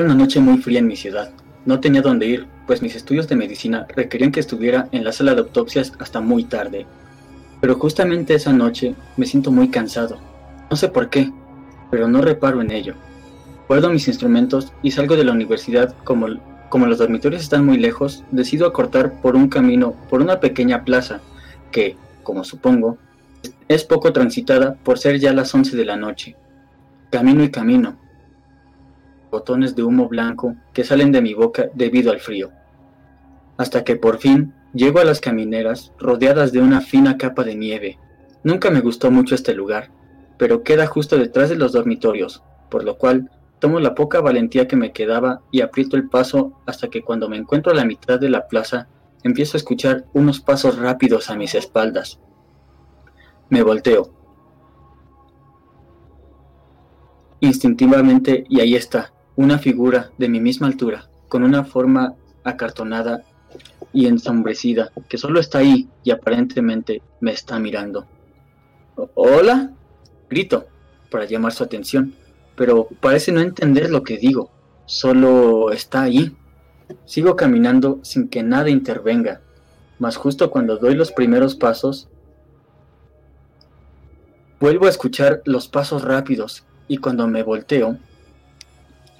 Era una noche muy fría en mi ciudad. No tenía dónde ir, pues mis estudios de medicina requerían que estuviera en la sala de autopsias hasta muy tarde. Pero justamente esa noche me siento muy cansado. No sé por qué, pero no reparo en ello. Guardo mis instrumentos y salgo de la universidad como, como los dormitorios están muy lejos, decido acortar por un camino por una pequeña plaza que, como supongo, es poco transitada por ser ya las 11 de la noche. Camino y camino, botones de humo blanco que salen de mi boca debido al frío. Hasta que por fin llego a las camineras rodeadas de una fina capa de nieve. Nunca me gustó mucho este lugar, pero queda justo detrás de los dormitorios, por lo cual tomo la poca valentía que me quedaba y aprieto el paso hasta que cuando me encuentro a la mitad de la plaza empiezo a escuchar unos pasos rápidos a mis espaldas. Me volteo. Instintivamente y ahí está, una figura de mi misma altura, con una forma acartonada y ensombrecida, que solo está ahí y aparentemente me está mirando. ¿Hola? Grito, para llamar su atención, pero parece no entender lo que digo, solo está ahí. Sigo caminando sin que nada intervenga, mas justo cuando doy los primeros pasos, vuelvo a escuchar los pasos rápidos y cuando me volteo,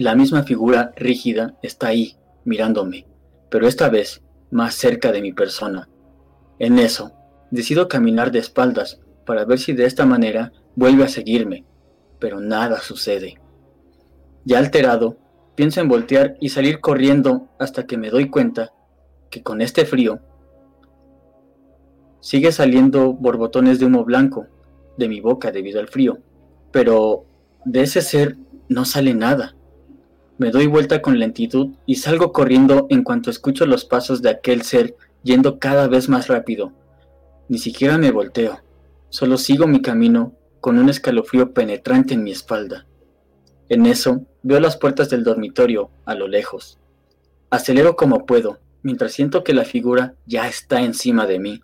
la misma figura rígida está ahí, mirándome, pero esta vez más cerca de mi persona. En eso, decido caminar de espaldas para ver si de esta manera vuelve a seguirme, pero nada sucede. Ya alterado, pienso en voltear y salir corriendo hasta que me doy cuenta que con este frío sigue saliendo borbotones de humo blanco de mi boca debido al frío, pero de ese ser no sale nada. Me doy vuelta con lentitud y salgo corriendo en cuanto escucho los pasos de aquel ser yendo cada vez más rápido. Ni siquiera me volteo, solo sigo mi camino con un escalofrío penetrante en mi espalda. En eso veo las puertas del dormitorio a lo lejos. Acelero como puedo, mientras siento que la figura ya está encima de mí.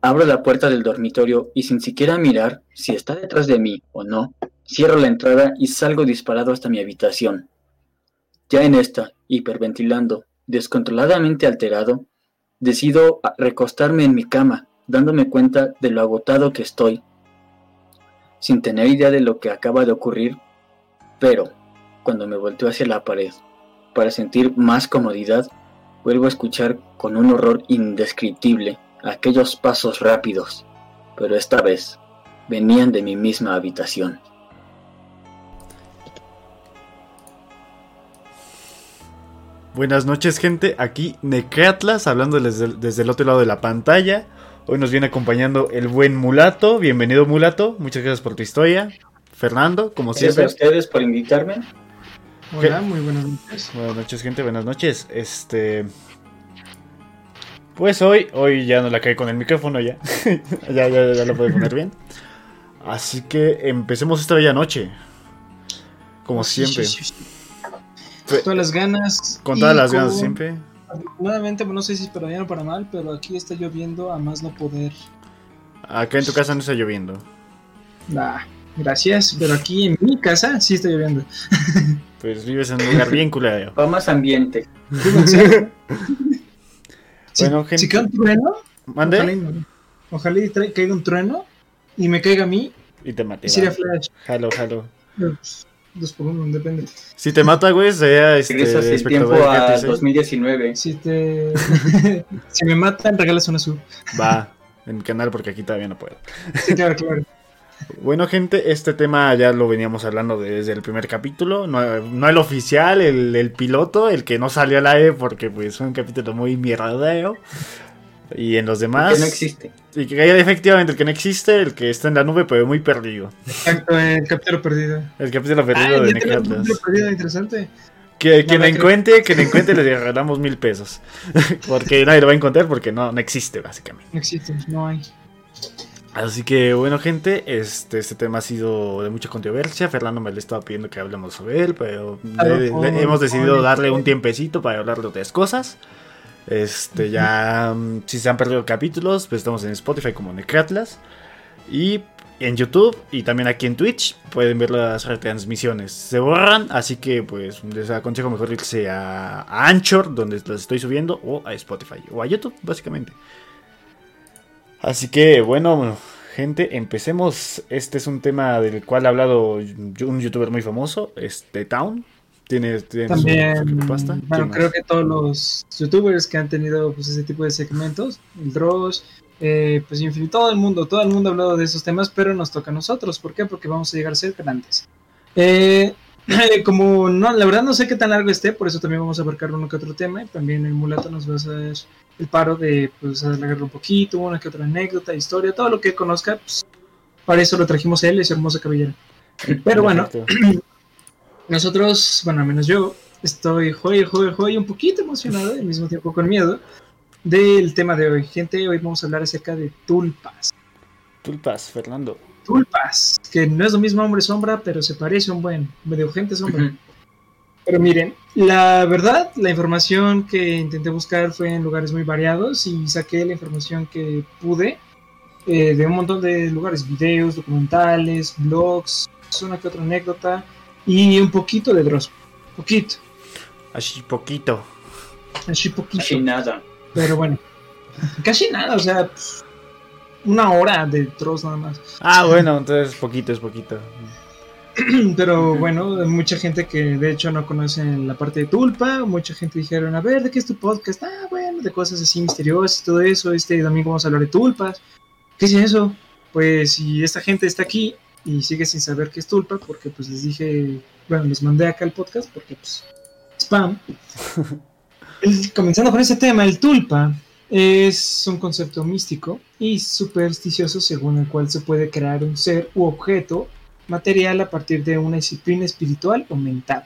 Abro la puerta del dormitorio y sin siquiera mirar si está detrás de mí o no, cierro la entrada y salgo disparado hasta mi habitación. Ya en esta, hiperventilando, descontroladamente alterado, decido recostarme en mi cama, dándome cuenta de lo agotado que estoy, sin tener idea de lo que acaba de ocurrir, pero cuando me volteo hacia la pared para sentir más comodidad, vuelvo a escuchar con un horror indescriptible aquellos pasos rápidos, pero esta vez venían de mi misma habitación. Buenas noches gente, aquí Necatlas hablando desde, desde, el otro lado de la pantalla. Hoy nos viene acompañando el buen Mulato. Bienvenido Mulato, muchas gracias por tu historia. Fernando, como siempre. Gracias a ustedes por invitarme. Hola, muy buenas noches. Buenas noches gente, buenas noches. Este... Pues hoy, hoy ya no la cae con el micrófono ya. ya, ya, ya lo puede poner bien. Así que empecemos esta bella noche. Como siempre. Sí, sí, sí. Con todas las ganas. Con todas las ganas, siempre. Nuevamente, no sé si es para bien o para mal, pero aquí está lloviendo a más no poder. Acá en tu casa no está lloviendo. Nah, gracias, pero aquí en mi casa sí está lloviendo. Pues vives en un lugar bien culero. Va más ambiente. bueno, gente. Si cae un trueno, ¿Mande? Ojalá, ojalá caiga un trueno y me caiga a mí. Y te mate. Sería Flash. Jalo, jalo. Pues, dos por uno, depende. Si te mata, güey, sería este. Regresas el tiempo a 2019. Si te. si me matan, regalas una sub. Va, en mi canal, porque aquí todavía no puedo. Sí, claro, claro. Bueno, gente, este tema ya lo veníamos hablando desde el primer capítulo. No, no el oficial, el, el, piloto, el que no salió al aire porque pues fue un capítulo muy mierdero. Y en los demás. Que no existe. Y que efectivamente el que no existe, el que está en la nube, pero muy perdido. Exacto, el capítulo perdido. El capítulo perdido ah, de El capítulo perdido, interesante. Que, quien no, encuentre, que le encuentre le regalamos mil pesos. porque nadie lo va a encontrar porque no, no existe, básicamente. No existe, no hay. Así que bueno gente, este, este tema ha sido de mucha controversia. Fernando me le estaba pidiendo que hablemos sobre él, pero Claro, le- le- hemos decidido darle un tiempecito para hablar de otras cosas. Este, ya mm, si se han perdido capítulos, pues estamos en Spotify como Necratlas y en YouTube y también aquí en Twitch pueden ver las retransmisiones. Se borran, así que pues les aconsejo mejor irse a, a Anchor, donde las estoy subiendo, o a Spotify, o a YouTube, básicamente. Así que bueno, gente, empecemos. Este es un tema del cual ha hablado un youtuber muy famoso, este Town. Tiene, tiene su- su También, creepypasta. bueno, creo que todos los youtubers que han tenido pues, ese tipo de segmentos, el Dross, eh, pues en fin, todo el mundo, todo el mundo ha hablado de esos temas, pero nos toca a nosotros. ¿Por qué? Porque vamos a llegar a ser grandes. Eh, como no, la verdad no sé qué tan largo esté, por eso también vamos a abarcar uno que otro tema. También el mulato nos va a hacer el paro de pues alargarlo un poquito, una que otra anécdota, historia, todo lo que conozca, pues, para eso lo trajimos a él su hermosa cabellera. Pero bueno, Perfecto. nosotros, bueno, al menos yo, estoy joy, joy, joy, un poquito emocionado y al mismo tiempo con miedo del tema de hoy. Gente, hoy vamos a hablar acerca de tulpas. Tulpas, Fernando. Tulpas, que no es lo mismo hombre sombra, pero se parece un buen medio gente sombra. Pero miren, la verdad, la información que intenté buscar fue en lugares muy variados y saqué la información que pude eh, de un montón de lugares, videos, documentales, blogs, una que otra anécdota y un poquito de Dross. Poquito, Así poquito. así poquito. Casi nada. Pero bueno, casi nada, o sea, una hora de Dross nada más. Ah, bueno, entonces poquito es poquito. Pero bueno, mucha gente que de hecho no conoce la parte de Tulpa, mucha gente dijeron, a ver, ¿de qué es tu podcast? Ah, bueno, de cosas así misteriosas y todo eso, este domingo vamos a hablar de Tulpas. ¿Qué es eso? Pues si esta gente está aquí y sigue sin saber qué es Tulpa, porque pues les dije, bueno, les mandé acá el podcast porque pues spam. Comenzando con ese tema, el Tulpa es un concepto místico y supersticioso según el cual se puede crear un ser u objeto material a partir de una disciplina espiritual o mental.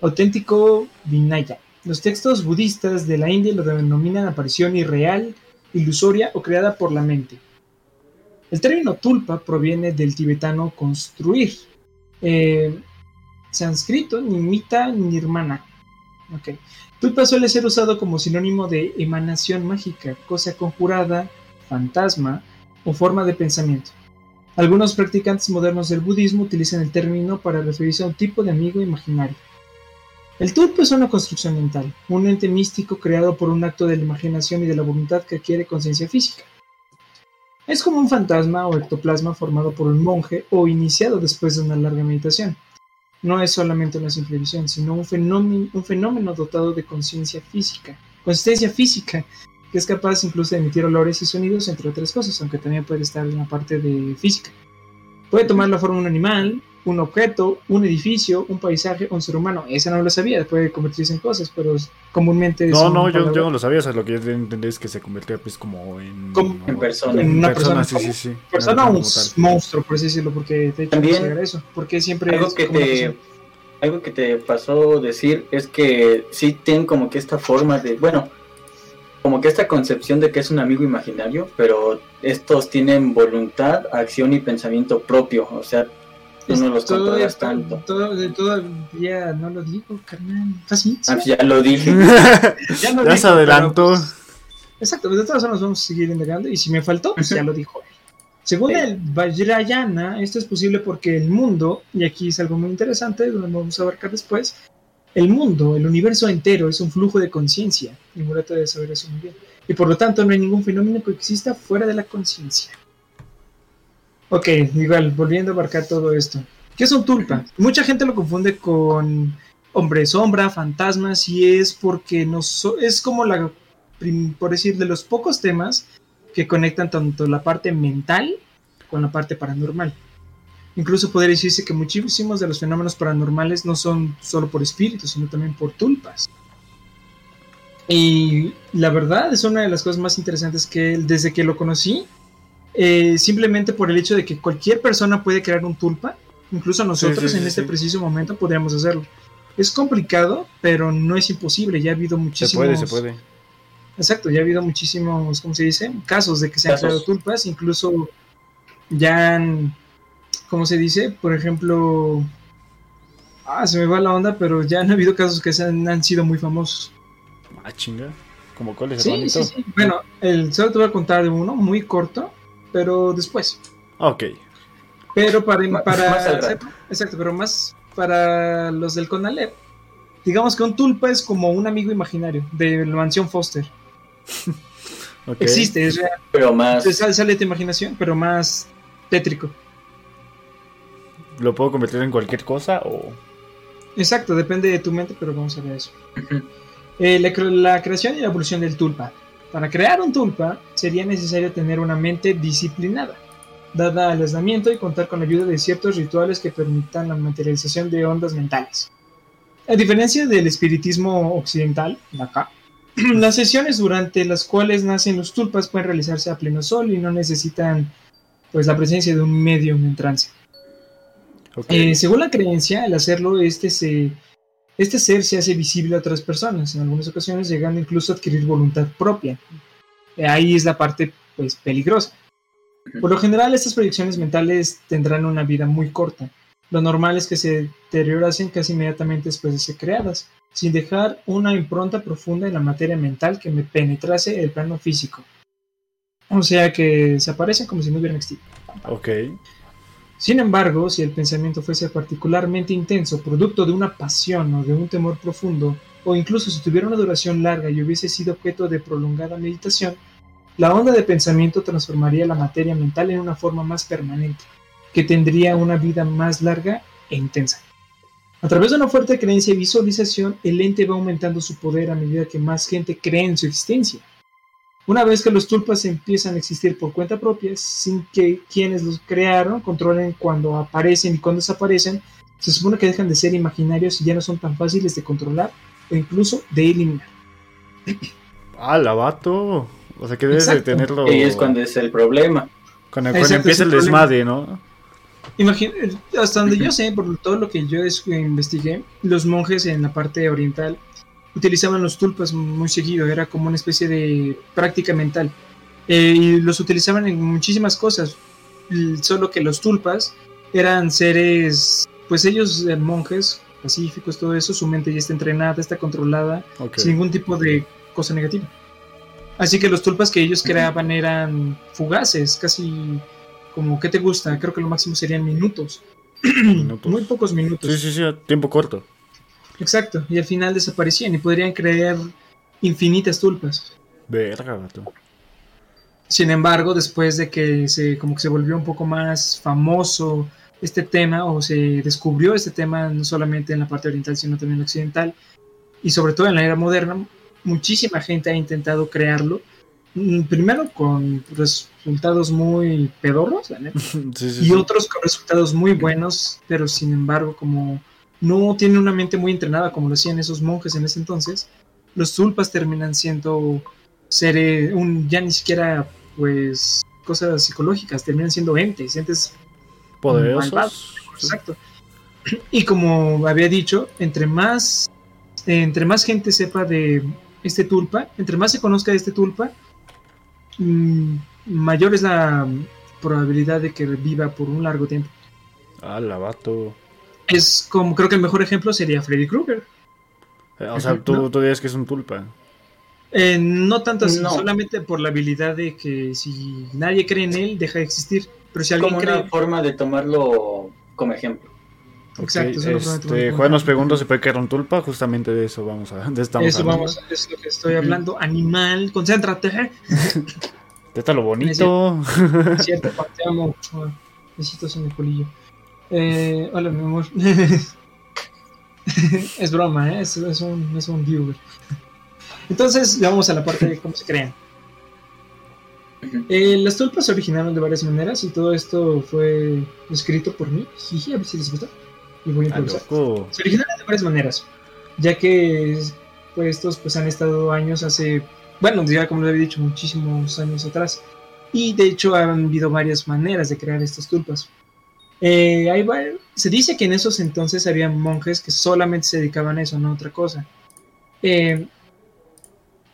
Auténtico Vinaya. Los textos budistas de la India lo denominan aparición irreal, ilusoria o creada por la mente. El término tulpa proviene del tibetano construir. Eh, sánscrito, nimita, nirmana. Tulpa suele ser usado como sinónimo de emanación mágica, cosa conjurada, fantasma o forma de pensamiento. Algunos practicantes modernos del budismo utilizan el término para referirse a un tipo de amigo imaginario. El tulpa es una construcción mental, un ente místico creado por un acto de la imaginación y de la voluntad que adquiere conciencia física. Es como un fantasma o ectoplasma formado por un monje o iniciado después de una larga meditación. No es solamente una simple visión, sino un fenómeno, dotado de conciencia física, consistencia física, que es capaz incluso de emitir olores y sonidos, entre otras cosas, aunque también puede estar en la parte de física. Puede tomar la forma de un animal, un objeto, un edificio, un paisaje, un ser humano. Esa no lo sabía, puede convertirse en cosas, pero comúnmente... No, no, yo, no lo sabía. O sea, lo que yo entendí es que se convertía pues como en... Como en persona. en una persona, sí, sí, sí. persona o un monstruo, por así decirlo, porque de hecho También- eso. Porque siempre Algo es que te persona. algo que te pasó decir es que sí tienen como que esta forma de, bueno, como que esta concepción de que es un amigo imaginario, pero estos tienen voluntad, acción y pensamiento propio, o sea, tú no los Todo controlas tanto. Todo, de todavía no lo digo, carnal. Fácil. Ah, ya lo dije. Ya, lo Ya dijo, se adelantó. pero, pues, exacto, de todas formas vamos a seguir indagando. Y si me faltó, pues ya lo dijo él. Según el Vajrayana, esto es posible porque el mundo, y aquí es algo muy interesante, lo vamos a abarcar después, el mundo, el universo entero es un flujo de conciencia. Y Murata debe saber eso muy bien. Y por lo tanto no hay ningún fenómeno que exista fuera de la conciencia. Ok, igual, volviendo a abarcar todo esto. ¿Qué es un tulpa? Mucha gente lo confunde con hombre sombra, fantasmas, y es porque no es como la, por decir, de los pocos temas que conectan tanto la parte mental con la parte paranormal. Incluso podría decirse que muchísimos de los fenómenos paranormales no son solo por espíritus, sino también por tulpas. Y la verdad es una de las cosas más interesantes que desde que lo conocí, eh, simplemente por el hecho de que cualquier persona puede crear un tulpa, incluso nosotros sí, en sí, este sí. preciso momento podríamos hacerlo. Es complicado, pero no es imposible. Ya ha habido Se muchísimos. puede, se puede. Exacto, ya ha habido muchísimos, ¿cómo se dice? Casos de que se han creado tulpas, incluso ya han, ¿cómo se dice? Por ejemplo, ah, se me va la onda, pero ya han habido casos que se han, han sido muy famosos. Ah, chinga. ¿Como cuál es, Sí, sí, sí. Bueno, el, solo te voy a contar de uno muy corto, pero después. Ok. Pero para, para más exacto, pero más para los del Conalep. Digamos que un tulpa es como un amigo imaginario de la mansión Foster. Existe, es real. Pero más, sale, sale de tu imaginación, pero más tétrico. ¿Lo puedo convertir en cualquier cosa o...? Exacto, depende de tu mente, pero vamos a ver eso. Eh, la creación y la evolución del tulpa. Para crear un tulpa sería necesario tener una mente disciplinada, dada al aislamiento y contar con la ayuda de ciertos rituales que permitan la materialización de ondas mentales. A diferencia del espiritismo occidental, de acá, las sesiones durante las cuales nacen los tulpas pueden realizarse a pleno sol y no necesitan pues la presencia de un medium en trance. Eh, según la creencia, al hacerlo, este, se, este ser se hace visible a otras personas, en algunas ocasiones llegando incluso a adquirir voluntad propia. Eh, ahí es la parte pues, peligrosa. Por lo general, estas proyecciones mentales tendrán una vida muy corta. Lo normal es que se deteriorasen casi inmediatamente después de ser creadas, sin dejar una impronta profunda en la materia mental que me penetrase el plano físico. O sea que desaparecen como si no hubieran existido. ok. Sin embargo, si el pensamiento fuese particularmente intenso, producto de una pasión o de un temor profundo, o incluso si tuviera una duración larga y hubiese sido objeto de prolongada meditación, la onda de pensamiento transformaría la materia mental en una forma más permanente, que tendría una vida más larga e intensa. A través de una fuerte creencia y visualización, el ente va aumentando su poder a medida que más gente cree en su existencia. Una vez que los tulpas empiezan a existir por cuenta propia, sin que quienes los crearon controlen cuando aparecen y cuando desaparecen, se supone que dejan de ser imaginarios y ya no son tan fáciles de controlar o incluso de eliminar. Ah, la vato. O sea que debes de Exacto. tenerlo... ahí es cuando es el problema. Cuando, Exacto, empieza el desmadre, ¿no? Imagina, hasta donde yo sé, por todo lo que yo es- investigué, los monjes en la parte oriental utilizaban los tulpas muy seguido, era como una especie de práctica mental. Eh, y los utilizaban en muchísimas cosas, solo que los tulpas eran seres, pues ellos, eh, monjes pacíficos, todo eso, su mente ya está entrenada, está controlada, Ok. sin ningún tipo de cosa negativa. Así que los tulpas que ellos creaban eran fugaces, casi como, ¿qué te gusta? Creo que lo máximo serían minutos. Minutos. Muy pocos minutos. Sí, sí, sí, tiempo corto. Exacto. Y al final desaparecían y podrían crear infinitas tulpas. Verga, vato. Sin embargo, después de que se, como que se volvió un poco más famoso este tema, o se descubrió este tema no solamente en la parte oriental, sino también en la occidental, y sobre todo en la era moderna, muchísima gente ha intentado crearlo, mm, primero con resultados muy pedorros, Sí, sí, y sí. otros con resultados muy buenos, pero sin embargo, como no tiene una mente muy entrenada como lo hacían esos monjes en ese entonces, los tulpas terminan siendo seres, un, ya ni siquiera pues cosas psicológicas, terminan siendo entes, entes Poderosos. malvados. Exacto. Y como había dicho, entre más, entre más gente sepa de este tulpa, entre más se conozca de este tulpa, mm, mayor es la probabilidad de que viva por un largo tiempo. Ah, la vato. Es como, creo que el mejor ejemplo sería Freddy Krueger. Eh, O sea, tú, no. tú dirías que es un tulpa. Eh, no tanto así, No. solamente por la habilidad de que si nadie cree en él, deja de existir. Pero si alguien como cree... una forma de tomarlo como ejemplo. Exacto, Ok, es una forma de este, Juan nos como preguntó si puede caer un tulpa. Justamente de eso vamos a. De Eso hablando. vamos, es lo que estoy hablando. Animal, concéntrate. Está lo bonito. Es cierto, te amo. En el colillo. Eh, hola, mi amor. es broma, ¿eh? es, es un, es un viewer. Entonces, vamos a la parte de cómo se crean. Eh, las tulpas se originaron de varias maneras y todo esto fue escrito por mí. Jiji, a ver si les gusta. Y voy a Ah, improvisar. Se originaron de varias maneras, ya que pues, estos pues han estado años hace, bueno, ya como lo había dicho, muchísimos años atrás. Y de hecho han habido varias maneras de crear estas tulpas. Eh, va- se dice que en esos entonces había monjes que solamente se dedicaban a eso, no a otra cosa. Eh,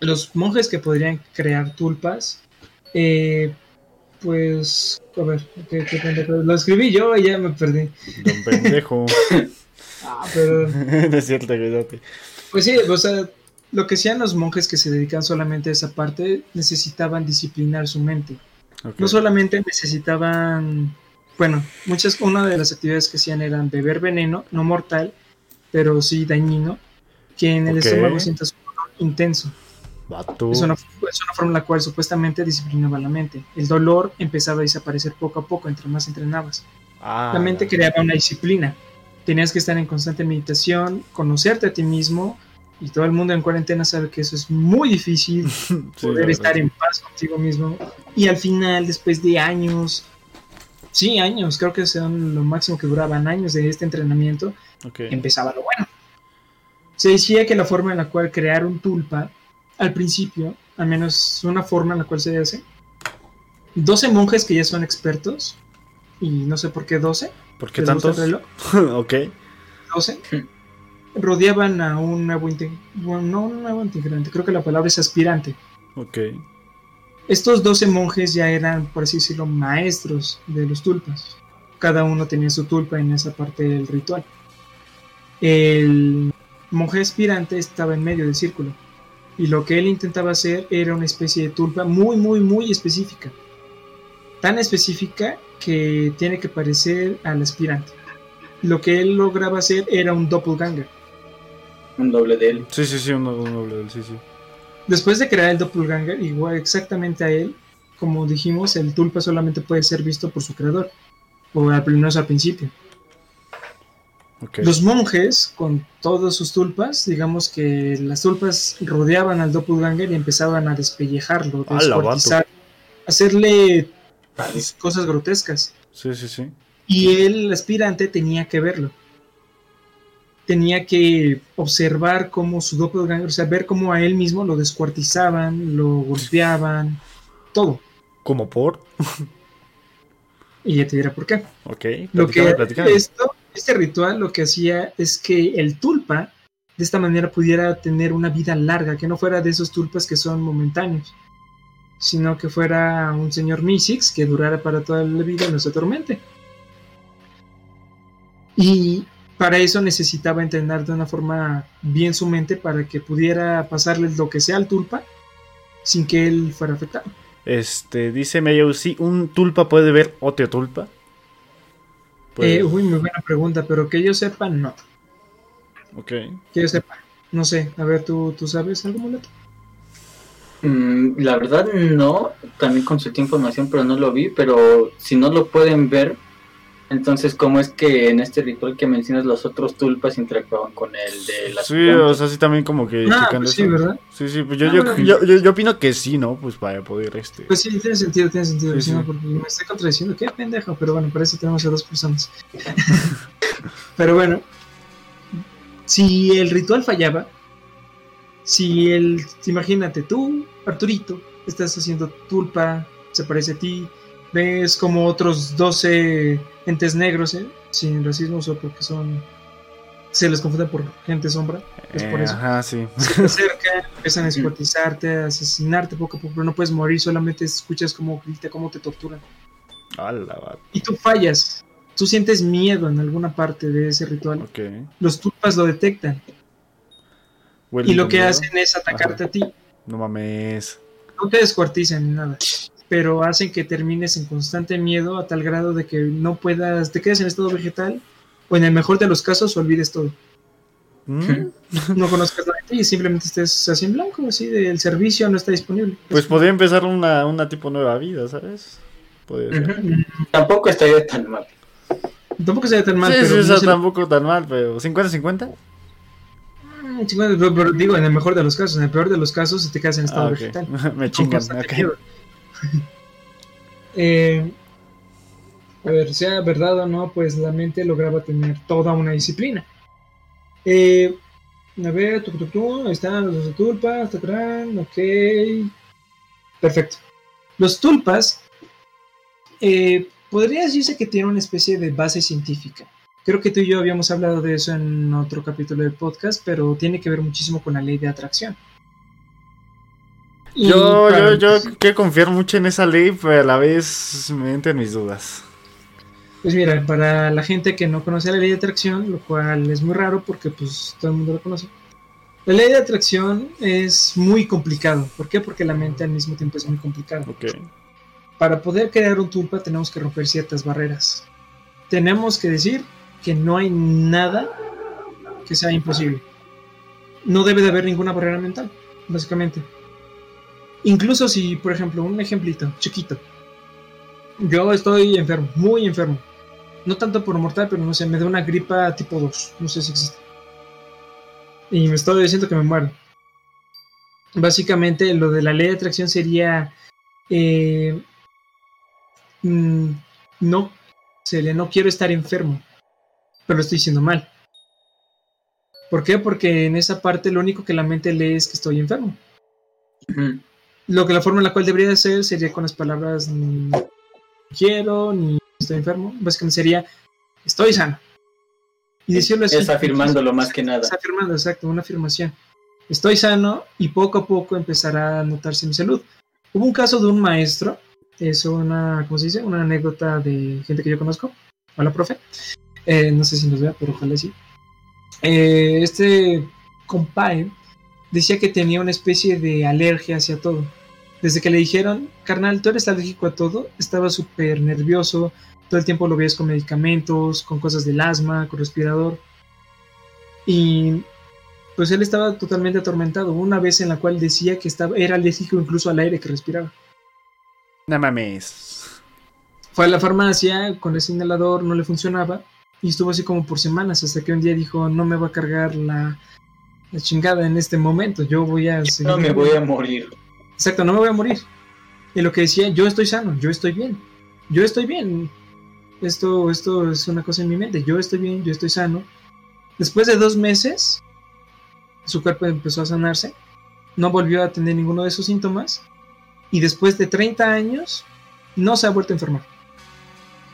los monjes que podrían crear tulpas, eh, pues, a ver, ¿qué, qué pendejo? lo escribí yo y ya me perdí. Don pendejo. Ah, pero no es cierto, cuídate. Pues sí, o sea, lo que hacían los monjes que se dedican solamente a esa parte necesitaban disciplinar su mente. No solamente necesitaban, bueno, muchas, una de las actividades que hacían eran beber veneno, no mortal, pero sí dañino, que en el Ok. estómago sientas un dolor intenso. Vato. Es una, es una forma en la cual supuestamente disciplinaba la mente. El dolor empezaba a desaparecer poco a poco entre más entrenabas. Ah, La mente creaba una disciplina. Tenías que estar en constante meditación, conocerte a ti mismo, y todo el mundo en cuarentena sabe que eso es muy difícil, sí, poder estar en paz contigo mismo. Y al final, después de años, sí, años, creo que son lo máximo que duraban años de este entrenamiento, Ok. empezaba lo bueno. Se decía que la forma en la cual crear un tulpa, al principio, al menos una forma en la cual se hace, 12 monjes que ya son expertos, y no sé por qué 12, ¿Por qué ¿les gusta tantos? el reloj? ok. 12, rodeaban a un nuevo integrante, bueno, no un nuevo integrante, creo que la palabra es aspirante. Ok. Estos 12 monjes ya eran, por así decirlo, maestros de los tulpas. Cada uno tenía su tulpa en esa parte del ritual. El monje aspirante estaba en medio del círculo. Y lo que él intentaba hacer era una especie de tulpa muy, muy, muy específica. Tan específica que tiene que parecer al aspirante. Lo que él lograba hacer era un doppelganger. Un doble de él. Sí, sí, sí, un, un doble del sí, sí. Después de crear el doppelganger, igual exactamente a él, como dijimos, el tulpa solamente puede ser visto por su creador, o al menos al principio. Los monjes, con todos sus tulpas, digamos que las tulpas rodeaban al doppelganger y empezaban a despellejarlo, ¡Hala, vato! descuartizar, hacerle cosas grotescas. Sí, sí, sí. Y el aspirante tenía que verlo. Tenía que observar cómo su doppelganger, o sea, ver cómo a él mismo lo descuartizaban, lo golpeaban, todo. ¿Cómo por? Y ya te diré por qué. Ok. Lo que esto, este ritual lo que hacía es que el tulpa de esta manera pudiera tener una vida larga, que no fuera de esos tulpas que son momentáneos, sino que fuera un señor Misix que durara para toda la vida y no se atormente. Y para eso necesitaba entrenar de una forma bien su mente para que pudiera pasarle lo que sea al tulpa sin que él fuera afectado. Este, dice Mayo, sí, un tulpa puede ver otro tulpa. Pues, Eh, uy, muy buena pregunta, pero que yo sepa, no. ok. Que yo sepa. No sé, a ver, ¿tú, tú sabes algo, Muleto? Mm, la verdad no, también consulté información pero no lo vi, pero si no lo pueden ver, Entonces, ¿cómo es que en este ritual que mencionas los otros tulpas interactuaban con el de las Sí, plantas? o sea, sí también como que Ah, checando pues sí, eso. ¿verdad? Sí, sí, pues yo, Ah, yo, bueno. yo, yo- yo opino que sí, ¿no? Pues para poder este. Pues sí, tiene sentido, tiene sentido, Sí, vecino, sí. porque me estoy contradiciendo. Qué pendejo, pero bueno, para eso tenemos a dos personas. pero bueno, si el ritual fallaba, si el. Imagínate, tú, Arturito, estás haciendo tulpa, se parece a ti, ves como otros 12 entes negros, ¿eh? sin racismo, o porque son. Se les confunde por gente sombra, es por eh, eso Ajá, sí. se te acercan, empiezan a descuartizarte, a asesinarte poco a poco, pero no puedes morir, solamente escuchas cómo grita, cómo te torturan. Y tú fallas, tú sientes miedo en alguna parte de ese ritual. ok. Los tulpas lo detectan y lo que miedo. hacen es atacarte a ti. No mames. No te descuartizan ni nada, pero hacen que termines en constante miedo a tal grado de que no puedas, te quedes en estado vegetal o en el mejor de los casos olvides todo. ¿Mm? No conozcas nada de ti y simplemente estés así en blanco, así del servicio no está disponible. Pues podría empezar una, una tipo nueva vida, ¿sabes? Podría ser. Tampoco estaría tan mal. Tampoco ve tan mal, sí, pero sí, no se- tampoco tan mal, pero ¿50-50? Mm, chingón, pero, pero digo, en el mejor de los casos, en el peor de los casos, si te quedas en estado Ah, vegetal. Me Con chingan. Eh, a ver, sea verdad o no, pues la mente lograba tener toda una disciplina. Eh, a ver, tu, ahí están los tulpas, tacrán, ok. Perfecto. Los tulpas, eh, podría decirse que tienen una especie de base científica. Creo que tú y yo habíamos hablado de eso en otro capítulo del podcast, pero tiene que ver muchísimo con la ley de atracción. Y Yo, para- yo, yo quiero confiar mucho en esa ley, pero a la vez me entran mis dudas. Pues mira, para la gente que no conoce la ley de atracción, lo cual es muy raro porque pues todo el mundo lo conoce. La ley de atracción es muy complicado. ¿Por qué? Porque la mente al mismo tiempo es muy complicada. Ok. Para poder crear un tulpa tenemos que romper ciertas barreras. Tenemos que decir que no hay nada que sea imposible. No debe de haber ninguna barrera mental, básicamente. Incluso si, por ejemplo, un ejemplito chiquito. Yo estoy enfermo, muy enfermo. No tanto por mortal, pero no sé, me da una gripa tipo 2. No sé si existe. Y me estoy diciendo que me muero. Básicamente, lo de la ley de atracción sería. eh, mm, no, sería, no quiero estar enfermo, pero lo estoy diciendo mal. ¿Por qué? Porque en esa parte lo único que la mente lee es que estoy enfermo. Lo que la forma en la cual debería de ser sería con las palabras ni quiero ni estoy enfermo. Básicamente sería estoy sano. Y decirlo así. Es afirmándolo más que nada. Es afirmando, exacto, una afirmación. Estoy sano y poco a poco empezará a notarse mi salud. Hubo un caso de un maestro, es una, ¿cómo se dice? Una anécdota de gente que yo conozco. Hola, profe. Eh, no sé si nos vea, pero ojalá sí. Eh, este compadre decía que tenía una especie de alergia hacia todo. Desde que le dijeron, carnal, tú eres alérgico a todo, estaba súper nervioso, todo el tiempo lo veías con medicamentos, con cosas del asma, con respirador. Y pues él estaba totalmente atormentado. Una vez en la cual decía que estaba, era alérgico incluso al aire que respiraba. No mames. Fue a la farmacia con ese inhalador, no le funcionaba. Y estuvo así como por semanas, hasta que un día dijo, no me va a cargar la, la chingada en este momento, yo voy a seguir. No me voy a morir. Exacto, no me voy a morir. Y lo que decía, yo estoy sano, yo estoy bien. Yo estoy bien. Esto, esto es una cosa en mi mente. Yo estoy bien, yo estoy sano. Después de dos meses, su cuerpo empezó a sanarse. No volvió a tener ninguno de esos síntomas. Y después de 30 años, no se ha vuelto a enfermar.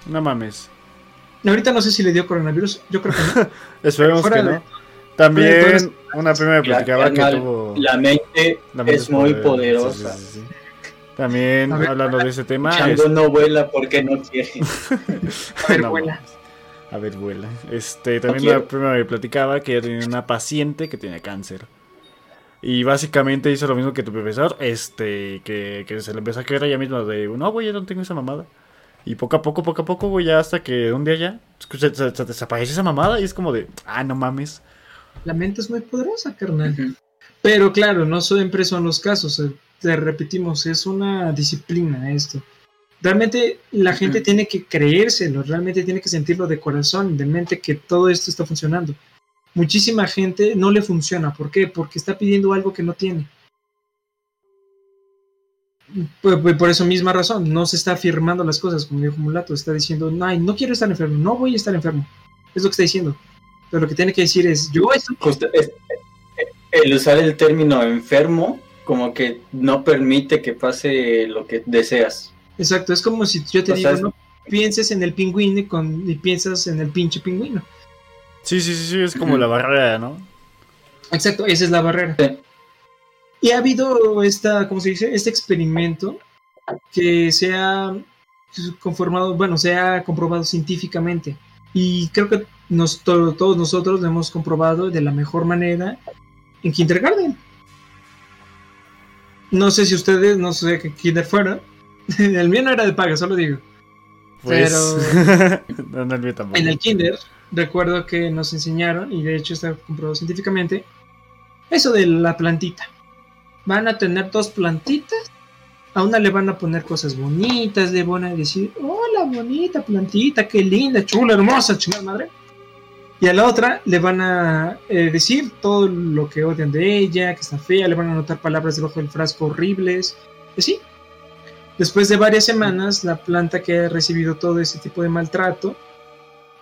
No mames. Ahorita no sé si le dio coronavirus. Yo creo que no. Esperemos Fuera que de- no. También una prima me platicaba que tuvo. La mente la mente es muy poder- poderosa. sí, sí, sí, sí. También ver, hablando de ese tema. Chango es- no vuela porque no quiere. A ver, No vuela. A ver, vuela. Este, también quiero. una prima me platicaba que ella tenía una paciente que tenía cáncer. Y básicamente hizo lo mismo que tu profesor, este, que, que se le empezó a creer a ella misma de, no, güey, yo no tengo esa mamada. Y poco a poco, poco a poco, güey, ya hasta que un día ya se, se- se desaparece esa mamada y es como de, ah, no mames. La mente es muy poderosa, carnal. Pero claro, no siempre son los casos. eh, Te repetimos, es una disciplina esto. Realmente la gente tiene que creérselo, realmente tiene que sentirlo de corazón, de mente, que todo esto está funcionando. Muchísima gente no le funciona. ¿Por qué? Porque está pidiendo algo que no tiene. Por, por- eso misma razón, no se está afirmando las cosas, como dijo Mulato, está diciendo, no, no quiero estar enfermo, no voy a estar enfermo. Es lo que está diciendo. Pero lo que tiene que decir es, yo estoy Justo, es- el usar el término enfermo como que no permite que pase lo que deseas. Exacto, es como si yo te O digo, no pienses en el pingüino y, con, y piensas en el pinche pingüino. Sí, sí, sí, sí, es como la barrera, ¿no? Exacto, esa es la barrera. Sí. Y ha habido esta, ¿cómo se dice? Este experimento que se ha conformado, bueno, se ha comprobado científicamente. Y creo que nos, to- todos nosotros lo hemos comprobado de la mejor manera en Kindergarten. No sé si ustedes, no sé qué kinder fuera. El mío no era de paga, solo digo. Pues. no, no, el mío tampoco. En el kinder, recuerdo que nos enseñaron, y de hecho está comprobado científicamente, eso de la plantita. Van a tener dos plantitas, a una le van a poner cosas bonitas, le van a decir, hola bonita plantita, qué linda, chula, hermosa, chingada madre. Y a la otra le van a eh, decir todo lo que odian de ella, que está fea, le van a anotar palabras debajo del frasco horribles, y así. Después de varias semanas, la planta que ha recibido todo ese tipo de maltrato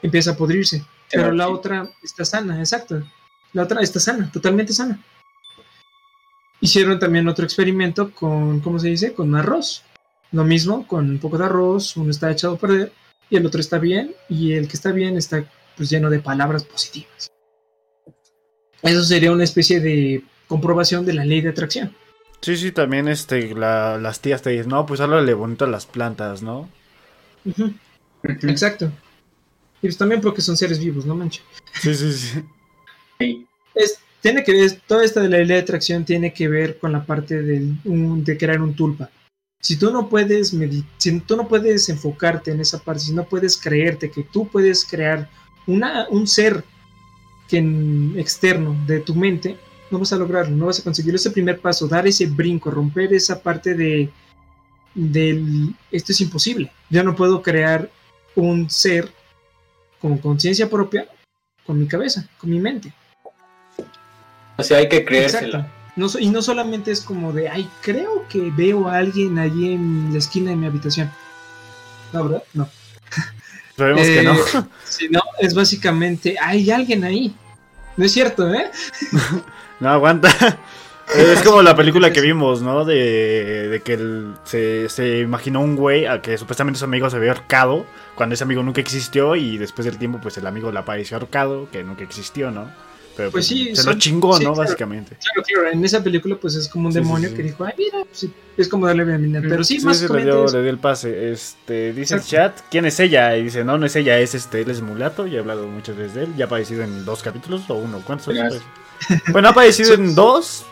empieza a podrirse. Pero la sí. otra está sana, exacto. La otra está sana, totalmente sana. Hicieron también otro experimento con, ¿cómo se dice? Con arroz. Lo mismo, con un poco de arroz, uno está echado a perder y el otro está bien, y el que está bien está pues lleno de palabras positivas. Eso sería una especie de comprobación de la ley de atracción. Sí, sí, también este, la- las tías te dicen, no, pues háblale bonito a las plantas, ¿no? Exacto. Y pues también porque son seres vivos, no manches. Sí, sí, sí. Es, tiene que ver, toda esta de la ley de atracción tiene que ver con la parte del, un- de crear un tulpa. Si tú no puedes si tú no puedes enfocarte en esa parte, si no puedes creerte que tú puedes crear una, un ser que en- externo de tu mente, no vas a lograrlo, no vas a conseguirlo. Ese primer paso, dar ese brinco, romper esa parte de del esto es imposible. Yo no puedo crear un ser con conciencia propia con mi cabeza, con mi mente. O sea, hay que Exacto. creérsela. No, y no solamente es como de, ay, creo que veo a alguien allí en la esquina de mi habitación. No, ¿verdad? No. Sabemos Eh, que no. Si no, es básicamente, hay alguien ahí. No es cierto, ¿eh? No aguanta. Es como la película que vimos, ¿no? De, de que el- se, se imaginó un güey a que supuestamente su amigo se había ahorcado cuando ese amigo nunca existió y después del tiempo pues el amigo le apareció ahorcado, que nunca existió, ¿no? Pero Pues sí, se son- lo chingó, sí, ¿no? claro. Básicamente. Claro, claro, en esa película pues es como un Sí, demonio que dijo, ay, mira, pues, es como darle bienvenida. Pero sí, sí, le dio, le dio el pase. Este, dice el chat, ¿quién es ella? Y dice, no, no es ella, es este, él es mulato, ya he hablado muchas veces de él, ya ha aparecido en dos capítulos o uno, ¿cuántos? son? Gracias. Bueno, ha aparecido en dos,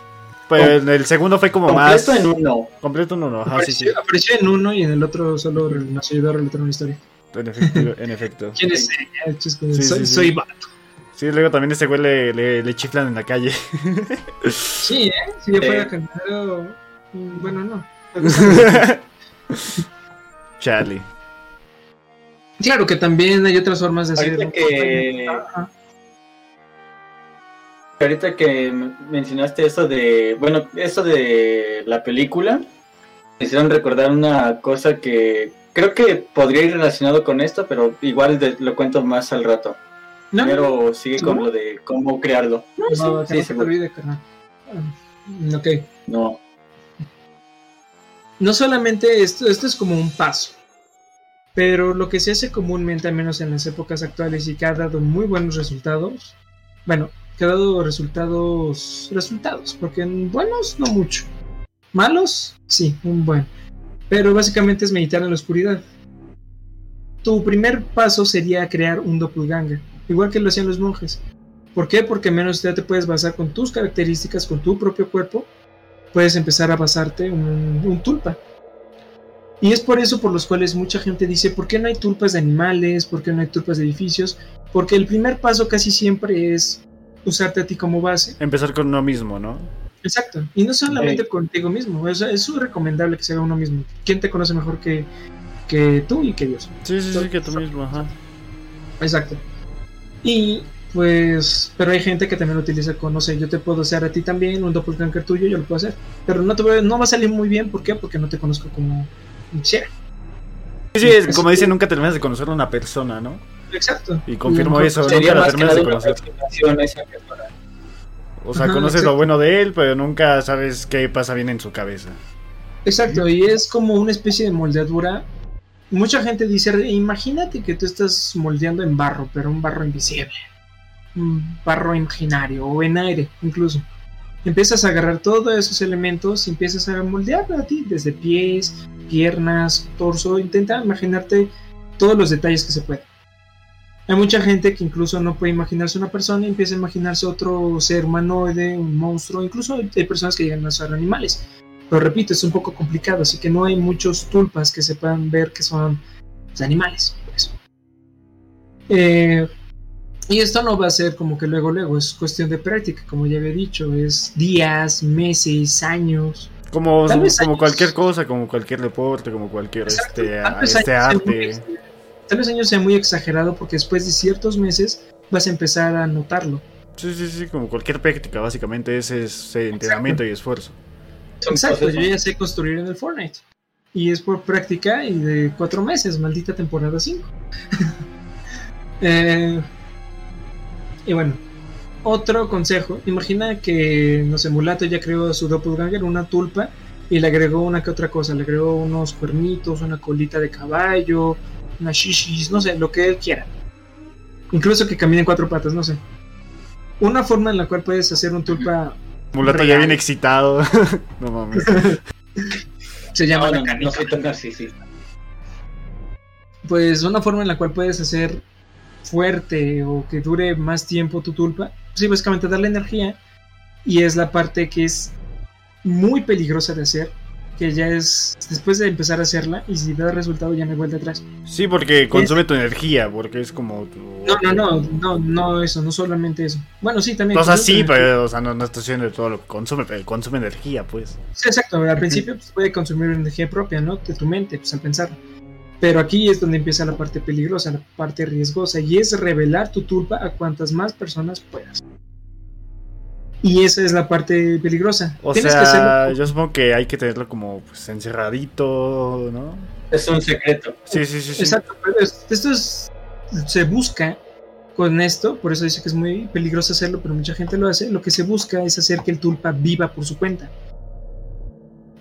pero en el segundo fue como más... Completo en uno. Completo en uno, ajá, sí, sí. apareció, apareció en uno y en el otro solo nos ayudó a relatar una historia. En efecto, en efecto. ¿Quién es ella? Sí, soy, soy vato. Sí, luego también ese güey le, le, le chiflan en la calle. Sí, ¿eh? Si yo Eh. fuera candidato, mm, bueno, no. Charlie. Claro que también hay otras formas de hacer. Ahorita que, Ajá. ahorita que me- mencionaste eso de, bueno, eso de la película, me hicieron recordar una cosa que creo que podría ir relacionado con esto, pero igual de- lo cuento más al rato. No, Primero sigue con ¿No? lo de cómo crearlo. no, sí, no, que sí, no se te olvide, carnal. Ah, Ok. No, No solamente esto, esto es como un paso. Pero lo que se hace comúnmente, al menos en las épocas actuales, y que ha dado muy buenos resultados. Bueno, que ha dado resultados. Resultados, porque en buenos no mucho. Malos, sí, un buen. Pero básicamente es meditar en la oscuridad. Tu primer paso sería crear un doppelganger, igual que lo hacían los monjes. ¿Por qué? Porque menos ya te puedes basar con tus características, con tu propio cuerpo, puedes empezar a basarte un, un tulpa. Y es por eso por los cuales mucha gente dice, ¿por qué no hay tulpas de animales? ¿Por qué no hay tulpas de edificios? Porque el primer paso casi siempre es usarte a ti como base. Empezar con uno mismo, ¿no? Exacto. Y no solamente contigo mismo, es muy recomendable que se haga uno mismo. ¿Quién te conoce mejor que, que tú y que Dios. Sí, sí, sí, que tú mismo, ajá. Exacto. Y pues, pero hay gente que también lo utiliza con, no sé, yo te puedo hacer a ti también un doppelganger tuyo, yo lo puedo hacer. Pero no, te va, no va a salir muy bien, ¿por qué? Porque no te conozco como quisiera. Sí, sí, es, como dicen, nunca terminas de conocer a una persona, ¿no? Exacto. Y confirmo eso, Sería nunca la terminas de conocer. O sea, Ajá, conoces exacto. lo bueno de él, pero nunca sabes qué pasa bien en su cabeza. Exacto, y es como una especie de moldeadura. Mucha gente dice, imagínate que tú estás moldeando en barro, pero un barro invisible. Un barro imaginario o en aire incluso. Empiezas a agarrar todos esos elementos y empiezas a moldear a ti, desde pies, piernas, torso. Intenta imaginarte todos los detalles que se pueden. Hay mucha gente que incluso no puede imaginarse una persona y empieza a imaginarse otro ser humanoide, un monstruo. Incluso hay personas que llegan a ser animales. Pero repito, es un poco complicado, así que no hay muchos tulpas que se puedan ver que son pues, animales. por eso. Eh, y esto no va a ser como que luego, luego, es cuestión de práctica, como ya había dicho, es días, meses, años. Como, como años. cualquier cosa, como cualquier deporte, como cualquier Exacto, este, tal vez este muy arte. ex- Tal vez años sea muy exagerado porque después de ciertos meses vas a empezar a notarlo. Sí, sí, sí, como cualquier práctica, básicamente ese es entrenamiento y esfuerzo. Exacto, yo ya sé construir en el Fortnite. Y es por práctica y de cuatro meses, maldita temporada 5. Eh, y bueno, otro consejo. Imagina que, no sé, Mulato ya creó su doppelganger, una tulpa, y le agregó una que otra cosa. Le agregó unos cuernitos, una colita de caballo, unas shishis, no sé, lo que él quiera. Incluso que camine en cuatro patas, no sé. Una forma en la cual puedes hacer un tulpa Mulato ya bien excitado. no mames. se llama No, no, no, canica. no soy tan narcisista. pues una forma en la cual puedes hacer fuerte o que dure más tiempo tu tulpa, sí, básicamente darle energía y es la parte que es muy peligrosa de hacer, que ya es después de empezar a hacerla y si da resultado ya no hay vuelta atrás. Sí, porque consume tu energía, porque es como tu... No, no, no, no, no eso, no solamente eso. Bueno, sí, también. O sea, sí, pero o sea, no, no estoy diciendo de todo lo que consume, pero consume energía, pues. Sí, exacto, al principio pues, puede consumir energía propia, ¿no? De tu mente, pues al pensar. Pero aquí es donde empieza la parte peligrosa, la parte riesgosa, y es revelar tu tulpa a cuantas más personas puedas. Y esa es la parte peligrosa. O Tienes que sea, hacerlo. yo supongo que hay que tenerlo como pues, encerradito, ¿no? Es un secreto. Sí, sí, sí. sí. Exacto, pero es- esto es. Se busca con esto, por eso dice que es muy peligroso hacerlo, pero mucha gente lo hace. Lo que se busca es hacer que el tulpa viva por su cuenta.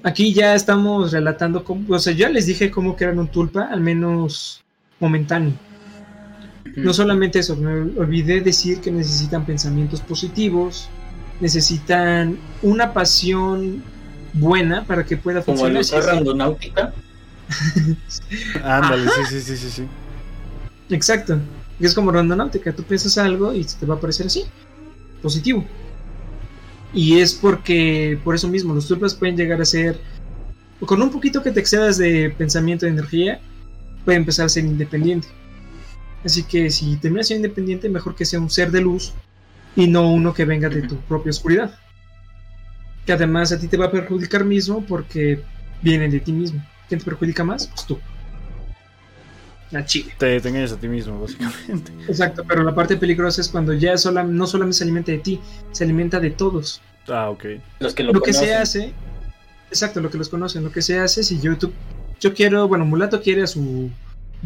Aquí ya estamos relatando cómo. O sea, ya les dije cómo crear un tulpa, al menos momentáneo. No solamente eso, me olvidé decir que necesitan pensamientos positivos, necesitan una pasión buena para que pueda Como el funcionar. usar randonáutica. Ándale, sí, sí, sí, sí, sí. Exacto. Es como randonáutica, tú piensas algo y te va a parecer así, positivo. Y es porque, por eso mismo, los tulpas pueden llegar a ser, con un poquito que te excedas de pensamiento de energía, puede empezar a ser independiente. Así que si terminas siendo independiente, mejor que sea un ser de luz y no uno que venga de tu propia oscuridad. Que además a ti te va a perjudicar mismo porque viene de ti mismo. ¿Quién te perjudica más? Pues tú. La chile. Te, te engañas a ti mismo, básicamente. Exacto, pero la parte peligrosa es cuando ya sola- no solamente se alimenta de ti, se alimenta de todos. Ah, ok. Los que lo, Lo, que se hace, exacto, lo que los conocen, lo que se hace, si yo, tú- yo quiero, bueno, Mulato quiere a su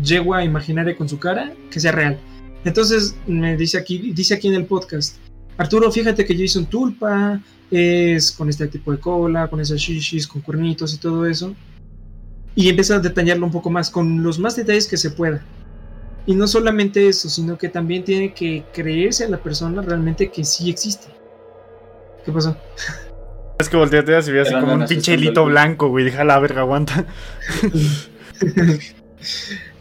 yegua imaginaria con su cara, que sea real. Entonces me dice aquí, dice aquí en el podcast, Arturo, fíjate que yo hice un tulpa, es con este tipo de cola, con esas shishis, con cuernitos y todo eso. Y empieza a detallarlo un poco más, con los más detalles que se pueda. Y no solamente eso, sino que también tiene que creerse a la persona realmente que sí existe. ¿Qué pasó? Es que volteate así, ve así Pero como un pinche hilito blanco, güey. Deja la verga, aguanta.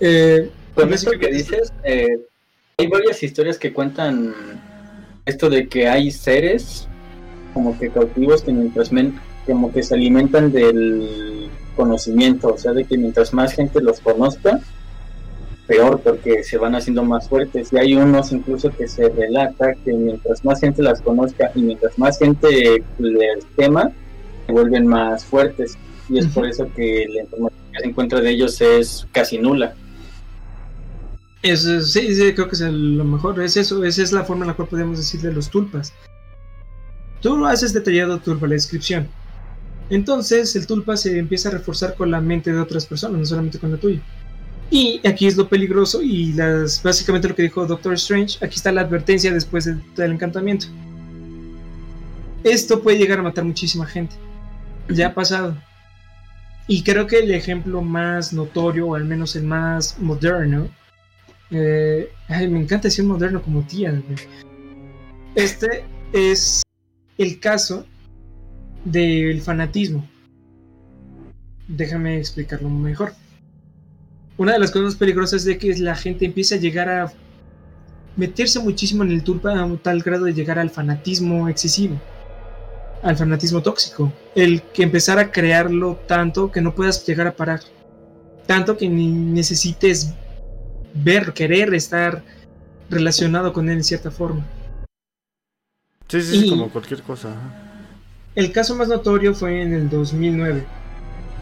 Eh, Con esto que dices, eh, hay varias historias que cuentan esto de que hay seres como que cautivos que mientras men- como que se alimentan del conocimiento, o sea, de que mientras más gente los conozca, peor porque se van haciendo más fuertes. Y hay unos incluso que se relata que mientras más gente las conozca y mientras más gente les tema, se vuelven más fuertes. Y es por eso que la información que se encuentra de ellos es casi nula. Eso, sí, sí, creo que es lo mejor. Es eso, esa es la forma en la cual podemos decir de los tulpas. Tú haces detallado tulpa, la descripción. Entonces el tulpa se empieza a reforzar con la mente de otras personas, no solamente con la tuya. Y aquí es lo peligroso y las, básicamente lo que dijo Doctor Strange, aquí está la advertencia después del, del encantamiento. Esto puede llegar a matar muchísima gente. Ya ha pasado. Y creo que el ejemplo más notorio, o al menos el más moderno, eh, ay, me encanta decir moderno como tía. Este es el caso del fanatismo. Déjame explicarlo mejor. Una de las cosas peligrosas de que la gente empieza a llegar a meterse muchísimo en el tulpa a un tal grado de llegar al fanatismo excesivo, al fanatismo tóxico. El que empezar a crearlo tanto que no puedas llegar a parar. Tanto que ni necesites ver, querer estar relacionado con él en cierta forma. Sí, sí, sí, Y- como cualquier cosa. El caso más notorio fue en el 2009.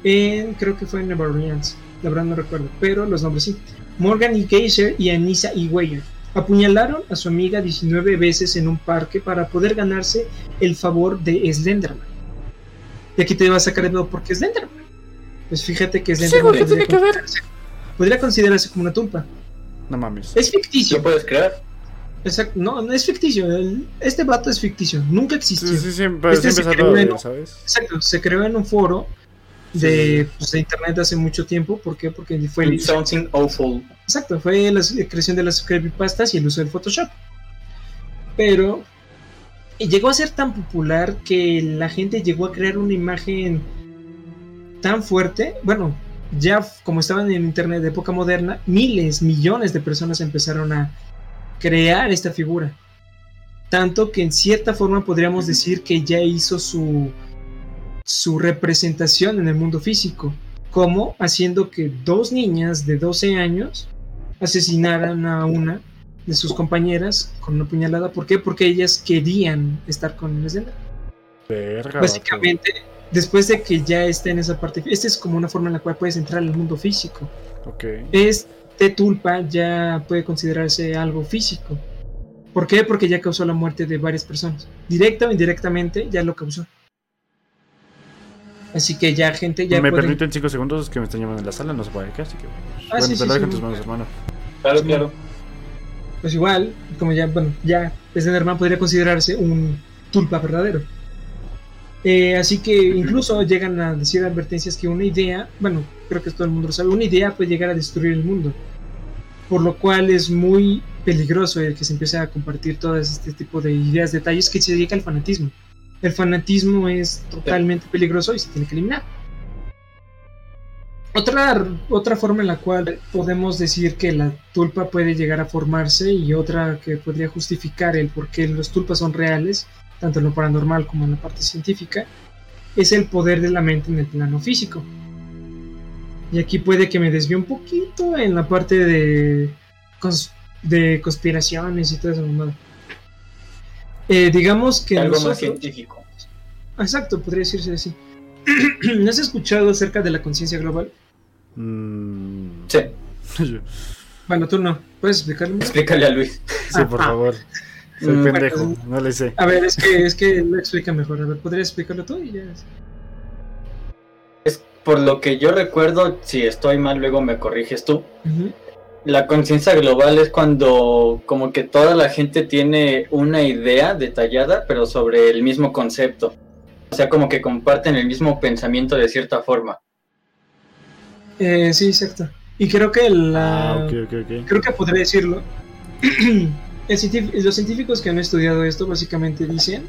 En, creo que fue en Nueva Orleans. La verdad no recuerdo, pero los nombres sí. Morgan E. Geyser y Anissa E. Weyer apuñalaron a su amiga 19 veces en un parque para poder ganarse el favor de Slenderman. Y aquí te vas a sacar de duda, ¿por qué Slenderman? Pues fíjate que Slenderman ¿qué podría tiene que ver? Podría considerarse como una tulpa. No mames. Es ficticio. ¿Lo puedes crear? Exacto. No, no es ficticio. El- este vato es ficticio. Nunca existió. Sí, sí, siempre, Este siempre se de creó él, ¿sabes? Exacto, se creó en un foro de, pues, de internet hace mucho tiempo. ¿Por qué? Porque fue el, Something awful. exacto, fue la creación de las creepypastas y el uso del Photoshop. Pero llegó a ser tan popular que la gente llegó a crear una imagen tan fuerte. Bueno, ya como estaban en internet de época moderna, miles, millones de personas empezaron a crear esta figura. Tanto que en cierta forma podríamos decir que ya hizo su, su representación en el mundo físico, como haciendo que dos niñas de 12 años asesinaran a una de sus compañeras con una puñalada. ¿Por qué? Porque ellas querían estar con. Verga. Básicamente, después de que ya está en esa parte, esta es como una forma en la cual puedes entrar al mundo físico. vato. Ok. Este tulpa ya puede considerarse algo físico. ¿Por qué? Porque ya causó la muerte de varias personas. Directa o indirectamente ya lo causó. Así que ya gente ya me permiten 5 segundos que me están llamando en la sala, no se puede qué, así que. Ah, bueno, sí, te sí, lo dejo sí, en tus no. manos, hermano. Claro, claro. Pues igual, como ya, bueno, ya Slenderman podría considerarse un tulpa verdadero. Eh, así que incluso llegan a decir advertencias que una idea, bueno, creo que todo el mundo lo sabe, una idea puede llegar a destruir el mundo. Por lo cual es muy peligroso el que se empiece a compartir todo este tipo de ideas, detalles que se dedica al fanatismo. El fanatismo es totalmente peligroso y se tiene que eliminar. Otra, otra forma en la cual podemos decir que la tulpa puede llegar a formarse y otra que podría justificar el por qué los tulpas son reales, tanto en lo paranormal como en la parte científica, es el poder de la mente en el plano físico. Y aquí puede que me desvíe un poquito en la parte de, cons- de conspiraciones y todo eso. mamada. Eh, digamos que Algo más científico. Exacto, podría decirse así. ¿No has escuchado acerca de la conciencia global? Mm, Sí, sí, Bueno, tú no. ¿Puedes explicarlo? explícale a Luis. por Ah, favor. Soy Mm, pendejo, bueno, no le sé. A ver, es que, es que lo explica mejor. A ver, ¿podrías explicarlo tú? Y ya. Es por lo que yo recuerdo, si estoy mal, luego me corriges tú. Ujú. La conciencia global es cuando como que toda la gente tiene una idea detallada, pero sobre el mismo concepto. O sea, como que comparten el mismo pensamiento de cierta forma. Eh, sí, exacto. Y creo que la. Ah, ok, ok, ok. Creo que podría decirlo. Los científicos que han estudiado esto básicamente dicen,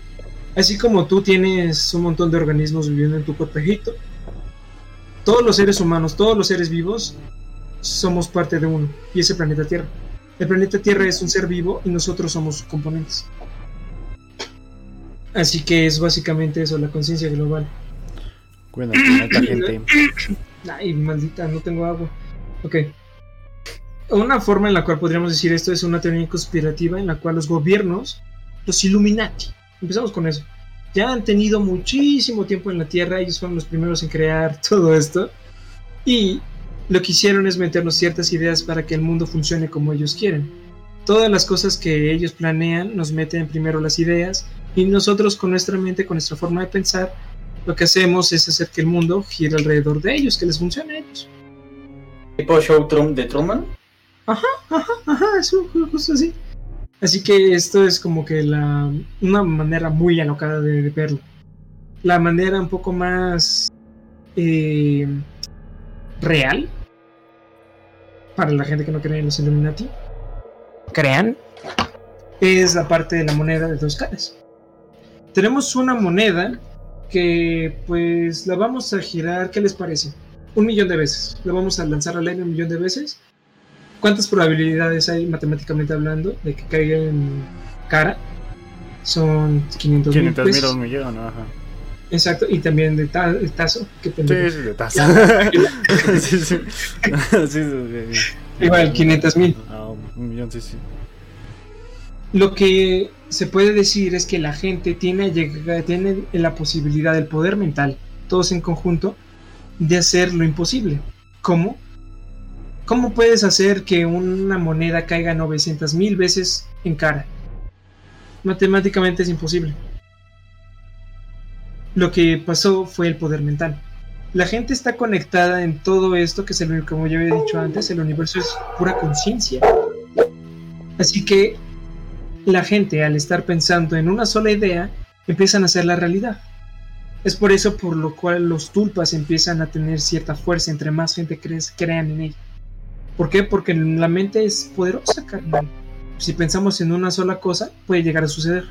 así como tú tienes un montón de organismos viviendo en tu cuerpejito, todos los seres humanos, todos los seres vivos, somos parte de uno, y es el planeta Tierra. El planeta Tierra es un ser vivo y nosotros somos sus componentes. Así que es básicamente eso, la conciencia global. Bueno, gente. Ay, maldita, no tengo agua. Ok. Una forma en la cual podríamos decir esto es una teoría conspirativa en la cual los gobiernos, los Illuminati, empezamos con eso, ya han tenido muchísimo tiempo en la Tierra, ellos fueron los primeros en crear todo esto. Y lo que hicieron es meternos ciertas ideas para que el mundo funcione como ellos quieren. Todas las cosas que ellos planean nos meten primero las ideas y nosotros con nuestra mente, con nuestra forma de pensar, lo que hacemos es hacer que el mundo gire alrededor de ellos, que les funcione a ellos. ¿Tipo show Trump de Truman? Ajá, ajá, ajá, eso, justo así. Así que esto es como que la, una manera muy alocada de, de verlo. La manera un poco más eh, real para la gente que no cree en los Illuminati. Crean. Es la parte de la moneda de dos caras. Tenemos una moneda que pues la vamos a girar, ¿qué les parece? Un millón de veces. La vamos a lanzar al aire un millón de veces ¿Cuántas probabilidades hay matemáticamente hablando de que caiga en cara? Son 500 mil 500 mil un millón, ajá. Exacto, y también de, ta- de tazo. Qué Sí, sí, de taza. sí, sí. Igual, 500 mil. Ah, un millón, sí, sí. Lo que se puede decir es que la gente tiene, tiene la posibilidad, el poder mental, todos en conjunto, de hacer lo imposible. ¿Cómo? ¿Cómo puedes hacer que una moneda caiga 900 mil veces en cara? Matemáticamente es imposible. Lo que pasó fue el poder mental. La gente está conectada en todo esto, que es el, como ya había dicho antes, el universo es pura conciencia. Así que la gente al estar pensando en una sola idea empiezan a hacer la realidad. Es por eso por lo cual los tulpas empiezan a tener cierta fuerza entre más gente crean en ella. ¿Por qué? Porque la mente es poderosa, carnal. Si pensamos en una sola cosa, puede llegar a suceder.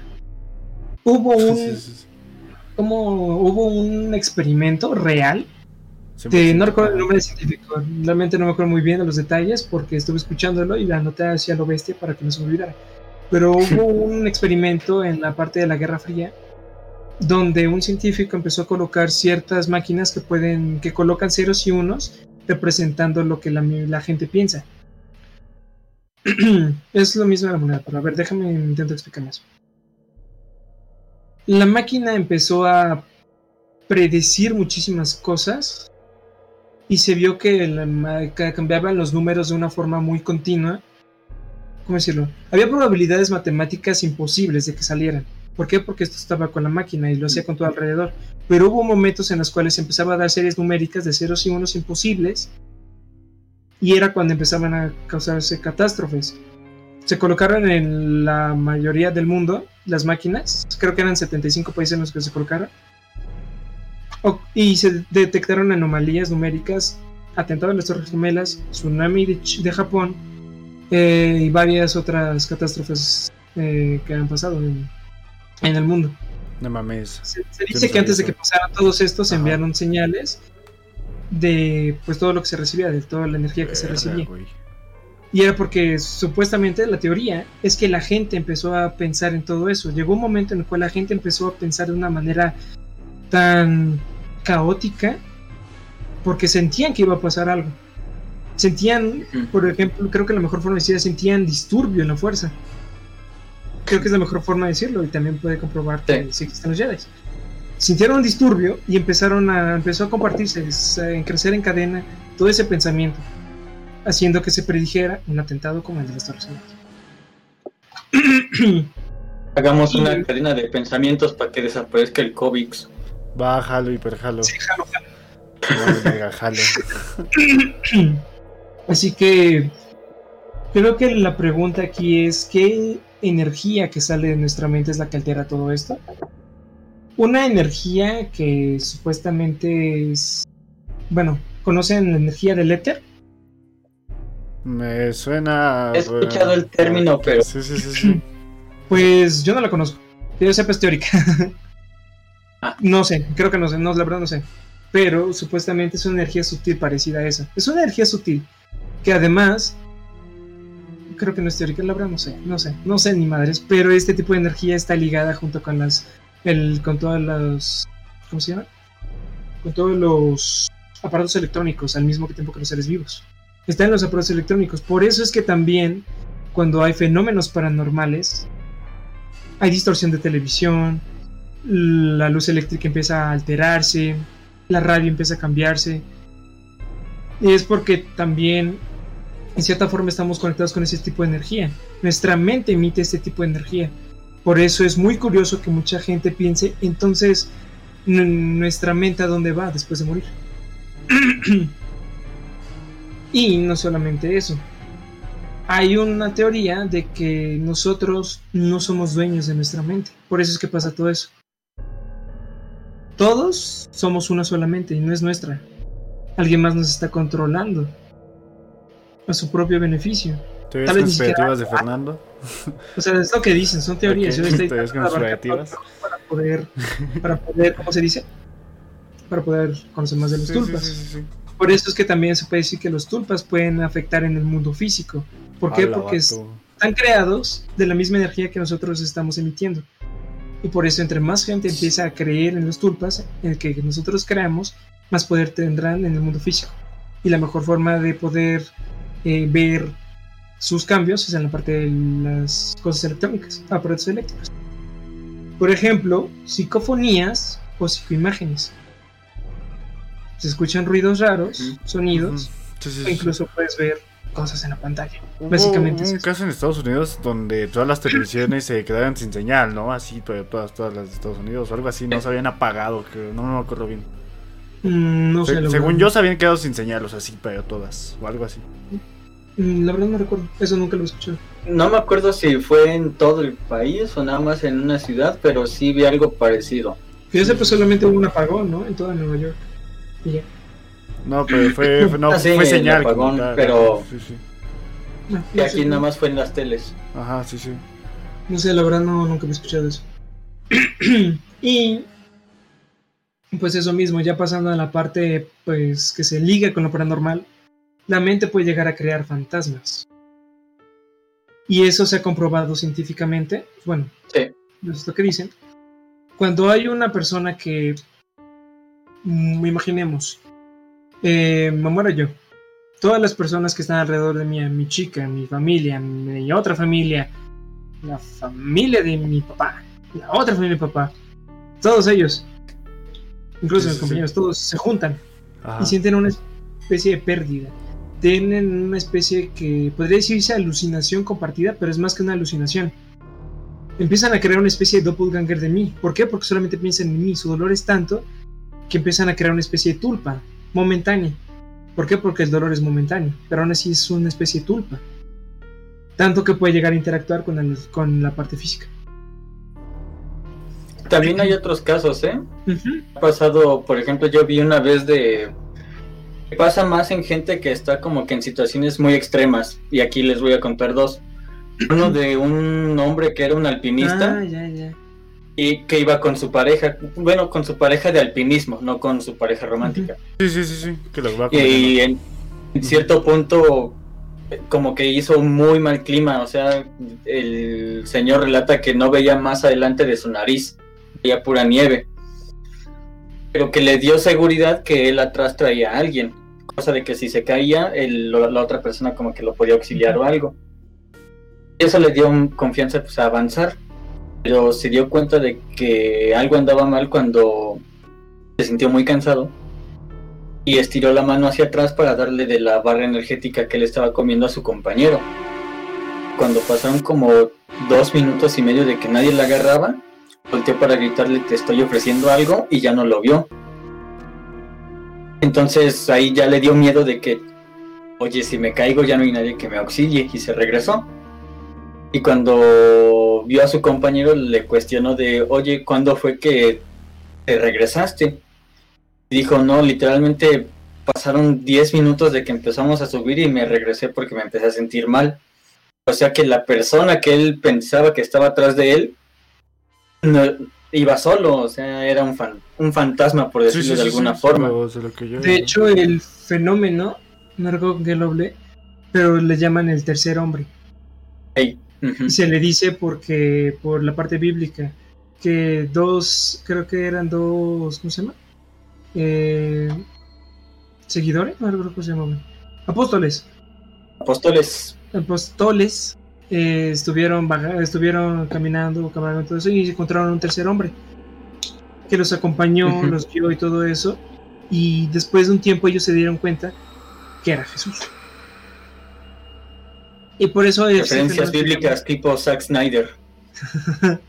Hubo un, Sí, sí, sí. como, hubo un experimento real sí, no recuerdo el nombre científico, realmente no me acuerdo muy bien de los detalles porque estuve escuchándolo y la anoté hacia lo bestia para que no se olvidara. Pero hubo un experimento en la parte de la Guerra Fría donde un científico empezó a colocar ciertas máquinas que pueden, que colocan ceros y unos representando lo que la, gente piensa. es lo mismo de la moneda, pero a ver, déjame intento explicar más. La máquina empezó a predecir muchísimas cosas y se vio que, la que cambiaban los números de una forma muy continua. ¿Cómo decirlo? Había probabilidades matemáticas imposibles de que salieran. ¿Por qué? Porque esto estaba con la máquina y lo hacía con todo alrededor. Pero hubo momentos en los cuales empezaba a dar series numéricas de ceros y unos imposibles y era cuando empezaban a causarse catástrofes. Se colocaron en la mayoría del mundo las máquinas, creo que eran 75 países en los que se colocaron, y se detectaron anomalías numéricas, atentado a las Torres Gemelas, tsunami de, de Japón eh, y varias otras catástrofes eh, que han pasado en, en el mundo. No mames. Se, dice no que antes de que pasaran todos estos se Ajá. enviaron señales de pues todo lo que se recibía, de toda la energía que se recibía. Y era porque supuestamente la teoría es que la gente empezó a pensar en todo eso. Llegó un momento en el cual la gente empezó a pensar de una manera tan caótica porque sentían que iba a pasar algo. Sentían, por ejemplo, creo que la mejor forma de decir sentían disturbio en la fuerza. Creo que es la mejor forma de decirlo y también puede comprobar que Sí. sí existen los Jedi. Sintieron un disturbio y empezaron a, empezó a compartirse, a crecer en cadena todo ese pensamiento haciendo que se predijera un atentado como el de las Torres. Hagamos una cadena de pensamientos para que desaparezca el COVID. Va, jalo, hiper jalo. Sí, jalo, jalo. Va, mega jalo. Así que creo que la pregunta aquí es ¿qué energía que sale de nuestra mente es la que altera todo esto? Una energía que supuestamente es bueno, ¿conocen la energía del éter? Me suena. He escuchado el término, pero- Sí, sí, sí. sí. Pues yo no la conozco. Yo sepa es teórica. Ah. No sé, creo que no sé, no, la verdad no sé. Pero supuestamente es una energía sutil parecida a esa. Es una energía sutil que además creo que no es teórica, la verdad no sé, no sé, no sé ni madres, pero este tipo de energía está ligada junto con las el con todos los ¿cómo se llama? Con todos los aparatos electrónicos al mismo tiempo que los seres vivos. Está en los aparatos electrónicos. Por eso es que también cuando hay fenómenos paranormales hay distorsión de televisión, la luz eléctrica empieza a alterarse, la radio empieza a cambiarse. Y es porque también, en cierta forma, estamos conectados con ese tipo de energía. Nuestra mente emite este tipo de energía. Por eso es muy curioso que mucha gente piense, entonces, nuestra mente a dónde va después de morir. y no solamente eso. Hay una teoría de que nosotros no somos dueños de nuestra mente. Por eso es que pasa todo eso. Todos somos una solamente y no es nuestra. Alguien más nos está controlando a su propio beneficio. ¿Teorías conspirativas de Fernando? O sea, es lo que dicen, son teorías. teorías conspirativas. Para poder, para poder, ¿cómo se dice? Para poder conocer más de los tulpas. Por eso es que también se puede decir que los tulpas pueden afectar en el mundo físico. ¿Por qué? Porque están creados de la misma energía que nosotros estamos emitiendo. Y por eso entre más gente empieza a creer en los tulpas, en el que nosotros creamos, más poder tendrán en el mundo físico. Y la mejor forma de poder eh, ver sus cambios es en la parte de las cosas electrónicas, aparatos eléctricos. Por ejemplo, psicofonías o psicoimágenes. Se escuchan ruidos raros, sonidos, o incluso puedes ver cosas en la pantalla. Básicamente un caso en Estados Unidos donde todas las televisiones se quedaron sin señal, ¿no? Así, todas, todas las de Estados Unidos o algo así, no se habían apagado, que no me acuerdo bien. Mm, no sé, según yo se habían quedado sin señal, o sea, sí, pero todas, o algo así. Mm, la verdad no recuerdo, eso nunca lo he escuchado. No me acuerdo si fue en todo el país o nada más en una ciudad, pero sí vi algo parecido. Sé, pues solamente hubo un apagón, ¿no? En toda Nueva York. Y ya. No, pero fue, no, ah, fue señal. Apagón, pero sí, sí. y aquí nada más fue en las teles. Ajá, sí, sí. No sé, la verdad no, nunca me he escuchado eso. y pues eso mismo, ya pasando a la parte pues que se liga con lo paranormal, la mente puede llegar a crear fantasmas. Y eso se ha comprobado científicamente. Bueno, sí. es lo que dicen. Cuando hay una persona que, mm, imaginemos, eh, me muero yo. Todas las personas que están alrededor de mí, mi chica, mi familia, mi otra familia, la familia de mi papá, la otra familia de mi papá, todos ellos, incluso mis compañeros, todos se juntan y sienten una especie de pérdida. Tienen una especie que podría decirse alucinación compartida, pero es más que una alucinación. Empiezan a crear una especie de doppelganger de mí. ¿Por qué? Porque solamente piensan en mí. Su dolor es tanto que empiezan a crear una especie de tulpa momentánea. ¿Por qué? Porque el dolor es momentáneo, pero aún así es una especie de tulpa. Tanto que puede llegar a interactuar con, con la parte física. También hay otros casos, ¿eh? Ha pasado, por ejemplo, yo vi una vez de... Pasa más en gente que está como que en situaciones muy extremas. Y aquí les voy a contar dos. Uno de un hombre que era un alpinista. Ah, ya, ya y que iba con su pareja, bueno, con su pareja de alpinismo, no con su pareja romántica. Sí, sí, sí, sí, que los va Y en, cierto punto como que hizo un muy mal clima, o sea, el señor relata que no veía más adelante de su nariz, pura nieve, pero que le dio seguridad que él atrás traía a alguien, cosa de que si se caía, la otra persona como que lo podía auxiliar o algo. Eso le dio confianza pues, a avanzar pero se dio cuenta de que algo andaba mal cuando se sintió muy cansado y estiró la mano hacia atrás para darle de la barra energética que le estaba comiendo a su compañero. Cuando pasaron como dos minutos y medio de que nadie la agarraba, volteó para gritarle te estoy ofreciendo algo y ya no lo vio. Entonces ahí ya le dio miedo de que, oye, si me caigo ya no hay nadie que me auxilie y se regresó. Y cuando vio a su compañero le cuestionó de, oye, ¿cuándo fue que te regresaste? Y dijo, no, literalmente pasaron 10 minutos de que empezamos a subir y me regresé porque me empecé a sentir mal. O sea que la persona que él pensaba que estaba atrás de él no, iba solo, o sea, era un, un fantasma, por decirlo de alguna forma. de hecho, el fenómeno, no recuerdo que lo hablé, pero le llaman el tercer hombre. Se le dice porque, por la parte bíblica, que dos, creo que eran dos, ¿cómo se llama? Eh, seguidores, no recuerdo cómo se llaman. Apóstoles. Apóstoles. Apóstoles eh, estuvieron, estuvieron caminando, caminando todo eso y encontraron un tercer hombre que los acompañó, los guió y todo eso. Y después de un tiempo ellos se dieron cuenta que era Jesús. Y por eso es... Referencias bíblicas tipo Zack Snyder.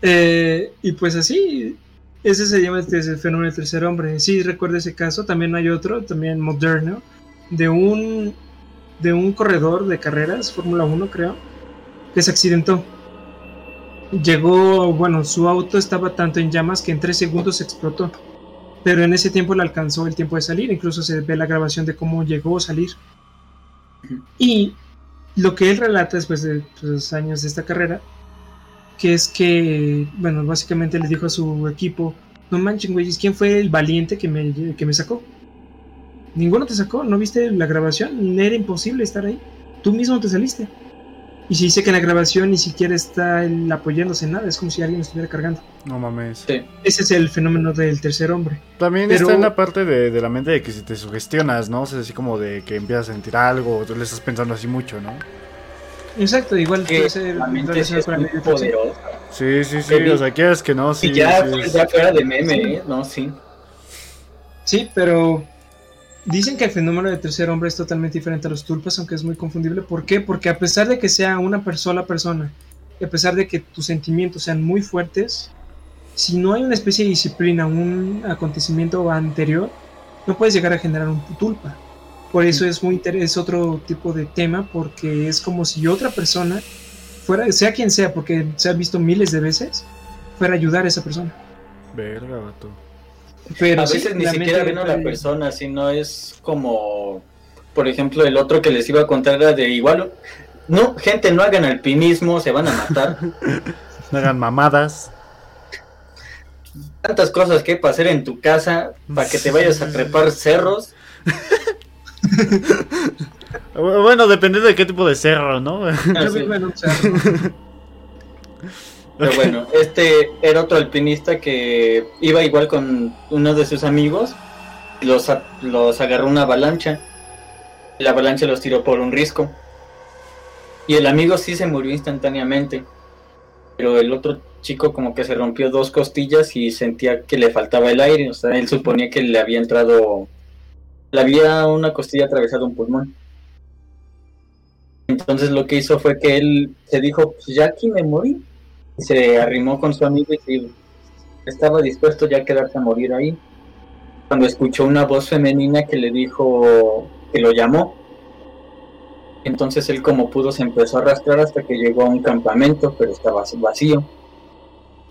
Eh, y pues así, ese se llama este, el fenómeno del tercer hombre. Sí, recuerdo ese caso. También hay otro, también moderno, de un, de un corredor de carreras, Fórmula 1 creo, que se accidentó. Llegó, bueno, su auto estaba tanto en llamas que en tres segundos explotó. Pero en ese tiempo le alcanzó el tiempo de salir. Incluso se ve la grabación de cómo llegó a salir. Y lo que él relata después de los años de esta carrera que es que, bueno, básicamente le dijo a su equipo, no manchen, güey, ¿quién fue el valiente que me, que me sacó? Ninguno te sacó, ¿no viste la grabación? Era imposible estar ahí. Tú mismo te saliste. Y si dice que en la grabación ni siquiera está él apoyándose en nada, es como si alguien estuviera cargando. No mames. Ese es el fenómeno del tercer hombre. También está en la parte de, de, la mente de que si te sugestionas, ¿no? O sea, así como de que empiezas a sentir algo, o tú le estás pensando así mucho, ¿no? Exacto, igual que la mente es muy poderosa. Sí, sí, sí, o sea, quieres que no, sí. Y ya, sí, ya fuera de meme, ¿eh? No, sí. Sí, pero dicen que el fenómeno de tercer hombre es totalmente diferente a los tulpas, aunque es muy confundible. ¿Por qué? Porque a pesar de que sea una sola persona, y a pesar de que tus sentimientos sean muy fuertes, si no hay una especie de disciplina, un acontecimiento anterior, no puedes llegar a generar un tulpa. Por eso es muy es otro tipo de tema, porque es como si otra persona fuera, sea quien sea, porque se ha visto miles de veces, fuera a ayudar a esa persona. Verga, vato. Pero a veces ni siquiera ven a la persona, sino es como, por ejemplo, el otro que les iba a contar era de igual. No, gente, no hagan alpinismo, se van a matar. no hagan mamadas. Tantas cosas que hay para hacer en tu casa para que te vayas a trepar cerros. bueno, depende de qué tipo de cerro, ¿no? Ah, Pero bueno, este era otro alpinista que iba igual con uno de sus amigos. Los, los agarró una avalancha. La avalancha los tiró por un risco. Y el amigo sí se murió instantáneamente. Pero el otro chico como que se rompió dos costillas y sentía que le faltaba el aire. O sea, él suponía que le había entrado le había una costilla atravesado un pulmón. Entonces lo que hizo fue que él se dijo, pues ya aquí me morí. Se arrimó con su amigo y estaba dispuesto ya a quedarse a morir ahí. Cuando escuchó una voz femenina que le dijo que lo llamó. Entonces él como pudo se empezó a arrastrar hasta que llegó a un campamento, pero estaba vacío.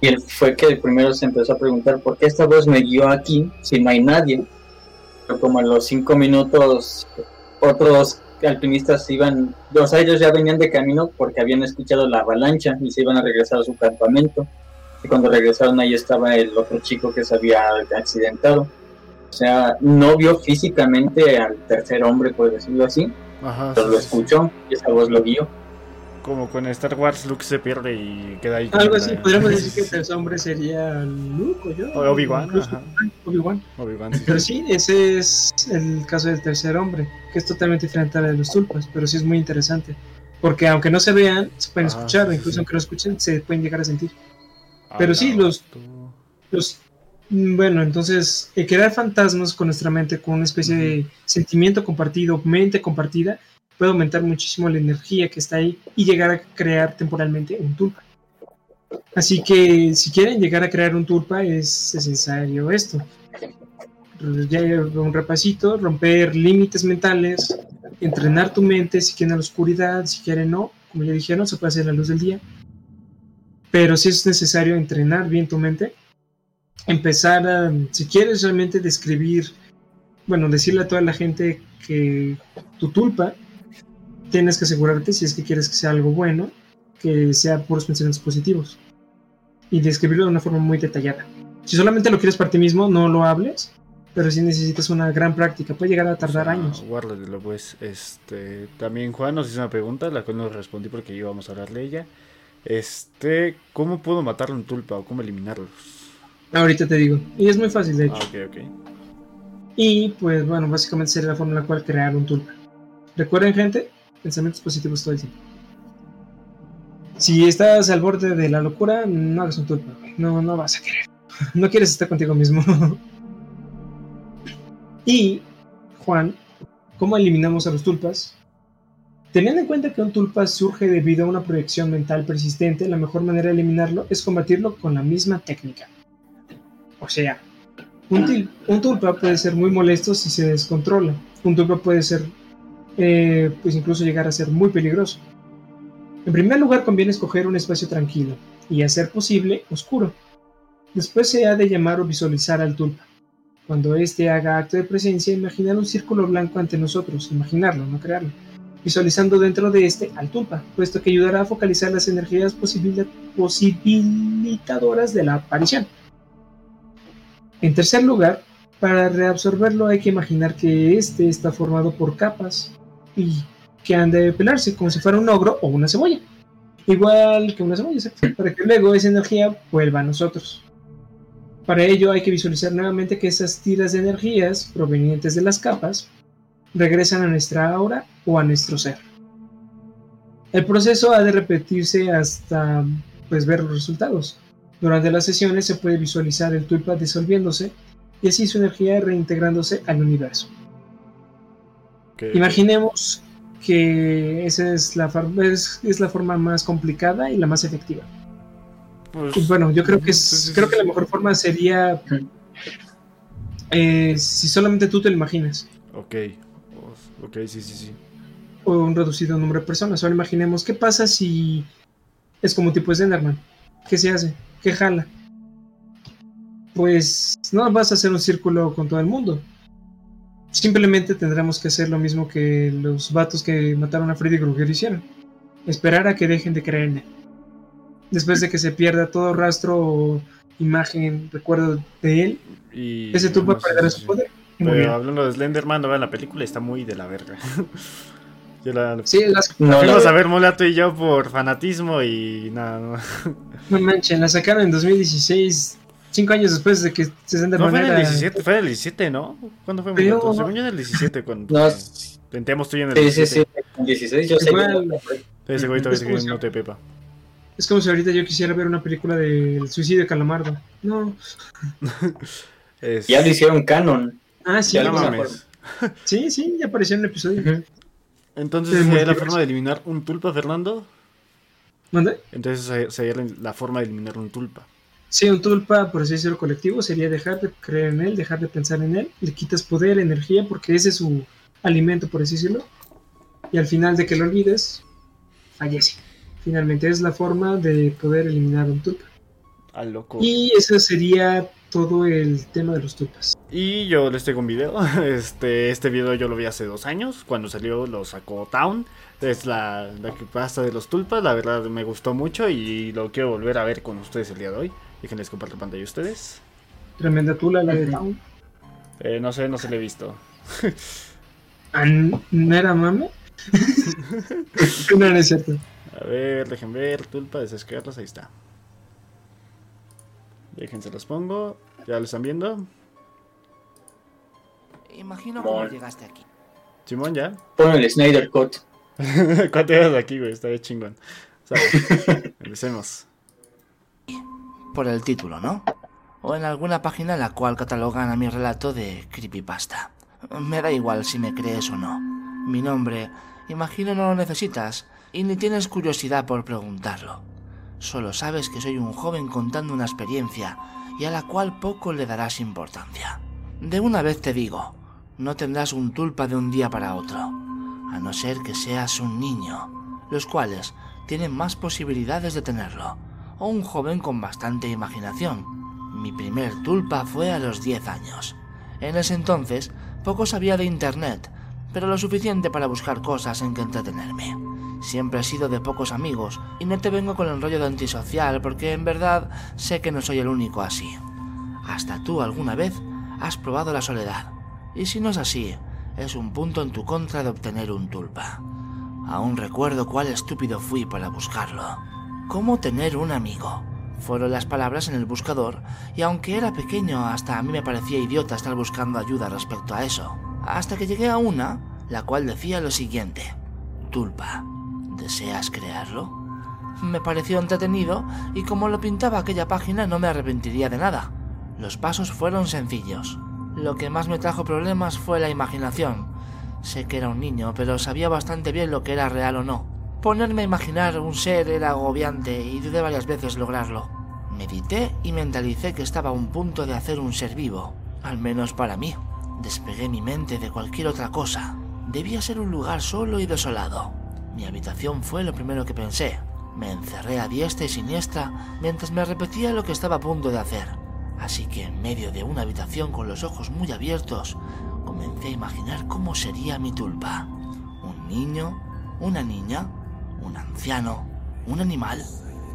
Y él fue que primero se empezó a preguntar, ¿por qué esta voz me guió aquí si no hay nadie? como en los cinco minutos otros alpinistas iban, o sea, ellos ya venían de camino porque habían escuchado la avalancha y se iban a regresar a su campamento. Y cuando regresaron ahí estaba el otro chico que se había accidentado. O sea, no vio físicamente al tercer hombre, por decirlo así, pero lo escuchó y esa voz lo guió. Como con Star Wars Luke se pierde y queda ahí. Algo así, podríamos decir que el tercer hombre sería Luke o yo. Obi-Wan. Obi-Wan. Pero sí, ese es el caso del tercer hombre, que es totalmente diferente a la de los tulpas, pero sí es muy interesante. Porque aunque no se vean, se pueden escuchar, o incluso aunque no escuchen, se pueden llegar a sentir. Pero sí, los, los bueno, entonces, el crear fantasmas con nuestra mente, con una especie de sentimiento compartido, mente compartida, puede aumentar muchísimo la energía que está ahí y llegar a crear temporalmente un tulpa. Así que si quieren llegar a crear un tulpa es necesario esto. Ya un repasito, romper límites mentales, entrenar tu mente si quieren a la oscuridad, si quieren no, como ya dijeron, se puede hacer la luz del día. Pero si es necesario entrenar bien tu mente, empezar a, si quieres realmente describir, bueno, decirle a toda la gente que tu tulpa tienes que asegurarte, si es que quieres que sea algo bueno, que sea puros pensamientos positivos. Y describirlo de una forma muy detallada. Si solamente lo quieres para ti mismo, no lo hables, pero si necesitas una gran práctica, puede llegar a tardar años. Guárdatelo, pues. Este, también Juan nos hizo una pregunta, la cual no respondí porque íbamos a hablarle de ella. Este, ¿cómo puedo matar un tulpa o cómo eliminarlos? Ahorita te digo. Y es muy fácil, de hecho. Ah, ok, ok. Y pues bueno, básicamente sería la forma en la cual crear un tulpa. Recuerden, gente, pensamientos positivos todo el tiempo. Si estás al borde de la locura, no hagas un tulpa, no, no vas a querer. No quieres estar contigo mismo. y Juan ¿Cómo eliminamos a los tulpas? Teniendo en cuenta que un tulpa surge debido a una proyección mental persistente, la mejor manera de eliminarlo es combatirlo con la misma técnica. O sea, un, un tulpa puede ser muy molesto si se descontrola. Un tulpa puede ser, eh, pues incluso llegar a ser muy peligroso. En primer lugar, conviene escoger un espacio tranquilo y, a ser posible, oscuro. Después se ha de llamar o visualizar al tulpa. Cuando éste haga acto de presencia, imaginar un círculo blanco ante nosotros, imaginarlo, no crearlo visualizando dentro de este al tulpa, puesto que ayudará a focalizar las energías posibilitadoras de la aparición. En tercer lugar, para reabsorberlo hay que imaginar que este está formado por capas y que han de pelarse como si fuera un ogro o una cebolla. Igual que una cebolla, para que luego esa energía vuelva a nosotros. Para ello hay que visualizar nuevamente que esas tiras de energías provenientes de las capas regresan a nuestra aura o a nuestro ser. El proceso ha de repetirse hasta pues, ver los resultados. Durante las sesiones se puede visualizar el tulpa disolviéndose y así su energía reintegrándose al universo. Imaginemos que esa es la, es, es la forma más complicada y la más efectiva. Pues, bueno, yo creo que es, creo que la mejor forma sería eh, si solamente tú te lo imaginas. Ok. Ok, sí, sí, sí. O un reducido número de personas. Ahora imaginemos qué pasa si es como tipo Slenderman. ¿Qué se hace? ¿Qué jala? Pues no vas a hacer un círculo con todo el mundo. Simplemente tendremos que hacer lo mismo que los vatos que mataron a Freddy Krueger hicieron. Esperar a que dejen de creer en él. Después de que se pierda todo rastro o imagen, recuerdo de él, ese turbo perderá su poder. Pero hablando de Slenderman, no vean la película, está muy de la verga. Yo la, sí, las no, fuimos a ver Molato y yo por fanatismo y nada, no. No manchen, la sacaron en 2016, cinco años después de que Slenderman No, fue en el 17, fue en el 17, ¿no? ¿Cuándo fue Molato? Según yo en el 17, cuando no, tentemos tú y en el 17. Sí, sí, sí, en 16 yo Igual, sé. Ese güey todavía que no te pepa. Es como si ahorita yo quisiera ver una película del suicidio de Calamardo. No. es... Ya lo hicieron canon. Ah, sí, ya no mames. Sí, sí, ya apareció en el episodio. Entonces, ¿sería la forma de eliminar un tulpa, Fernando? ¿Dónde? Entonces, sería la forma de eliminar un tulpa. Sí, un tulpa, por así decirlo, colectivo, sería dejar de creer en él, dejar de pensar en él, le quitas poder, energía, porque ese es su alimento, por así decirlo. Y al final de que lo olvides, fallece. Finalmente, es la forma de poder eliminar un tulpa. Al loco. Y eso sería todo el tema de los tulpas. Y yo les tengo un video. Este, este video yo lo vi hace dos años. Cuando salió lo sacó Town. Es la, la que pasa de los tulpas. La verdad me gustó mucho y lo quiero volver a ver con ustedes el día de hoy. Déjenles compartir pantalla a ustedes. Tremenda tula la de Town. Eh, no sé, no se le he visto. ¿No era mame? no, no es cierto. A ver, dejen ver. Tulpa, desescarlas, ahí está. Déjense los pongo. ¿Ya lo están viendo? Imagino cómo llegaste aquí. Simón, ¿ya? Pon el Snyder Cut. ¿Cuánto de aquí, güey? Está bien chingón. Empecemos. Por el título, ¿no? O en alguna página en la cual catalogan a mi relato de creepypasta. Me da igual si me crees o no. Mi nombre, imagino no lo necesitas y ni tienes curiosidad por preguntarlo. Solo sabes que soy un joven contando una experiencia y a la cual poco le darás importancia. De una vez te digo, no tendrás un tulpa de un día para otro, a no ser que seas un niño, los cuales tienen más posibilidades de tenerlo, o un joven con bastante imaginación. Mi primer tulpa fue a los 10 años. En ese entonces poco sabía de Internet, pero lo suficiente para buscar cosas en que entretenerme. Siempre he sido de pocos amigos y no te vengo con el rollo de antisocial porque en verdad sé que no soy el único así. Hasta tú alguna vez has probado la soledad. Y si no es así, es un punto en tu contra de obtener un tulpa. Aún recuerdo cuál estúpido fui para buscarlo. ¿Cómo tener un amigo? Fueron las palabras en el buscador, y aunque era pequeño, hasta a mí me parecía idiota estar buscando ayuda respecto a eso. Hasta que llegué a una, la cual decía lo siguiente. Tulpa. ¿Deseas crearlo? Me pareció entretenido y como lo pintaba aquella página no me arrepentiría de nada. Los pasos fueron sencillos. Lo que más me trajo problemas fue la imaginación. Sé que era un niño, pero sabía bastante bien lo que era real o no. Ponerme a imaginar un ser era agobiante y dudé varias veces lograrlo. Medité y mentalicé que estaba a un punto de hacer un ser vivo, al menos para mí. Despegué mi mente de cualquier otra cosa. Debía ser un lugar solo y desolado. Mi habitación fue lo primero que pensé. Me encerré a diestra y siniestra mientras me repetía lo que estaba a punto de hacer. Así que en medio de una habitación con los ojos muy abiertos, comencé a imaginar cómo sería mi tulpa. Un niño, una niña, un anciano, un animal.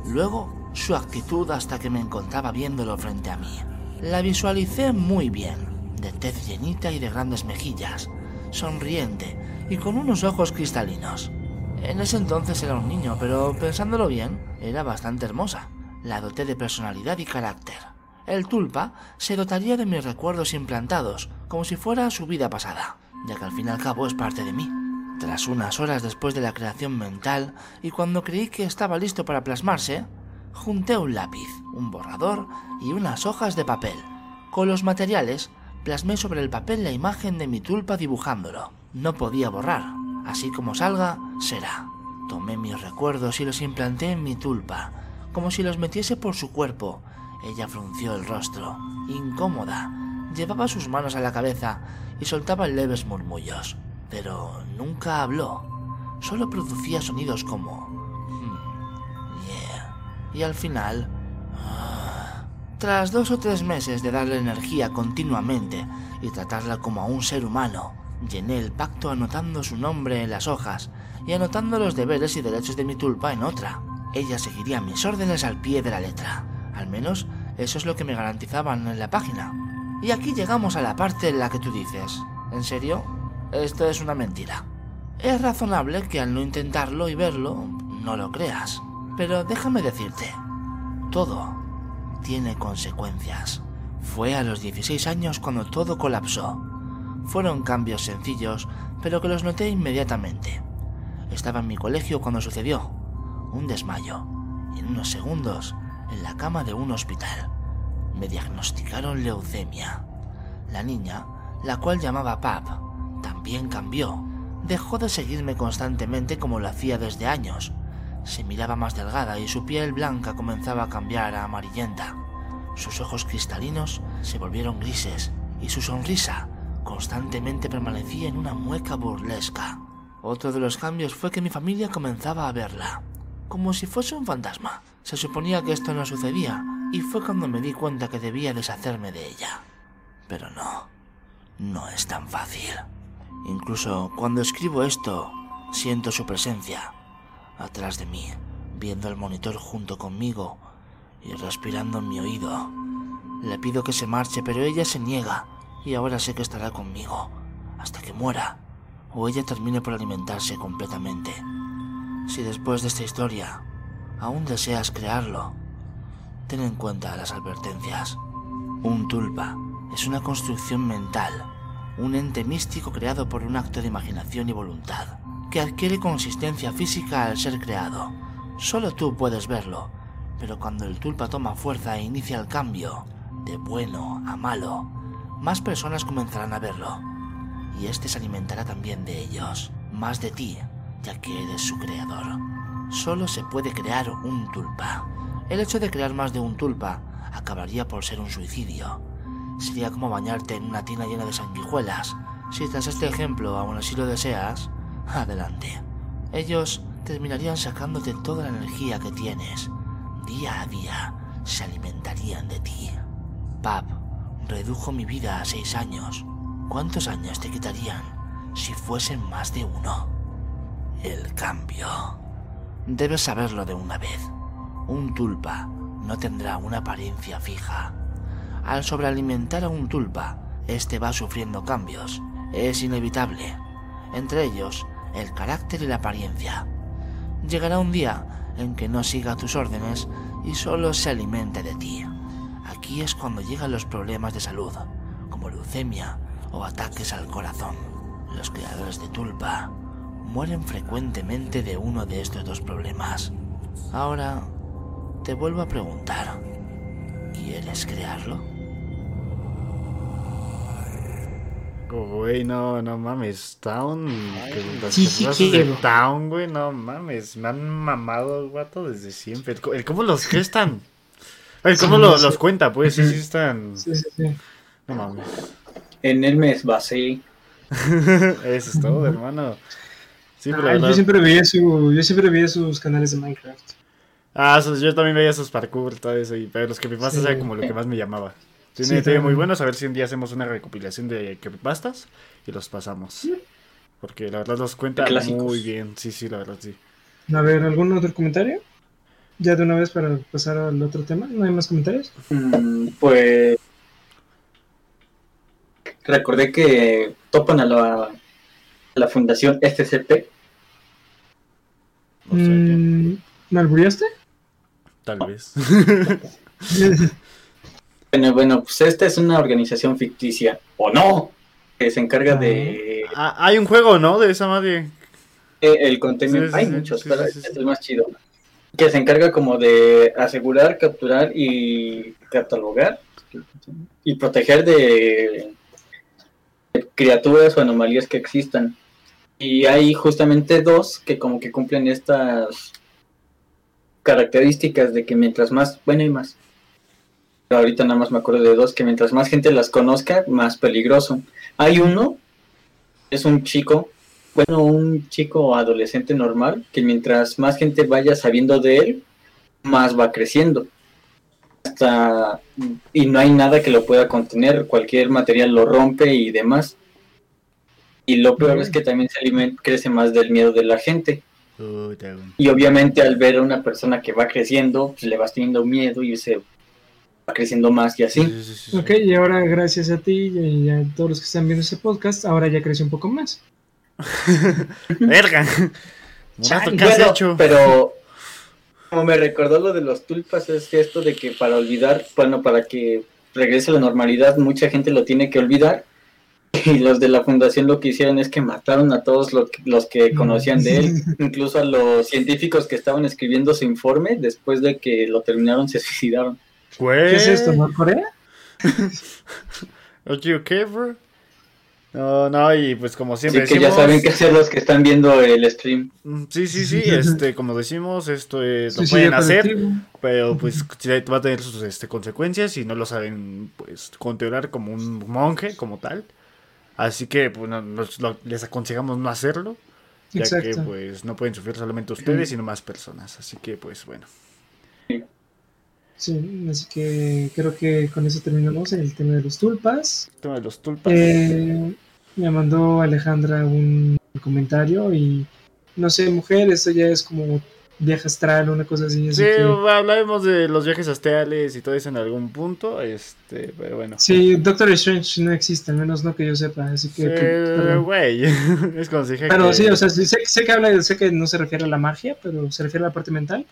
Luego su actitud hasta que me encontraba viéndolo frente a mí. La visualicé muy bien, de tez llenita y de grandes mejillas, sonriente y con unos ojos cristalinos. En ese entonces era un niño, pero pensándolo bien, era bastante hermosa. La doté de personalidad y carácter. El tulpa se dotaría de mis recuerdos implantados, como si fuera su vida pasada, ya que al fin y al cabo es parte de mí. Tras unas horas después de la creación mental y cuando creí que estaba listo para plasmarse, junté un lápiz, un borrador y unas hojas de papel. Con los materiales, plasmé sobre el papel la imagen de mi tulpa dibujándolo. No podía borrar, Así como salga, será. Tomé mis recuerdos y los implanté en mi tulpa, como si los metiese por su cuerpo. Ella frunció el rostro, incómoda. Llevaba sus manos a la cabeza y soltaba leves murmullos, pero nunca habló. Solo producía sonidos como... "Hmm, yeah". Y al final... ah. Tras dos o tres meses de darle energía continuamente y tratarla como a un ser humano, Llené el pacto anotando su nombre en las hojas y anotando los deberes y derechos de mi tulpa en otra. Ella seguiría mis órdenes al pie de la letra. Al menos eso es lo que me garantizaban en la página. Y aquí llegamos a la parte en la que tú dices, ¿en serio? Esto es una mentira. Es razonable que al no intentarlo y verlo, no lo creas. Pero déjame decirte, todo tiene consecuencias. Fue a los 16 años cuando todo colapsó. Fueron cambios sencillos, pero que los noté inmediatamente. Estaba en mi colegio cuando sucedió. Un desmayo. Y en unos segundos, en la cama de un hospital. Me diagnosticaron leucemia. La niña, la cual llamaba Pap, también cambió. Dejó de seguirme constantemente como lo hacía desde años. Se miraba más delgada y su piel blanca comenzaba a cambiar a amarillenta. Sus ojos cristalinos se volvieron grises y su sonrisa constantemente permanecía en una mueca burlesca. Otro de los cambios fue que mi familia comenzaba a verla, como si fuese un fantasma. Se suponía que esto no sucedía, y fue cuando me di cuenta que debía deshacerme de ella. Pero no, no es tan fácil. Incluso cuando escribo esto, siento su presencia, atrás de mí, viendo el monitor junto conmigo y respirando en mi oído. Le pido que se marche, pero ella se niega y ahora sé que estará conmigo hasta que muera o ella termine por alimentarse completamente. Si después de esta historia aún deseas crearlo, ten en cuenta las advertencias. Un tulpa es una construcción mental, un ente místico creado por un acto de imaginación y voluntad, que adquiere consistencia física al ser creado. Solo tú puedes verlo, pero cuando el tulpa toma fuerza e inicia el cambio, de bueno a malo, más personas comenzarán a verlo. Y este se alimentará también de ellos, más de ti, ya que eres su creador. Solo se puede crear un tulpa. El hecho de crear más de un tulpa acabaría por ser un suicidio. Sería como bañarte en una tina llena de sanguijuelas. Si tras este ejemplo aún así lo deseas, adelante. Ellos terminarían sacándote toda la energía que tienes. Día a día se alimentarían de ti. Pap redujo mi vida a seis años. ¿Cuántos años te quitarían si fuesen más de uno? El cambio. Debes saberlo de una vez. Un tulpa no tendrá una apariencia fija. Al sobrealimentar a un tulpa, este va sufriendo cambios. Es inevitable. Entre ellos, el carácter y la apariencia. Llegará un día en que no siga tus órdenes y solo se alimente de ti. Aquí es cuando llegan los problemas de salud, como leucemia o ataques al corazón. Los creadores de Tulpa mueren frecuentemente de uno de estos dos problemas. Ahora, te vuelvo a preguntar, ¿quieres crearlo? Güey, no, no mames. Town. que las Sí, sí de. Town, güey, no mames. Me han mamado, guato, desde siempre. El, cómo los gestan. El cómo Sí, lo- sí. los cuenta, pues, sí, sí están. Sí, sí, sí. No mames. En él me basé. Eso es todo, hermano. Sí, pero Ah, yo siempre veía su, yo siempre veía sus canales de Minecraft. Ah, yo también veía sus parkour, todo eso, y, pero los creepypastas Sí. era como lo que más me llamaba. Tiene, Sí, tiene muy buenos, a ver si un día hacemos una recopilación de creepypastas y los pasamos. Porque la verdad los cuenta muy bien, sí, sí, la verdad, sí. A ver, ¿algún otro comentario? Ya de una vez para pasar al otro tema. ¿No hay más comentarios? Mm, Pues recordé que topan a la, a la fundación SCP. O sea que, Mm, ¿Me albureaste? tal vez. Bueno, bueno, pues esta es una organización ficticia, o no, que se encarga de Ah, hay un juego, ¿no? De esa madre. eh, el contenido. Sí, sí, Hay sí, muchos, pero este es el más chido. Que se encarga como de asegurar, capturar y catalogar y proteger de criaturas o anomalías que existan. Y hay justamente dos que como que cumplen estas características de que mientras más, bueno, hay más. Pero ahorita nada más me acuerdo de dos, que mientras más gente las conozca, más peligroso. Hay uno, es un chico, bueno, un chico adolescente normal, que mientras más gente vaya sabiendo de él, más va creciendo. Hasta, y no hay nada que lo pueda contener, cualquier material lo rompe y demás. Y lo peor es que también se alimenta, crece más del miedo de la gente. Y obviamente al ver a una persona que va creciendo, pues le vas teniendo miedo y se creciendo más y así. Sí, sí, sí, sí. Ok, y ahora gracias a ti y a todos los que están viendo este podcast, ahora ya creció un poco más. Verga. Morato, ¿qué has Bueno, hecho? Pero como me recordó lo de los tulpas, es que esto de que para olvidar, bueno, para que regrese a la normalidad, mucha gente lo tiene que olvidar. Y los de la fundación lo que hicieron es que mataron a todos lo que- los que conocían de él, incluso a los científicos que estaban escribiendo su informe, después de que lo terminaron, se suicidaron. Güey. ¿Qué es esto, Norcorea? Ok, ok, bro. No, no, y pues como siempre Así que ya decimos- saben qué hacer los que están viendo el stream. Mm, Sí, sí, sí, este, como decimos, esto es, lo Suicidio pueden hacer, colectivo. pero pues sí va a tener sus este, consecuencias y no lo saben, pues, controlar como un monje, como tal. Así que, pues, no- nos- lo- les aconsejamos no hacerlo, ya que, Exacto. pues, no pueden sufrir solamente ustedes, sino más personas. Así que, pues, bueno. Sí, así que creo que con eso terminamos el tema de los tulpas. Tema de los tulpas. Eh, me mandó Alejandra un comentario y no sé, mujer, esto ya es como viaje astral, una cosa así. así sí, que- hablaremos de los viajes astrales y todo eso en algún punto, este, pero bueno. Sí, Doctor Strange no existe, al menos no que yo sepa, así que... Sí, perdón. güey, es como si Pero que- sí, o sea, sí, sé, sé que habla, sé que no se refiere a la magia, pero se refiere a la parte mental.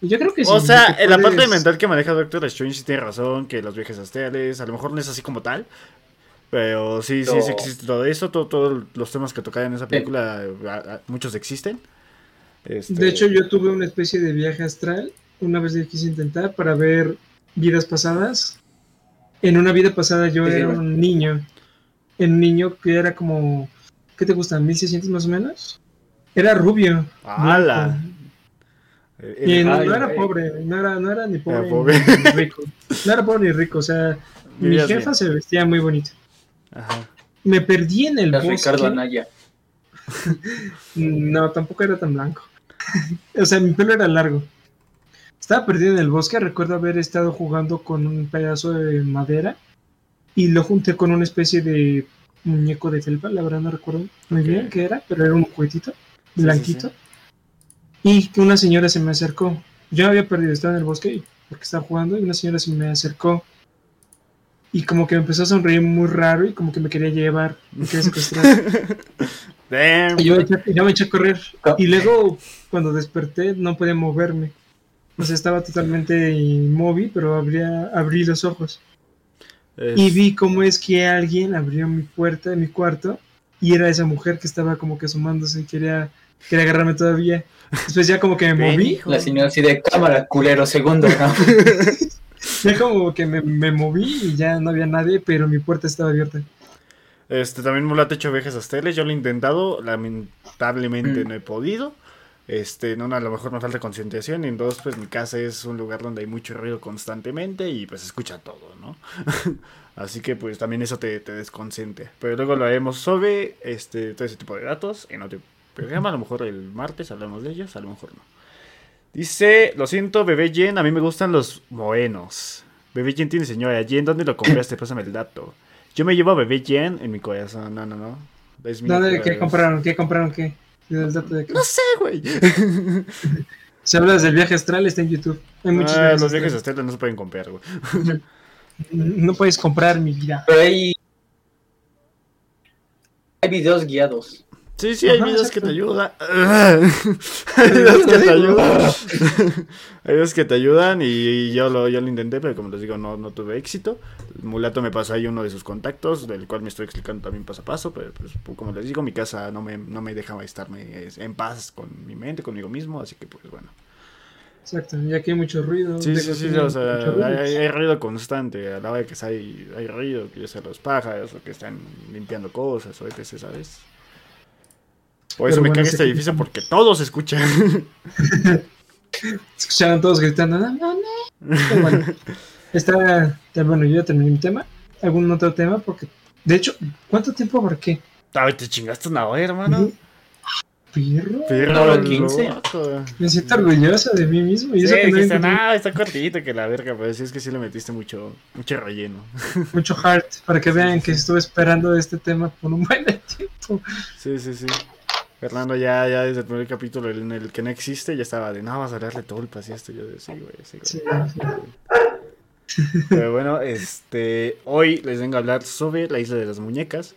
Y yo creo que sí. O sea, que en la parte puedes- mental que maneja Doctor Strange sí tiene razón, que los viajes astrales, a lo mejor no es así como tal, pero sí, sí, No. sí existe todo eso, todo- todos los temas que tocan en esa película, a- a- muchos existen. Este, De hecho, yo tuve una especie de viaje astral, una vez que quise intentar para ver vidas pasadas. En una vida pasada yo era un niño, en un niño que era como, ¿qué te gusta? ¿1600 más o menos? Era rubio. ¡Hala! blanco. Y no, era pobre, no era, no era ni pobre, Era pobre. ni rico. No era pobre ni rico, o sea, mi jefa bien. se vestía muy bonito. Ajá. Me perdí en el bosque. Ricardo Anaya. No, tampoco era tan blanco. o sea, mi pelo era largo. Estaba perdido en el bosque. Recuerdo haber estado jugando con un pedazo de madera y lo junté con una especie de muñeco de felpa. La verdad no recuerdo muy bien qué era, pero era un juguetito sí, blanquito. Y que una señora se me acercó. Yo había perdido, estaba en el bosque y- porque estaba jugando y una señora se me acercó. Y como que me empezó a sonreír muy raro y como que me quería llevar, me quería secuestrar. Damn. Y yo, me eché- y yo me eché a correr. Y luego, cuando desperté, no podía moverme. O sea, estaba totalmente inmóvil, pero abría, abrí los ojos. Es- Y vi cómo es que alguien abrió mi puerta de mi cuarto. Y era esa mujer que estaba como que asomándose y quería, quería agarrarme todavía. Después ya como que me moví. La señora así de cámara, culero, segundo. ¿no? Ya como que me, me moví y ya no había nadie, pero mi puerta estaba abierta. Este, también Mulato ha hecho viajes astrales. Yo lo he intentado, lamentablemente Mm. no he podido. Este, no, a lo mejor me falta concentración. Y en dos, pues mi casa es un lugar donde hay mucho ruido constantemente y pues se escucha todo, ¿no? Así que pues también eso te, te. Pero luego lo haremos sobre este, todo ese tipo de datos en otro programa. A lo mejor el martes hablamos de ellos, a lo mejor no. Dice, lo siento, bebé Jen, a mí me gustan los moenos. Bebé Jen tiene señora. Jen, ¿dónde lo compraste? Pásame el dato. Yo me llevo a bebé Jen en mi corazón. No, no, no. Es mi ¿Dónde, ¿Qué compraron? ¿Qué compraron? ¿Qué? ¿El dato de qué? No sé, güey. Si hablas del viaje astral, está en YouTube. Hay muchos Ah, viajes los viajes astrales. astrales no se pueden comprar, güey. No puedes comprar mi vida. Pero hay. Hay videos guiados. Sí, sí, hay videos que te ayudan. hay videos que te ayudan. hay videos que te ayudan y yo lo, yo lo intenté, pero como les digo, no, no tuve éxito. El mulato me pasó ahí uno de sus contactos, del cual me estoy explicando también paso a paso, pero pues, como les digo, mi casa no me, no me deja estarme en paz con mi mente, conmigo mismo, así que pues bueno. Exacto, y aquí hay mucho ruido. Sí, sí, sí, o sea, hay, ruido constante, a la hora de que hay, hay ruido, que ya sea los pájaros o que están limpiando cosas o etc, ¿sabes? Por eso Pero me bueno, caga este edificio porque todos escuchan. Escucharon todos gritando. No, no, no. Pero bueno, está, está- bueno, yo ya terminé mi tema. ¿Algún otro tema? Porque, de hecho, ¿cuánto tiempo abarqué? Ay, te chingaste una hora, hermano. Pirro. Lo 15. loco. Me siento orgulloso de mí mismo. Y Sí, eso que no dijiste, entendí "Nah, está cortito que la verga, pero sí es que sí le metiste mucho, mucho relleno. mucho heart para que vean que estuve esperando este tema por un buen tiempo. Sí, sí, sí. Fernando ya, ya desde el primer capítulo en el que no existe ya estaba de, no, vamos a hablar de tulpas y esto. Yo de, sí, güey, sí, güey. Sí, Pero bueno, este, hoy les vengo a hablar sobre la isla de las muñecas.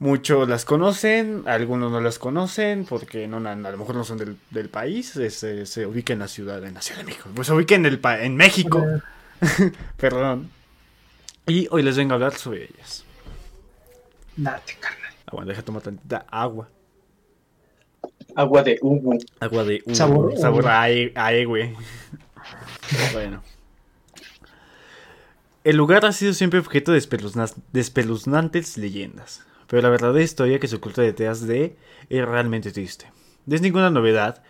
Muchos las conocen, algunos no las conocen porque no, a lo mejor no son del, del país, este, se ubica en la ciudad, en la Ciudad de México. Pues se ubica en, el pa- en México, perdón. Y hoy les vengo a hablar sobre ellas. Date, carnal. Aguanta, deja tomar tantita agua. Agua de Ubu. Agua de uva, Sabor- sabor a, e- a güey. bueno. El lugar ha sido siempre objeto de espeluzna- de espeluznantes leyendas, pero la verdadera historia que se oculta detrás de es realmente triste. No es ninguna novedad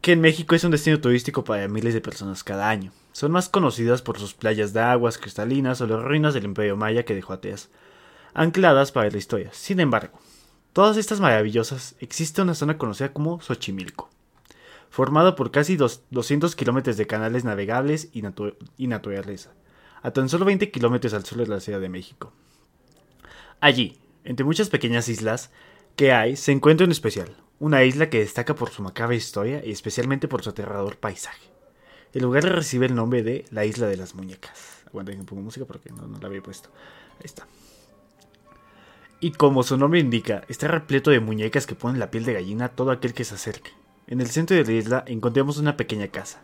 que en México es un destino turístico para miles de personas cada año. Son más conocidas por sus playas de aguas cristalinas o las ruinas del Imperio Maya que dejó atrás, ancladas para la historia. Sin embargo, todas estas maravillosas existe una zona conocida como Xochimilco, formada por casi dos- 200 kilómetros de canales navegables y, natu- y naturaleza, a tan solo 20 kilómetros al sur de la Ciudad de México. Allí, entre muchas pequeñas islas que hay, se encuentra en especial, una isla que destaca por su macabra historia y especialmente por su aterrador paisaje. El lugar recibe el nombre de la Isla de las Muñecas. Aguanten que pongo música porque no, no la había puesto. Ahí está. Y como su nombre indica, está repleto de muñecas que ponen la piel de gallina a todo aquel que se acerque. En el centro de la isla encontramos una pequeña casa,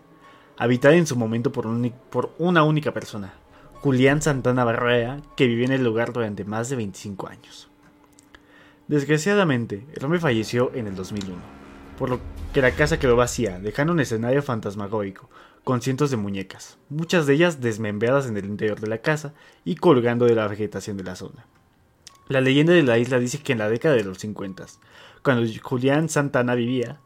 habitada en su momento por, una única persona, Julián Santana Barrea, que vivió en el lugar durante más de 25 años. Desgraciadamente, el hombre falleció en el 2001, por lo que la casa quedó vacía, dejando un escenario fantasmagórico, con cientos de muñecas, muchas de ellas desmembradas en el interior de la casa y colgando de la vegetación de la zona. La leyenda de la isla dice que en la década de los 50, cuando Julián Santana vivía,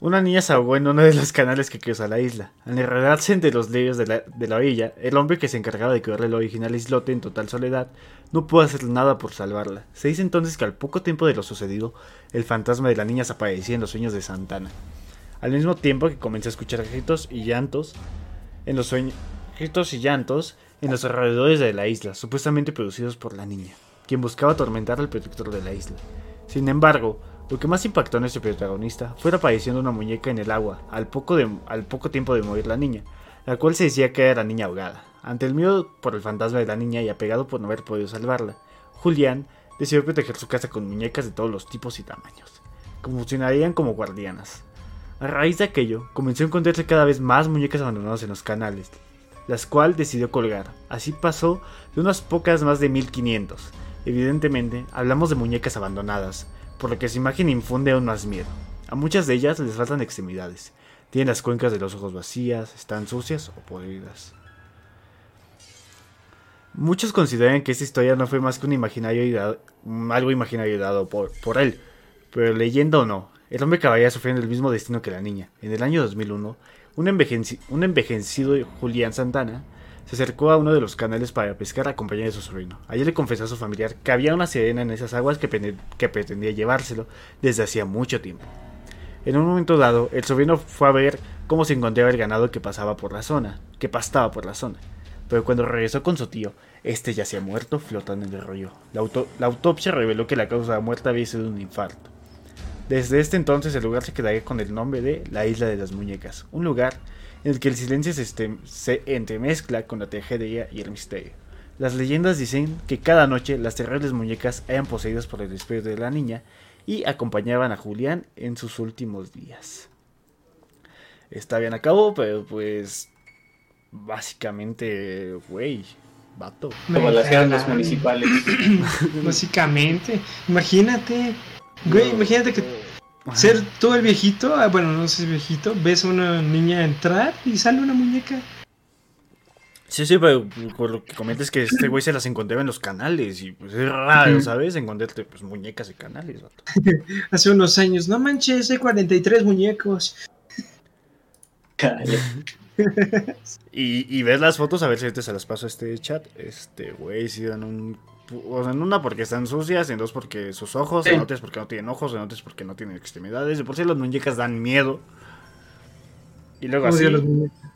una niña se ahogó en uno de los canales que cruza la isla. Al enredarse entre los lirios de la, de la orilla, el hombre que se encargaba de cuidar el original islote en total soledad no pudo hacer nada por salvarla. Se dice entonces que al poco tiempo de lo sucedido, el fantasma de la niña se aparecía en los sueños de Santana. Al mismo tiempo que comencé a escuchar gritos y llantos en los sueños, gritos y llantos en los alrededores de la isla, supuestamente producidos por la niña, quien buscaba atormentar al protector de la isla. Sin embargo, lo que más impactó a nuestro protagonista fue la aparición de una muñeca en el agua al poco, de- al poco tiempo de morir la niña, la cual se decía que era la niña ahogada. Ante el miedo por el fantasma de la niña y apegado por no haber podido salvarla, Julián decidió proteger su casa con muñecas de todos los tipos y tamaños, que funcionarían como guardianas. A raíz de aquello, comenzó a encontrarse cada vez más muñecas abandonadas en los canales, las cuales decidió colgar. Así pasó de unas pocas más de 1500. Evidentemente, hablamos de muñecas abandonadas, por lo que su imagen infunde aún más miedo. A muchas de ellas les faltan extremidades, tienen las cuencas de los ojos vacías, están sucias o podridas. Muchos consideran que esta historia no fue más que un imaginario algo imaginario dado por, por él, pero leyenda o no, el hombre acabaría sufriendo el mismo destino que la niña. En el año 2001, un, envejecido Julián Santana se acercó a uno de los canales para pescar acompañado de su sobrino. Allí le confesó a su familiar que había una sirena en esas aguas que, pretendía llevárselo desde hacía mucho tiempo. En un momento dado, el sobrino fue a ver cómo se encontraba el ganado que pasaba por la zona, que pastaba por la zona. Pero cuando regresó con su tío, este ya se ha muerto flotando en el río. La, la autopsia reveló que la causa de la muerte había sido un infarto. Desde este entonces el lugar se quedaría con el nombre de la Isla de las Muñecas, un lugar en el que el silencio se, este, se entremezcla con la tragedia y el misterio. Las leyendas dicen que cada noche las terribles muñecas eran poseídas por el espíritu de la niña y acompañaban a Julián en sus últimos días. Está bien a cabo, pero pues básicamente, güey, vato. Como las grandes municipales. básicamente, imagínate, güey, imagínate que ser todo el viejito, ah, bueno, no sé si es viejito, ves a una niña entrar y sale una muñeca. Sí, sí, pero por lo que comentas que este güey se las encontraba en los canales y pues es raro, ¿sabes? Encontrarte pues muñecas de canales, vato. Hace unos años, no manches, hay 43 muñecos. y, y ves las fotos, a ver si te se las paso a este chat. Este güey, sí dan un o sea, en una porque están sucias, en dos porque sus ojos, en otras porque no tienen ojos, en otras porque no tienen extremidades. De por sí las muñecas dan miedo. Y luego así,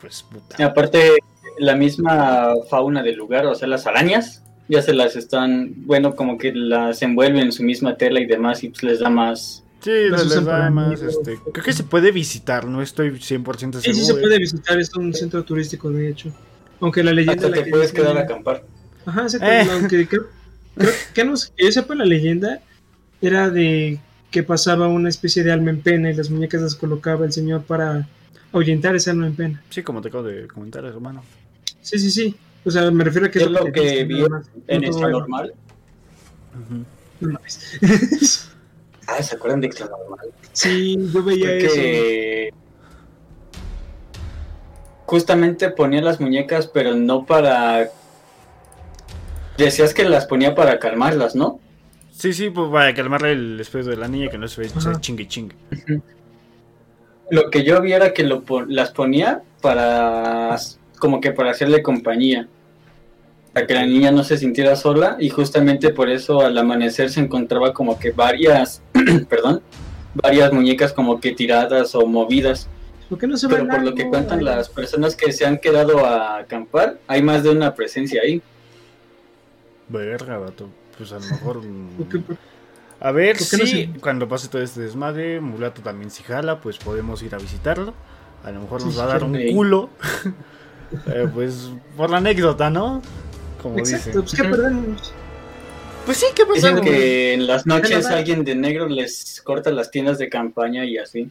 pues puta. Y aparte, la misma fauna del lugar, o sea, las arañas, ya se las están, bueno, como que las envuelven en su misma tela y demás y pues les da más... Sí, les, da más, este, creo que se puede visitar, no estoy 100% seguro. Sí, sí se puede visitar, es un centro turístico de hecho. Aunque la leyenda... Hasta te puedes quedar a acampar. Ajá, se eh. aunque Creo que, no, que yo sepa la leyenda era de que pasaba una especie de alma en pena y las muñecas las colocaba el señor para ahuyentar esa alma en pena. Sí, como te acabo de comentar, hermano. Sí, sí, sí. O sea, me refiero a que es lo que, vi en Extra Normal. ah, ¿se acuerdan de Extra Normal? Sí, yo veía eso. Justamente ponía las muñecas, pero no para Decías que las ponía para calmarlas, ¿no? Sí, sí, pues para calmarle el espíritu de la niña que no se ve chingue chingue. Lo que yo vi era que lo, las ponía para como que para hacerle compañía. Para que la niña no se sintiera sola y justamente por eso al amanecer se encontraba como que varias, perdón, varias muñecas como que tiradas o movidas. ¿Por qué no se Pero por lo que cuentan las personas que se han quedado a acampar, hay más de una presencia ahí. Verga, vato. Pues a lo mejor. A ver si cuando pase todo este desmadre, Mulato también si jala, pues podemos ir a visitarlo. A lo mejor nos va a dar un culo. eh, pues por la anécdota, ¿no? Como Exacto, pues qué perdemos. Pues sí, ¿qué pasa? Dicen que en las noches alguien de negro les corta las tiendas de campaña y así.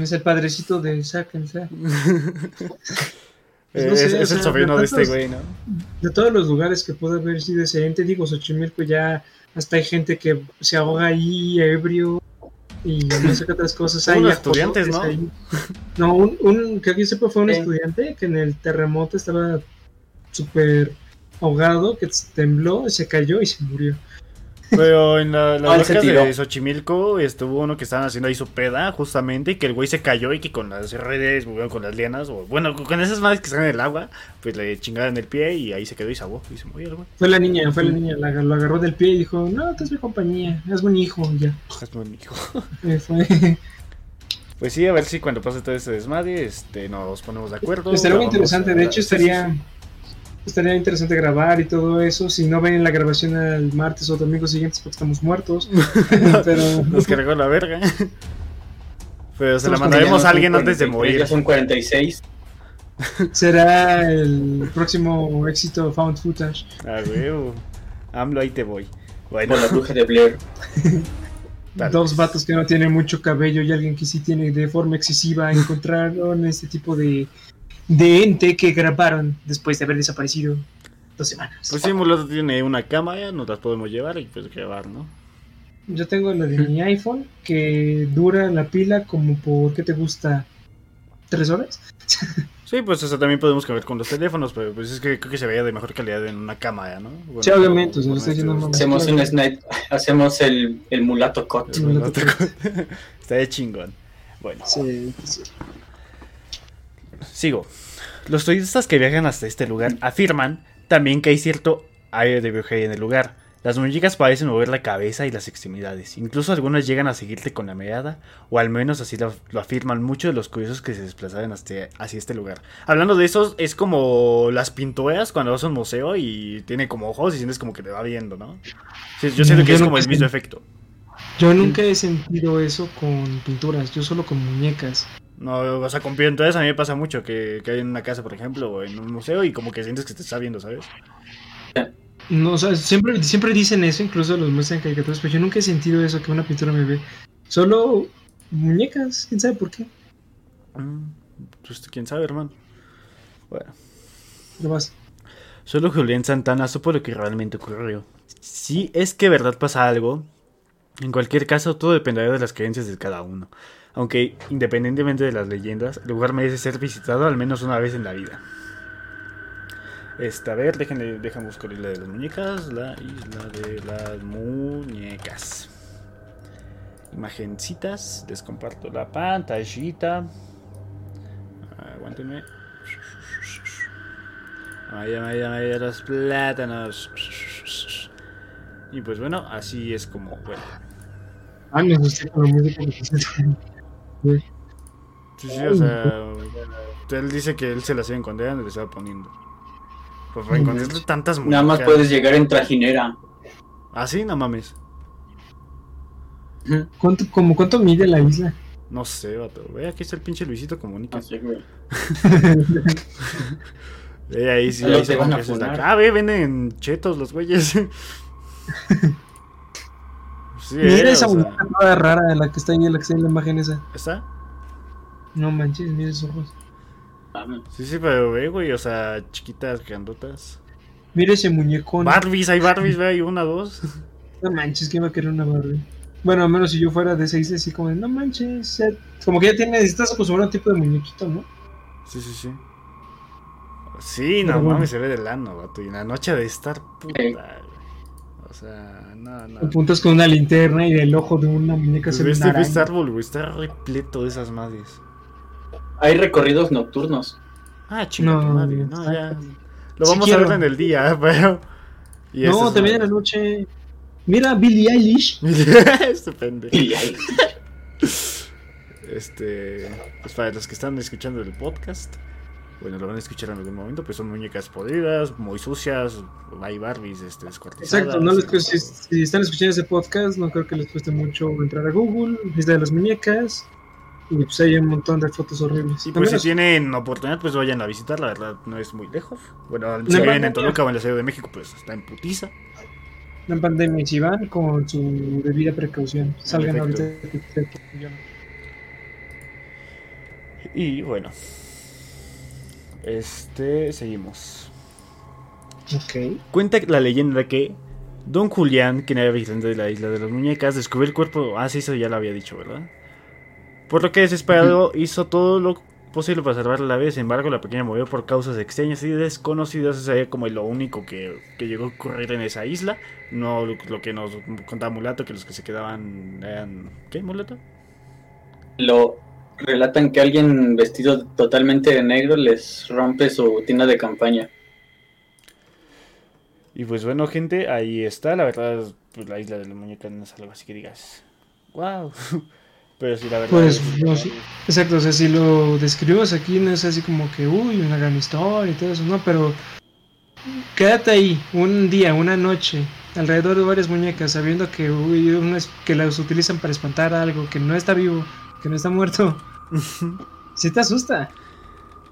Es el padrecito de Sáquense. Pues es, el sobrino de este güey, ¿no? De todos los lugares que puede haber sido ese ente, digo, Xochimilco ya hasta hay gente que se ahoga ahí ebrio y no sé qué otras cosas hay. estudiantes, ¿no? No, un, un, que aquí sepa fue un estudiante que en el terremoto estaba súper ahogado, que tembló, se cayó y se murió. Pero en la, la de Xochimilco estuvo uno que estaban haciendo ahí su peda, justamente, y que el güey se cayó y que con las redes, con las lianas, o bueno, con esas madres que están en el agua, pues le chingaron el pie y ahí se quedó y se ahogó y se murió el güey. Fue la niña, fue la niña, la, lo agarró del pie y dijo, no, tú es mi compañía, es mi hijo, ya. Es mi hijo. Pues sí, a ver si cuando pase todo este desmadre, este, nos ponemos de acuerdo. Estaría muy interesante, de hecho estaría estaría interesante grabar y todo eso. Si no ven la grabación el martes o domingo siguientes porque estamos muertos. pero... Nos cargó la verga. Pero se la mandaremos a alguien antes de morir. Ya son 46. Será el próximo éxito Found Footage. Ah, huevo. AMLO, ahí te voy. Bueno, la bruja de Blair. Dos vatos que no tienen mucho cabello y alguien que sí tiene de forma excesiva encontraron este tipo de de ente que grabaron después de haber desaparecido dos semanas. Pues sí, Mulato tiene una cámara, nos las podemos llevar y pues grabar, ¿no? Yo tengo la de mi iPhone que dura la pila como por, ¿qué te gusta? ¿Tres horas? Sí, pues eso también podemos cambiar con los teléfonos, pero pues es que creo que se veía de mejor calidad en una cámara, ¿no? Bueno, Sí, obviamente, o sea, lo bueno, estoy diciendo esto- más- Hacemos un snipe, hacemos el, el mulato cut. el mulato con- Está de chingón. Bueno, Sí, sí. Sigo. Los turistas que viajan hasta este lugar afirman también que hay cierto aire de brujería en el lugar. Las muñecas parecen mover la cabeza y las extremidades. Incluso algunas llegan a seguirte con la mirada, o al menos así lo, lo afirman muchos de los curiosos que se desplazaban hasta, hacia este lugar. Hablando de esos, es como las pinturas cuando vas a un museo y tiene como ojos y sientes como que te va viendo, ¿no? Sí, yo siento que Yo es no como el mismo efecto. Yo nunca he sentido eso con pinturas, yo solo con muñecas. No, o sea, con pinturas a mí me pasa mucho que, que hay en una casa, por ejemplo, o en un museo y como que sientes que te está viendo, ¿sabes? No, o sea, siempre, siempre dicen eso, incluso los muestran en caricaturas, pero yo nunca he sentido eso, que una pintura me ve. Solo muñecas, quién sabe por qué. Mm, Pues quién sabe, hermano. Bueno. Lo vas. Solo Julián Santana supo lo que realmente ocurrió. Si es que verdad pasa algo, en cualquier caso todo dependerá de las creencias de cada uno. Aunque independientemente de las leyendas, el lugar merece ser visitado al menos una vez en la vida. Este, a ver, déjenme, déjenme buscar la isla de las muñecas. La isla de las muñecas. Imagencitas, les comparto la pantallita. Aguántenme. Vaya, vaya, vaya, los plátanos. Y pues bueno, así es como, bueno. Ah, me con la música. Sí, sí, o sea, él dice que él se las iba encontrando y le estaba poniendo. Pues para encontrarle tantas muñecas. Nada más puedes llegar en trajinera. Ah, sí, no mames. ¿Cuánto, como cuánto mide la isla? No sé, vato. Ve, aquí está el pinche Luisito Comunica. Sé, güey. Ve, ahí sí, ahí se van a acá. Ah, ve, venden chetos los güeyes. sí, Mira esa muñeca toda rara, la que está ahí, la que está en la imagen esa. ¿Está? No manches, mira esos ojos. Sí, sí, pero ve, güey, o sea, chiquitas, grandotas. Mira ese muñecón. Barbies, hay Barbies, ve, hay una, dos. No manches, que iba a querer una Barbie. Bueno, a menos si yo fuera de esa isla, así como, de, no manches, ya- como que ya tienes, estás acostumbrado a un tipo de muñequito, ¿no? Sí, sí, sí. Sí, no Pero bueno. mames, se ve de lano, vato. Y en la noche de estar puta. O sea, no, no. Apuntas con una linterna y del ojo de una muñeca Pues se ve ve este, este árbol, güey, está repleto de esas madres. Hay recorridos nocturnos. Ah, chingada No, madre. No, ya. Lo Sí vamos quiero. a ver en el día, pero. Y No, también en la noche. Mira, Billie Eilish. este pendejo. Y ahí. Este. Pues para los que están escuchando el podcast. Bueno, lo van a escuchar en algún momento, pues son muñecas podridas, muy sucias, hay Barbies este, descuartizadas. Exacto, no les cuesta- si, si están escuchando ese podcast, no creo que les cueste mucho entrar a Google, isla de las muñecas, y pues hay un montón de fotos horribles. Y pues si tienen oportunidad, pues vayan a visitar, la verdad no es muy lejos. Bueno, si viven pandemia. en Toluca o en la Ciudad de México, pues está en putiza. en pandemia, si van con su debida precaución, salgan ahorita. Y bueno. Este, seguimos. Ok. Cuenta la leyenda que Don Julián, quien era vigilante de la isla de las muñecas, descubrió el cuerpo. Ah, sí, eso ya lo había dicho, ¿verdad? Por lo que desesperado hizo todo lo posible para salvarla a la vez. Sin embargo, la pequeña murió por causas extrañas y desconocidas. Eso sería como lo único que, que llegó a ocurrir en esa isla. No lo, lo que nos contaba Mulato, que los que se quedaban eran. ¿Qué, Mulato? Lo relatan que alguien vestido totalmente de negro les rompe su tienda de campaña. Y pues bueno, gente, ahí está. La verdad, pues la isla de las muñecas no es algo así que digas. ¡Wow! Pero sí, la verdad. Pues, es- no, sí. Exacto, o sea, si lo describimos aquí, no es así como que, uy, una gran historia y todo eso, no, pero quédate ahí un día, una noche, alrededor de varias muñecas, sabiendo que, uy, que las utilizan para espantar algo, que no está vivo, que no está muerto. Si te asusta.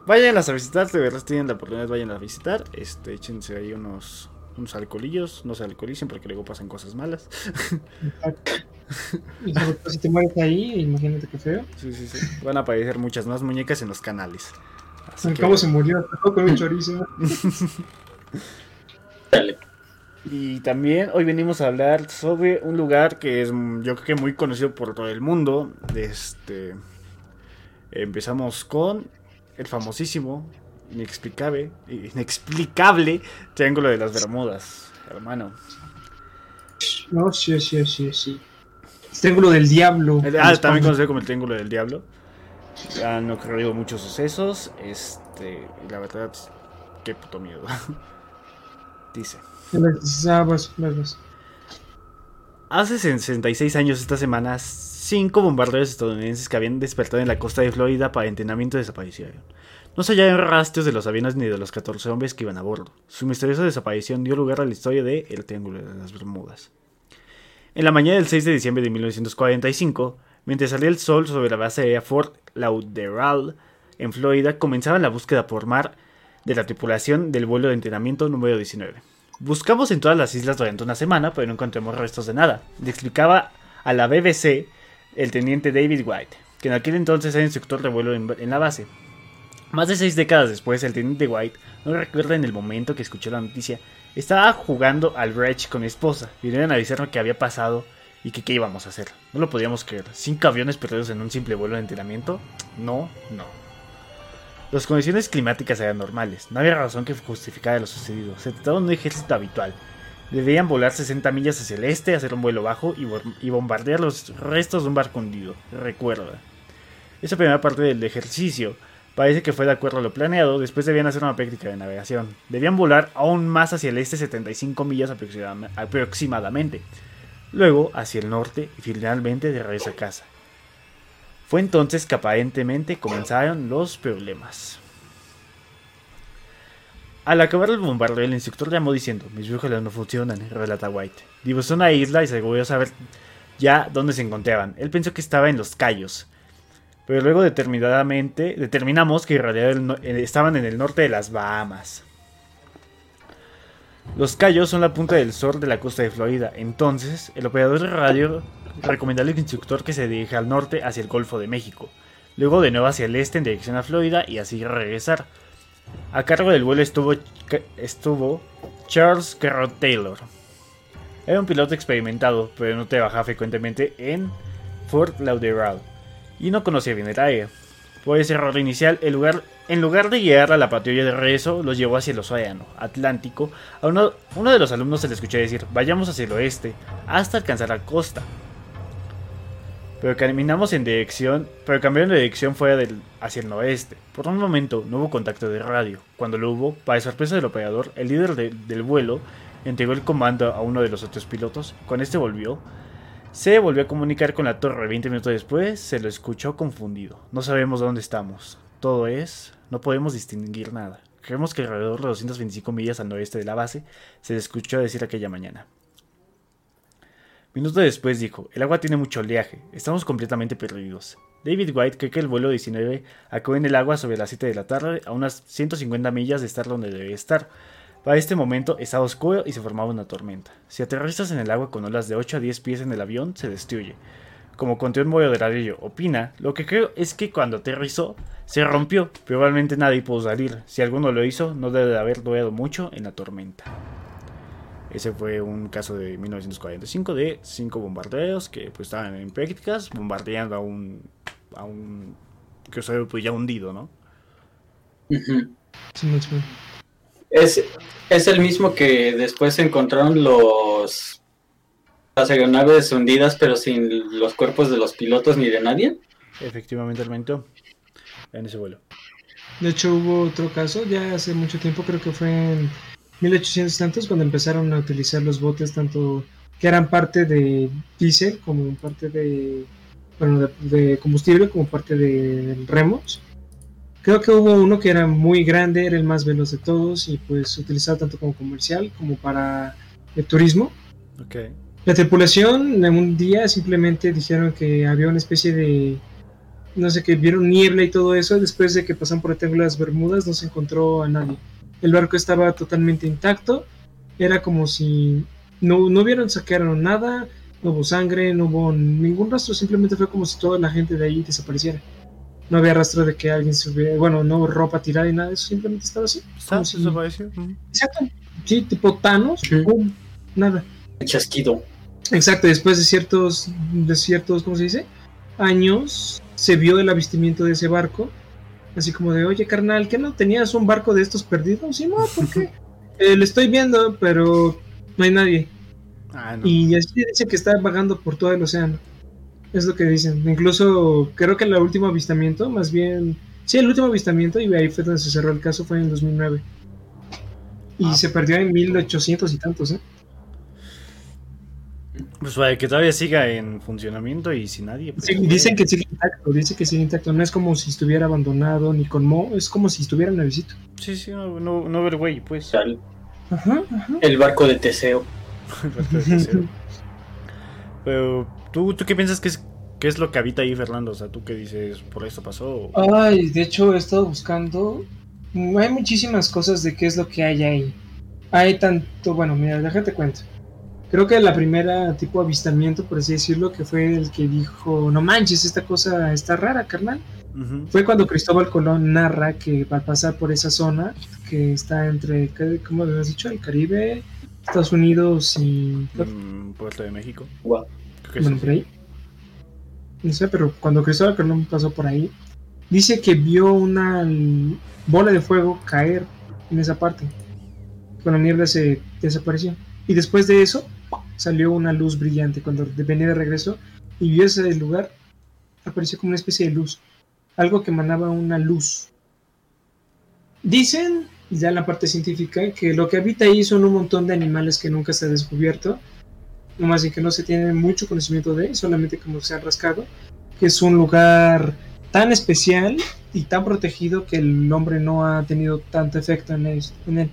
Váyanlas a visitar, de verdad, si tienen la oportunidad, vayan a visitar. Este, échense ahí unos, unos alcoholillos, no se alcoholicen porque luego pasan cosas malas. Y sobre todo si te mueres ahí, imagínate qué feo. Sí, sí, sí. Van a aparecer muchas más muñecas en los canales. Así que- cabo se murió, con un chorizo. Dale. Y también hoy venimos a hablar sobre un lugar que es mm, yo creo que muy conocido por todo el mundo. Este empezamos con el famosísimo, inexplicable, inexplicable Triángulo de las Bermudas, hermano. No, sí, sí, sí, sí. El Triángulo del Diablo. Ah, también conocido como el Triángulo del Diablo. Han ocurrido muchos sucesos, este, la verdad, qué puto miedo. Dice. Hace 66 años esta semana, cinco bombarderos estadounidenses que habían despertado en la costa de Florida para entrenamiento desaparecieron. No se hallaron rastros de los aviones ni de los 14 hombres que iban a bordo. Su misteriosa desaparición dio lugar a la historia de El Triángulo de las Bermudas. En la mañana del 6 de diciembre de 1945, mientras salía el sol sobre la base aérea Fort Lauderdale, en Florida, comenzaban la búsqueda por mar de la tripulación del vuelo de entrenamiento número 19. Buscamos en todas las islas durante una semana, pero no encontramos restos de nada. Le explicaba a la BBC el teniente David White, que en aquel entonces era instructor de vuelo en, la base. Más de seis décadas después, el teniente White no recuerda en el momento que escuchó la noticia. Estaba jugando al bridge con mi esposa. Vinieron a avisarnos qué había pasado y que qué íbamos a hacer. No lo podíamos creer. ¿Cinco aviones perdidos en un simple vuelo de entrenamiento? No, no. Las condiciones climáticas eran normales. No había razón que justificara lo sucedido. Se trataba de un ejército habitual. Debían volar 60 millas hacia el este, hacer un vuelo bajo y, y bombardear los restos de un barco hundido. Recuerda. Esa primera parte del ejercicio parece que fue de acuerdo a lo planeado. Después debían hacer una práctica de navegación. Debían volar aún más hacia el este 75 millas aproxima- aproximadamente. Luego hacia el norte y finalmente de regreso a casa. Fue entonces que aparentemente comenzaron los problemas. Al acabar el bombardeo, el instructor llamó diciendo: Mis brújulas no funcionan, relata White. Divusó una isla y se aseguró saber ya dónde se encontraban. Él pensó que estaba en los Cayos. Pero luego determinadamente determinamos que en realidad eh, estaban en el norte de las Bahamas. Los Cayos son la punta del sur de la costa de Florida. Entonces, el operador de radio recomendó al instructor que se dirija al norte hacia el Golfo de México, luego de nuevo hacia el este en dirección a Florida y así regresar. A cargo del vuelo estuvo, Charles Carrot Taylor. Era un piloto experimentado, pero no trabajaba frecuentemente en Fort Lauderdale y no conocía bien el área. Por ese error inicial, el lugar, en lugar de guiar a la patrulla de regreso, los llevó hacia el océano Atlántico. A uno, de los alumnos se le escuchó decir, vayamos hacia el oeste, hasta alcanzar la costa. Pero caminamos en dirección, pero cambiaron de dirección fuera hacia el noroeste. Por un momento no hubo contacto de radio. Cuando lo hubo, para sorpresa del operador, el líder de- del vuelo entregó el comando a uno de los otros pilotos. Cuando este volvió, se volvió a comunicar con la torre 20 minutos después, se lo escuchó confundido. No sabemos dónde estamos. Todo es, no podemos distinguir nada. Creemos que alrededor de 225 millas al noreste de la base se escuchó decir aquella mañana. Minutos después dijo, el agua tiene mucho oleaje, estamos completamente perdidos. David White cree que el vuelo 19 acabó en el agua sobre las 7 de la tarde a unas 150 millas de estar donde debe estar. Para este momento estaba oscuro y se formaba una tormenta. Si aterrizas en el agua con olas de 8 a 10 pies en el avión, se destruye. Como conté un vuelo de ladrillo, opina, lo que creo es que cuando aterrizó, se rompió. Probablemente nadie pudo salir. Si alguno lo hizo, no debe de haber durado mucho en la tormenta. Ese fue un caso de 1945 de cinco bombarderos que pues estaban en prácticas bombardeando a un a un crucero pues ya hundido, ¿no? Sí, sí. Es, es el mismo que después se encontraron los las aeronaves hundidas pero sin los cuerpos de los pilotos ni de nadie. Efectivamente aumentó en ese vuelo. De hecho, hubo otro caso ya hace mucho tiempo, creo que fue en 1800 y tantos, cuando empezaron a utilizar los botes, tanto que eran parte de diésel como parte de, bueno, de, de combustible, como parte de remos. Creo que hubo uno que era muy grande, era el más veloz de todos y pues utilizado tanto como comercial como para el turismo. Ok. La tripulación en un día simplemente dijeron que había una especie de no sé que vieron niebla y todo eso después de que pasan por el Triángulo de las Bermudas no se encontró a nadie el barco estaba totalmente intacto era como si no, no vieron saquearon nada no hubo sangre no hubo ningún rastro simplemente fue como si toda la gente de ahí desapareciera no había rastro de que alguien se hubiera bueno no hubo ropa tirada y nada de eso simplemente estaba así ¿Está? Como si- ¿Desapareció? Ujú. exacto sí tipo Thanos pum, nada chasquido. Exacto, después de ciertos, de ciertos, ¿cómo se dice? Años, se vio el avistamiento de ese barco Así como de, oye carnal, ¿qué no tenías un barco de estos perdidos? Sí, no, ¿por qué? Eh, lo estoy viendo, pero no hay nadie. Ah, no. Y así dice que está vagando por todo el océano. Es lo que dicen. Incluso creo que el último avistamiento, más bien... Sí, el último avistamiento, y ahí fue donde se cerró el caso, fue en 2009. Y Ah. se perdió en 1800 y tantos, ¿eh? Pues para que todavía siga en funcionamiento y sin nadie. pues, Sí, dicen que sigue intacto, dice que sigue intacto. No es como si estuviera abandonado ni con mo, es como si estuviera nuevecito. Sí, sí, no, no, no ver güey, pues. Tal, Ajá, ajá. El barco de Teseo. Pero, ¿tú, ¿tú qué piensas que es, qué es lo que habita ahí, Fernando? O sea, ¿tú qué dices? ¿Por esto pasó? Ay, de hecho he estado buscando. Hay muchísimas cosas de qué es lo que hay ahí. Hay tanto, bueno, mira, déjate cuento. Creo que la primera tipo avistamiento, por así decirlo, que fue el que dijo, no manches, esta cosa está rara, carnal. Fue cuando Cristóbal Colón narra que al pasar por esa zona, que está entre, ¿qué- ¿cómo lo has dicho? El Caribe, Estados Unidos y... Mm, Puerto de México. Creo que bueno, por ahí. No sé, pero cuando Cristóbal Colón pasó por ahí, dice que vio una bola de fuego caer en esa parte. Con la niebla se desapareció. Y después de eso salió una luz brillante cuando venía de regreso y vio ese lugar. Apareció como una especie de luz. Algo que emanaba una luz. Dicen, ya en la parte científica, que lo que habita ahí son un montón de animales que nunca se ha descubierto no más bien que no se tiene mucho conocimiento de, solamente como se ha rascado, que es un lugar tan especial y tan protegido que el hombre no ha tenido tanto efecto en él.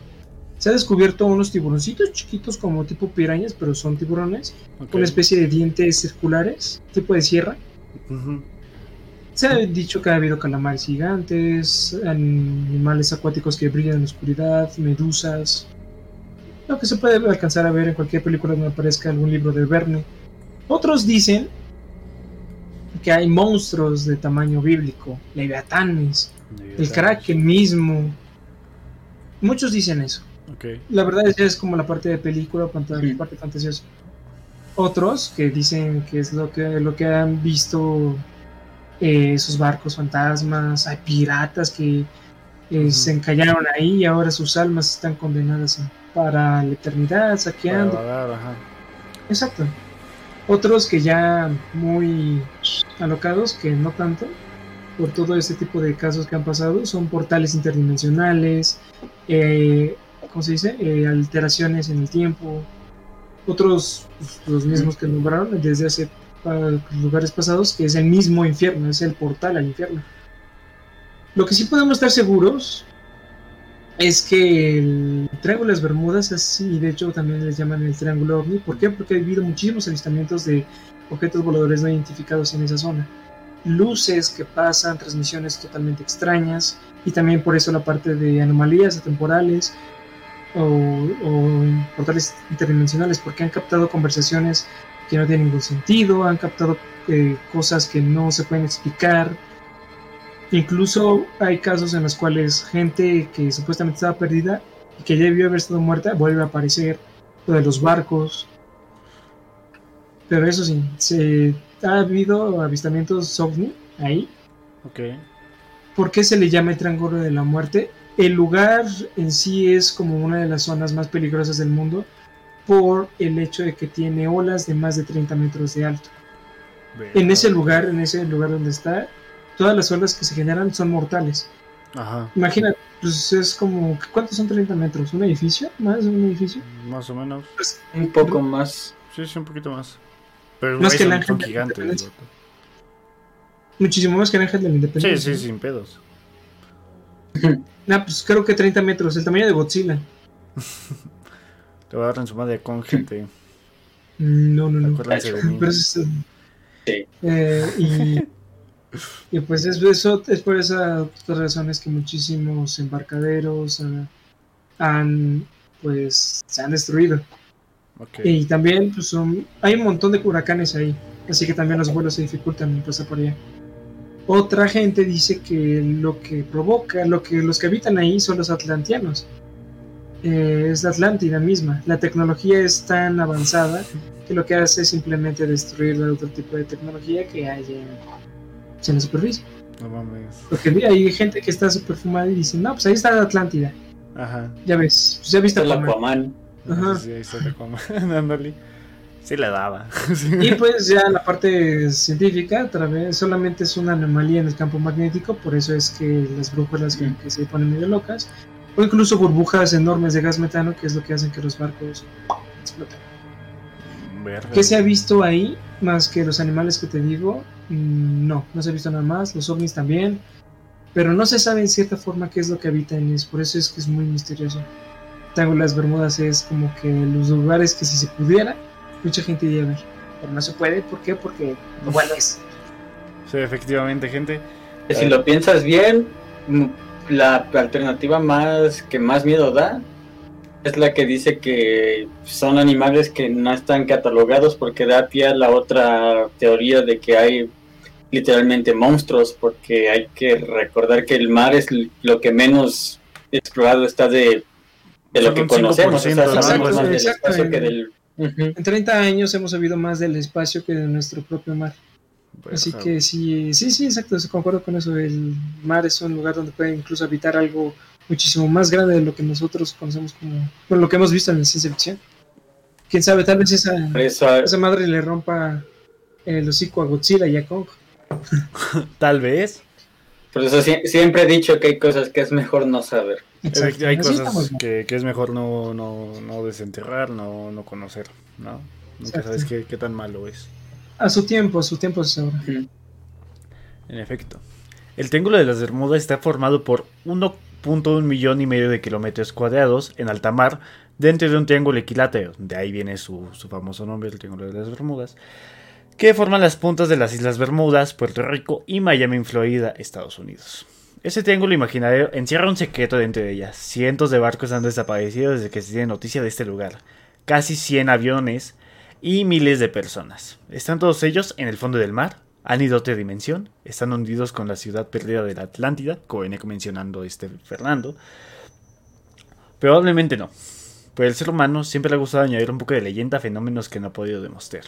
Se ha descubierto unos tiburoncitos chiquitos como tipo pirañas, pero son tiburones, Ok. una especie de dientes circulares, tipo de sierra. Se ha dicho que ha habido calamares gigantes, animales acuáticos que brillan en la oscuridad, medusas. Lo que se puede alcanzar a ver en cualquier película donde aparezca algún libro de Verne. Otros dicen que hay monstruos de tamaño bíblico, leviatanes, el Kraken mismo. Muchos dicen eso. La verdad es que es como la parte de película, Sí. parte fantasiosa. Otros que dicen que es lo que, lo que han visto eh, esos barcos fantasmas, hay piratas que eh, se encallaron ahí y ahora sus almas están condenadas a- para la eternidad, saqueando. Para ajá. Exacto. Otros que ya muy alocados, que no tanto, por todo este tipo de casos que han pasado, son portales interdimensionales, eh, ¿cómo se dice? Eh, alteraciones en el tiempo. Otros, pues, los mismos que nombraron desde hace pa- lugares pasados, que es el mismo infierno, es el portal al infierno. Lo que sí podemos estar seguros es que el Triángulo de las Bermudas, así, de hecho también les llaman el Triángulo OVNI. ¿Por qué? Porque ha habido muchísimos avistamientos de objetos voladores no identificados en esa zona. Luces que pasan, transmisiones totalmente extrañas, y también por eso la parte de anomalías atemporales o, o portales interdimensionales, porque han captado conversaciones que no tienen ningún sentido, han captado eh, cosas que no se pueden explicar. Incluso hay casos en los cuales gente que supuestamente estaba perdida y que ya debió haber estado muerta vuelve a aparecer. Lo de los barcos. Pero eso sí, se, ha habido avistamientos ovni ahí. Ok. ¿Por qué se le llama el Triángulo de la Muerte? El lugar en sí es como una de las zonas más peligrosas del mundo por el hecho de que tiene olas de más de 30 metros de alto. En ese lugar, en ese lugar donde está, todas las olas que se generan son mortales. Ajá. Imagina, pues es como, ¿cuántos son 30 metros? ¿Un edificio? ¿Más de un edificio? Más o menos. Pues, Un poco más. Sí, sí, un poquito más. Pero Más que el son, ángel son gigantes. muchísimo más que el Ángel de la Sí, Independencia. sí, sin pedos. Nah, pues creo que 30 metros, el tamaño de Godzilla. Te voy a dar en su madre con gente. No, no, no. Mí. Pero es, eh, Sí. y, y pues es, eso, es por esas razones que muchísimos embarcaderos ah, han pues se han destruido. Ok. Y también pues son, hay un montón de huracanes ahí, así que también los vuelos se dificultan en pasar por allá. Otra gente dice que lo que provoca, lo que los que habitan ahí son los atlantianos. Eh, es la Atlántida misma. La tecnología es tan avanzada que lo que hace es simplemente destruir el otro tipo de tecnología que hay en, en la superficie. No mames. Porque hay gente que está súper fumada y dice, no, pues ahí está la Atlántida. Ajá. Ya ves, pues ya viste la Aquaman. Aquaman. Ajá. Sí, ahí está la coma. Sí le daba. Y pues ya la parte científica, otra vez, solamente es una anomalía en el campo magnético, por eso es que las brújulas que, que se ponen medio locas, o incluso burbujas enormes de gas metano, que es lo que hacen que los barcos exploten. ¿Qué se ha visto ahí? Más que los animales que te digo, Mm, no, no se ha visto nada más, los ovnis también, pero no se sabe en cierta forma qué es lo que habita en es, por eso es que es muy misterioso. De las Bermudas es como que los lugares que si se pudiera, mucha gente iría a ver, pero no se puede, ¿por qué? Porque no bueno es. Sí, efectivamente, gente. Si lo piensas bien, la alternativa más que más miedo da es la que dice que son animales que no están catalogados porque da pie a la otra teoría de que hay literalmente monstruos porque hay que recordar que el mar es lo que menos explorado está de, de lo que conocemos. O sea, 5% sabemos más del exacto, espacio que exacto. En 30 años hemos sabido más del espacio que de nuestro propio mar. Así que sí, sí, sí, exacto, concuerdo con eso. El mar es un lugar donde puede incluso habitar algo muchísimo más grande de lo que nosotros conocemos como, bueno, lo que hemos visto en la ciencia ficción. Quién sabe, tal vez esa, eso, esa madre le rompa el hocico a Godzilla y a Kong. Tal vez. por eso sie- siempre he dicho que hay cosas que es mejor no saber. Exacto, Hay así cosas que, que es mejor no, no, no desenterrar, no, no conocer, ¿no? Nunca Exacto. sabes qué, qué tan malo es. A su tiempo, a su tiempo se sabrá. En efecto. El Triángulo de las Bermudas está formado por 1.1 millón y medio de kilómetros cuadrados en alta mar dentro de un triángulo equilátero, de ahí viene su, su famoso nombre, el Triángulo de las Bermudas, que forman las puntas de las Islas Bermudas, Puerto Rico y Miami en Florida, Estados Unidos. Ese triángulo imaginario encierra un secreto dentro de ellas. Cientos de barcos han desaparecido desde que se tiene noticia de este lugar. Casi 100 aviones y miles de personas. Están todos ellos en el fondo del mar, han ido otra dimensión, están hundidos con la ciudad perdida de la Atlántida, como venía mencionando este Fernando. Probablemente no. Pero el ser humano siempre le ha gustado añadir un poco de leyenda a fenómenos que no ha podido demostrar.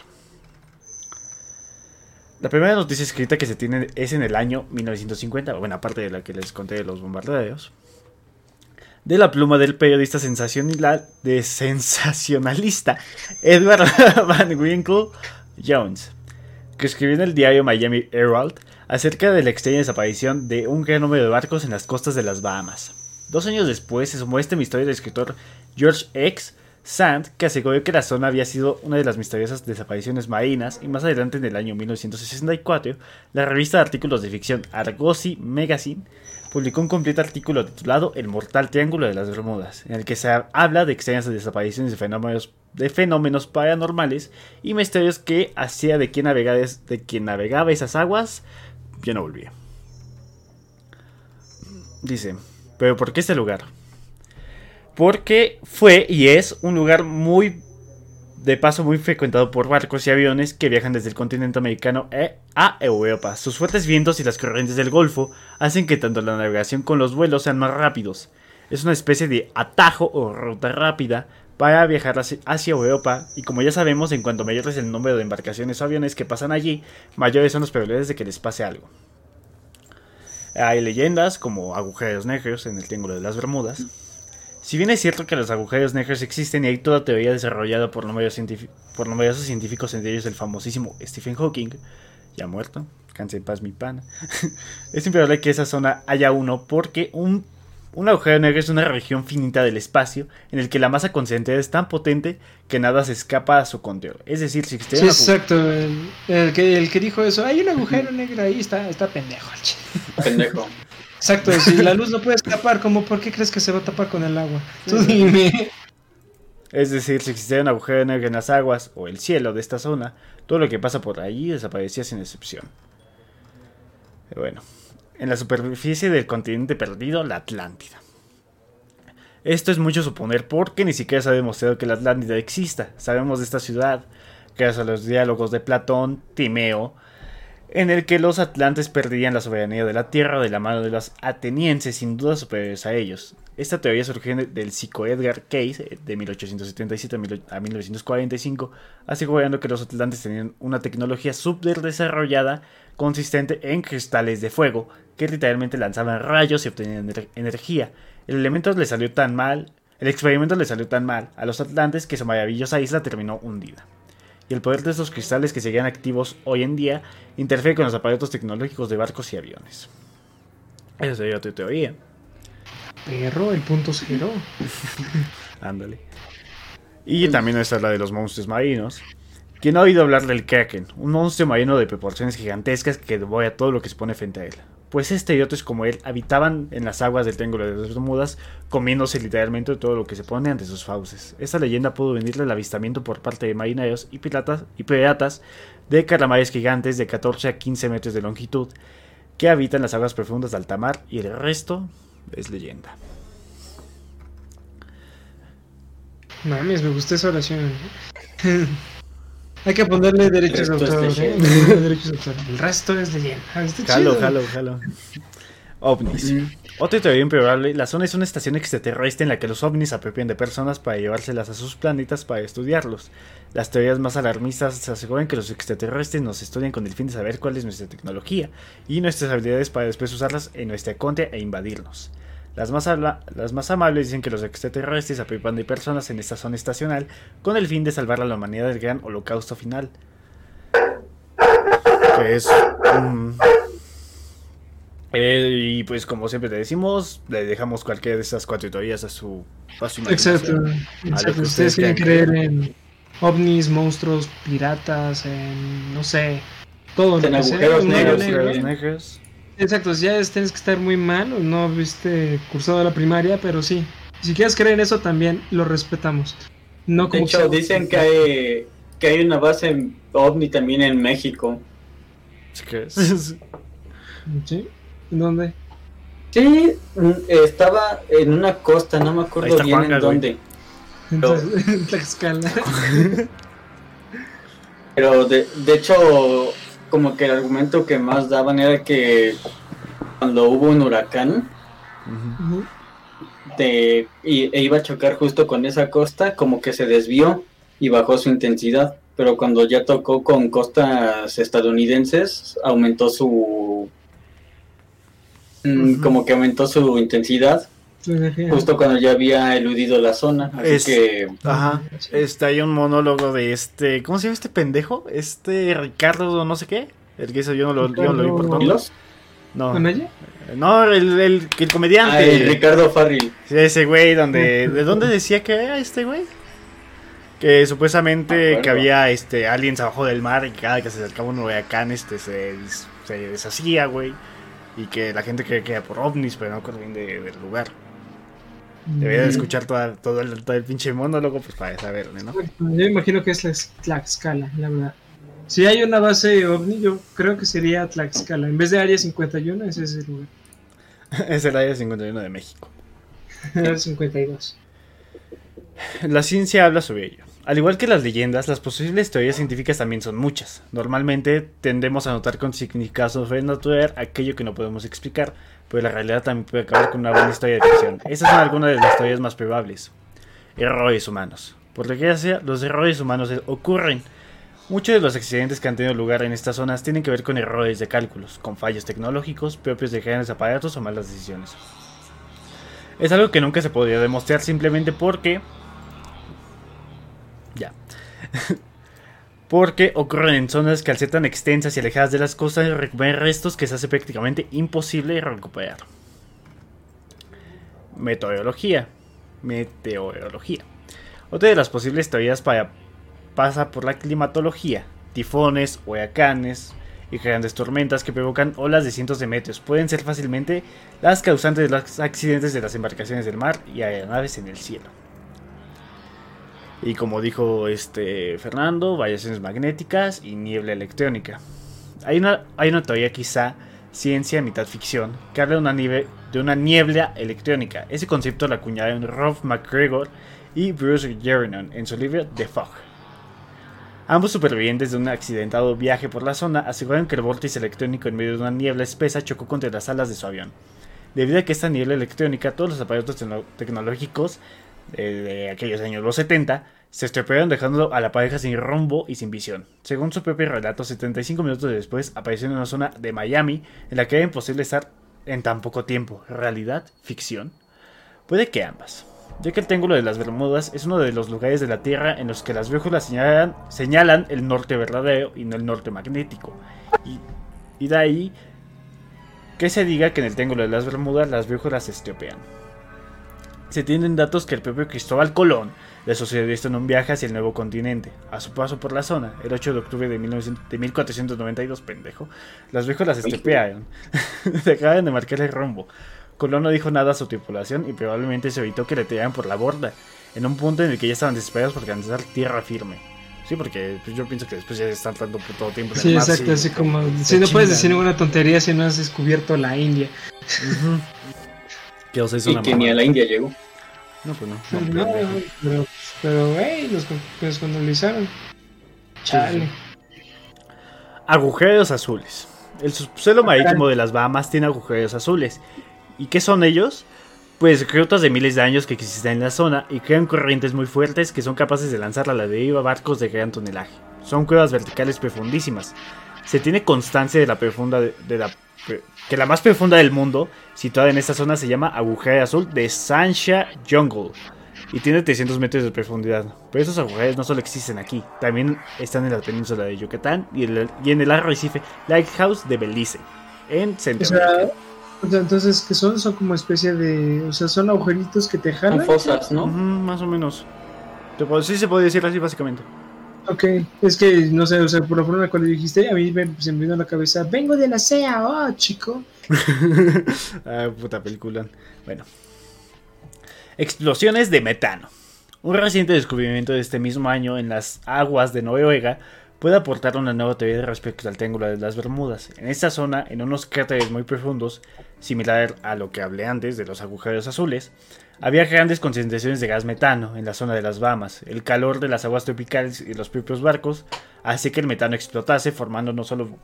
La primera noticia escrita que se tiene es en el año 1950, bueno, aparte de la que les conté de los bombardeos, de la pluma del periodista sensacionalista Edward Van Winkle Jones, que escribió en el diario Miami Herald acerca de la extraña desaparición de un gran número de barcos en las costas de las Bahamas. Dos años después se sumó a este misterio del escritor George X. Sand, que aseguró que la zona había sido una de las misteriosas desapariciones marinas, y más adelante en el año 1964, la revista de artículos de ficción Argosy Magazine publicó un completo artículo titulado El mortal triángulo de las Bermudas, en el que se habla de extrañas desapariciones de fenómenos, de fenómenos paranormales y misterios que hacía de quien, navegaba, esas aguas, ya no volvía. Dice, pero ¿por qué este lugar? Porque fue y es un lugar muy de paso muy frecuentado por barcos y aviones que viajan desde el continente americano e- a Europa. Sus fuertes vientos y las corrientes del Golfo hacen que tanto la navegación como los vuelos sean más rápidos. Es una especie de atajo o ruta rápida para viajar hacia- Europa y como ya sabemos, en cuanto mayor es el número de embarcaciones o aviones que pasan allí, mayores son las probabilidades de que les pase algo. Hay leyendas como agujeros negros en el Triángulo de las Bermudas. Si bien es cierto que los agujeros negros existen y hay toda teoría desarrollada por numerosos, científi- por numerosos científicos, entre ellos el famosísimo Stephen Hawking, ya muerto, canse en paz mi pana, es improbable que esa zona haya uno porque un, un agujero negro es una región finita del espacio en el que la masa concentrada es tan potente que nada se escapa a su control. Es decir, si Sí, una agu- exacto. El, el que, el que dijo eso, hay un agujero negro ahí, está, está pendejo. Pendejo. Exacto, si la luz no puede escapar, ¿cómo por qué crees que se va a tapar con el agua? Tú dime. Es decir, si existiera un agujero negro en las aguas o el cielo de esta zona, todo lo que pasa por allí desaparecía sin excepción. Pero bueno, en la superficie del continente perdido, la Atlántida. Esto es mucho suponer porque ni siquiera se ha demostrado que la Atlántida exista. Sabemos de esta ciudad, gracias a los diálogos de Platón, Timeo, en el que los atlantes perdían la soberanía de la Tierra de la mano de los atenienses, sin duda superiores a ellos. Esta teoría surgió del psico Edgar Case eh, de 1877 a 1945, asegurando que los atlantes tenían una tecnología subdesarrollada consistente en cristales de fuego que literalmente lanzaban rayos y obtenían energía. El elemento le salió tan mal, el experimento le salió tan mal a los atlantes que su maravillosa isla terminó hundida. Y el poder de estos cristales que seguían activos hoy en día interfiere con los aparatos tecnológicos de barcos y aviones. Esa sería tu teoría. Perro, el punto cero. Ándale. Y también está la de los monstruos marinos. ¿Quién ha oído hablar del Kraken? Un monstruo marino de proporciones gigantescas que a todo lo que se pone frente a él. Pues este y otros como él habitaban en las aguas del Triángulo de las Bermudas, comiéndose literalmente todo lo que se pone ante sus fauces. Esta leyenda pudo venirle al avistamiento por parte de marineros y piratas, y piratas de calamares gigantes de 14 a 15 metros de longitud que habitan las aguas profundas de alta mar y el resto es leyenda. Mames, me gustó esa oración. Hay que ponerle derechos de autor. ¿eh? El resto es leyenda. Ah, jalo, jalo, jalo. OVNIs. Otra teoría improbable, la zona es una estación extraterrestre en la que los ovnis apropian de personas para llevárselas a sus planetas para estudiarlos. Las teorías más alarmistas aseguran que los extraterrestres nos estudian con el fin de saber cuál es nuestra tecnología y nuestras habilidades para después usarlas en nuestra contra e invadirnos. Las más, las más amables dicen que los extraterrestres apropian de personas en esta zona estacional con el fin de salvar a la humanidad del gran holocausto final. Que es... Eh, y pues como siempre te decimos, le dejamos cualquiera de esas cuatro teorías a su, a Exacto. Exacto. Ustedes quieren creer en ovnis, monstruos, piratas, en no sé, todo en agujeros negros, Exacto, ya tienes que estar muy mal o no viste cursado la primaria, pero sí. Si quieres creer en eso también lo respetamos. No de hecho, dicen que hay, que hay una base ovni también en México. ¿Sí? ¿Dónde? Sí, mm, estaba en una costa, no me acuerdo bien en dónde. Entonces, en Tlaxcala. Pero de, de hecho, como que el argumento que más daban era que cuando hubo un huracán de, y, e iba a chocar justo con esa costa, como que se desvió y bajó su intensidad. Pero cuando ya tocó con costas estadounidenses, aumentó su Mm, como que aumentó su intensidad. Justo cuando ya había eludido la zona. Así que. Ajá. Está ahí un monólogo de este. ¿Cómo se llama este pendejo? Este Ricardo, no sé qué. El que hizo yo no lo, yo lo vi por todos. No. No, el, el, el comediante. Ah, el Ricardo Farril. Ese güey, donde. ¿De dónde decía que era este güey? Que supuestamente que había este aliens abajo del mar y cada que se acercaba un huracán este se, se deshacía, güey y que la gente cree que era por ovnis, pero no acuerdo bien del lugar. Debería de escuchar toda, todo, el, todo el pinche monólogo pues para saber, ¿no? Yo imagino que es la Tlaxcala, la verdad. Si hay una base ovni, yo creo que sería Tlaxcala. En vez de Área 51, ese es el lugar. es el Área 51 de México. Área 52. La ciencia habla sobre ello. Al igual que las leyendas, las posibles teorías científicas también son muchas. Normalmente tendemos a notar con significado sobrenatural aquello que no podemos explicar, pero la realidad también puede acabar con una buena historia de ficción. Esas son algunas de las teorías más probables. Errores humanos. Por desgracia, los errores humanos ocurren. Muchos de los accidentes que han tenido lugar en estas zonas tienen que ver con errores de cálculos, con fallos tecnológicos propios de grandes aparatos o malas decisiones. Es algo que nunca se podría demostrar simplemente porque ya. Porque ocurren en zonas que al ser tan extensas y alejadas de las costas recuperan restos que se hace prácticamente imposible recuperar. Meteorología. Meteorología. Otra de las posibles teorías para, pasa por la climatología. Tifones, huracanes y grandes tormentas que provocan olas de cientos de metros pueden ser fácilmente las causantes de los accidentes de las embarcaciones del mar y aeronaves en el cielo. Y como dijo este Fernando, variaciones magnéticas y niebla electrónica. Hay una, hay una teoría quizá ciencia mitad ficción que habla de una, nieve, de una niebla electrónica. Ese concepto lo acuñaron Rob McGregor y Bruce Jerrinon en su libro The Fog. Ambos supervivientes de un accidentado viaje por la zona aseguraron que el vórtice electrónico en medio de una niebla espesa chocó contra las alas de su avión. Debido a que esta niebla electrónica, todos los aparatos tecno- tecnológicos de aquellos años, los 70, se estropearon dejando a la pareja sin rumbo y sin visión. Según su propio relato, 75 minutos después apareció en una zona de Miami en la que era imposible estar en tan poco tiempo. ¿Realidad? ¿Ficción? Puede que ambas. Ya que el Triángulo de las Bermudas es uno de los lugares de la Tierra en los que las brújulas señalan, el norte verdadero y no el norte magnético. Y, y de ahí que se diga que en el Triángulo de las Bermudas las brújulas se estropean. Se tienen datos que el propio Cristóbal Colón le sucedió esto en un viaje hacia el nuevo continente. A su paso por la zona, el 8 de octubre de, 1900 de 1492, pendejo, las brújulas se estropearon. Dejaron de marcar el rumbo. Colón no dijo nada a su tripulación y probablemente se evitó que le tiraran por la borda, en un punto en el que ya estaban desesperados por alcanzar tierra firme. Sí, porque pues, yo pienso que después ya están tanto todo tiempo en el Sí, mar, exacto, sí. así como... Si no puedes decir ninguna tontería si no has descubierto la India. Que Y una que ni a la India llegó. No, pues no. No, pero, pero, hey, los con- los colonizaron. Chale. Agujeros azules. El subsuelo marítimo de las Bahamas tiene agujeros azules. ¿Y qué son ellos? Pues rutas de miles de años que existen en la zona y crean corrientes muy fuertes que son capaces de lanzar a la deriva barcos de gran tonelaje. Son cuevas verticales profundísimas. Se tiene constancia de la profunda de, de la que la más profunda del mundo, situada en esta zona, se llama Agujero Azul de Sancha Jungle y tiene 300 metros de profundidad. Pero esos agujeros no solo existen aquí, también están en la península de Yucatán y, el- y en el arrecife Lighthouse de Belice, en Centroamérica. sea, o sea, entonces, ¿qué son? Son como especie de... O sea, son agujeritos que te Son jalan. fosas, ¿no? Más o menos. Sí se puede decir así básicamente. Ok, es que, no sé, o sea, por la forma en la cual dijiste, a mí me, se me vino a la cabeza, vengo de la SEA, oh, chico. ah, puta película. Bueno. Explosiones de metano. Un reciente descubrimiento de este mismo año en las aguas de Noruega puede aportar una nueva teoría respecto al Triángulo de las Bermudas. En esta zona, en unos cráteres muy profundos, similar a lo que hablé antes de los agujeros azules, había grandes concentraciones de gas metano en la zona de las Bahamas. El calor de las aguas tropicales y los propios barcos hace que el metano explotase, formando no solo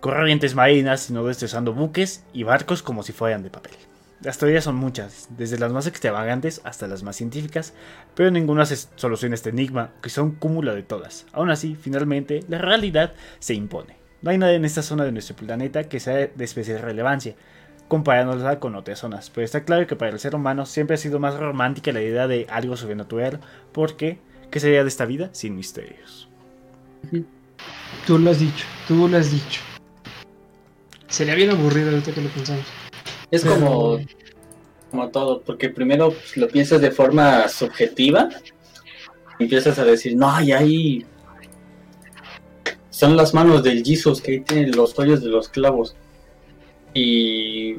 corrientes marinas, sino destrozando buques y barcos como si fueran de papel. Las teorías son muchas, desde las más extravagantes hasta las más científicas, pero ninguna soluciona este enigma, que son cúmulo de todas. Aún así, finalmente, la realidad se impone. No hay nada en esta zona de nuestro planeta que sea de especial relevancia, comparándola con otras zonas, pero está claro que para el ser humano siempre ha sido más romántica la idea de algo sobrenatural, porque, ¿qué sería de esta vida sin misterios? Tú lo has dicho, tú lo has dicho. Sería bien aburrido ahorita que lo pensamos. Es como, como todo, porque primero pues, lo piensas de forma subjetiva. y Empiezas a decir, no, y ahí son las manos del Jesus que ahí tienen los hoyos de los clavos. Y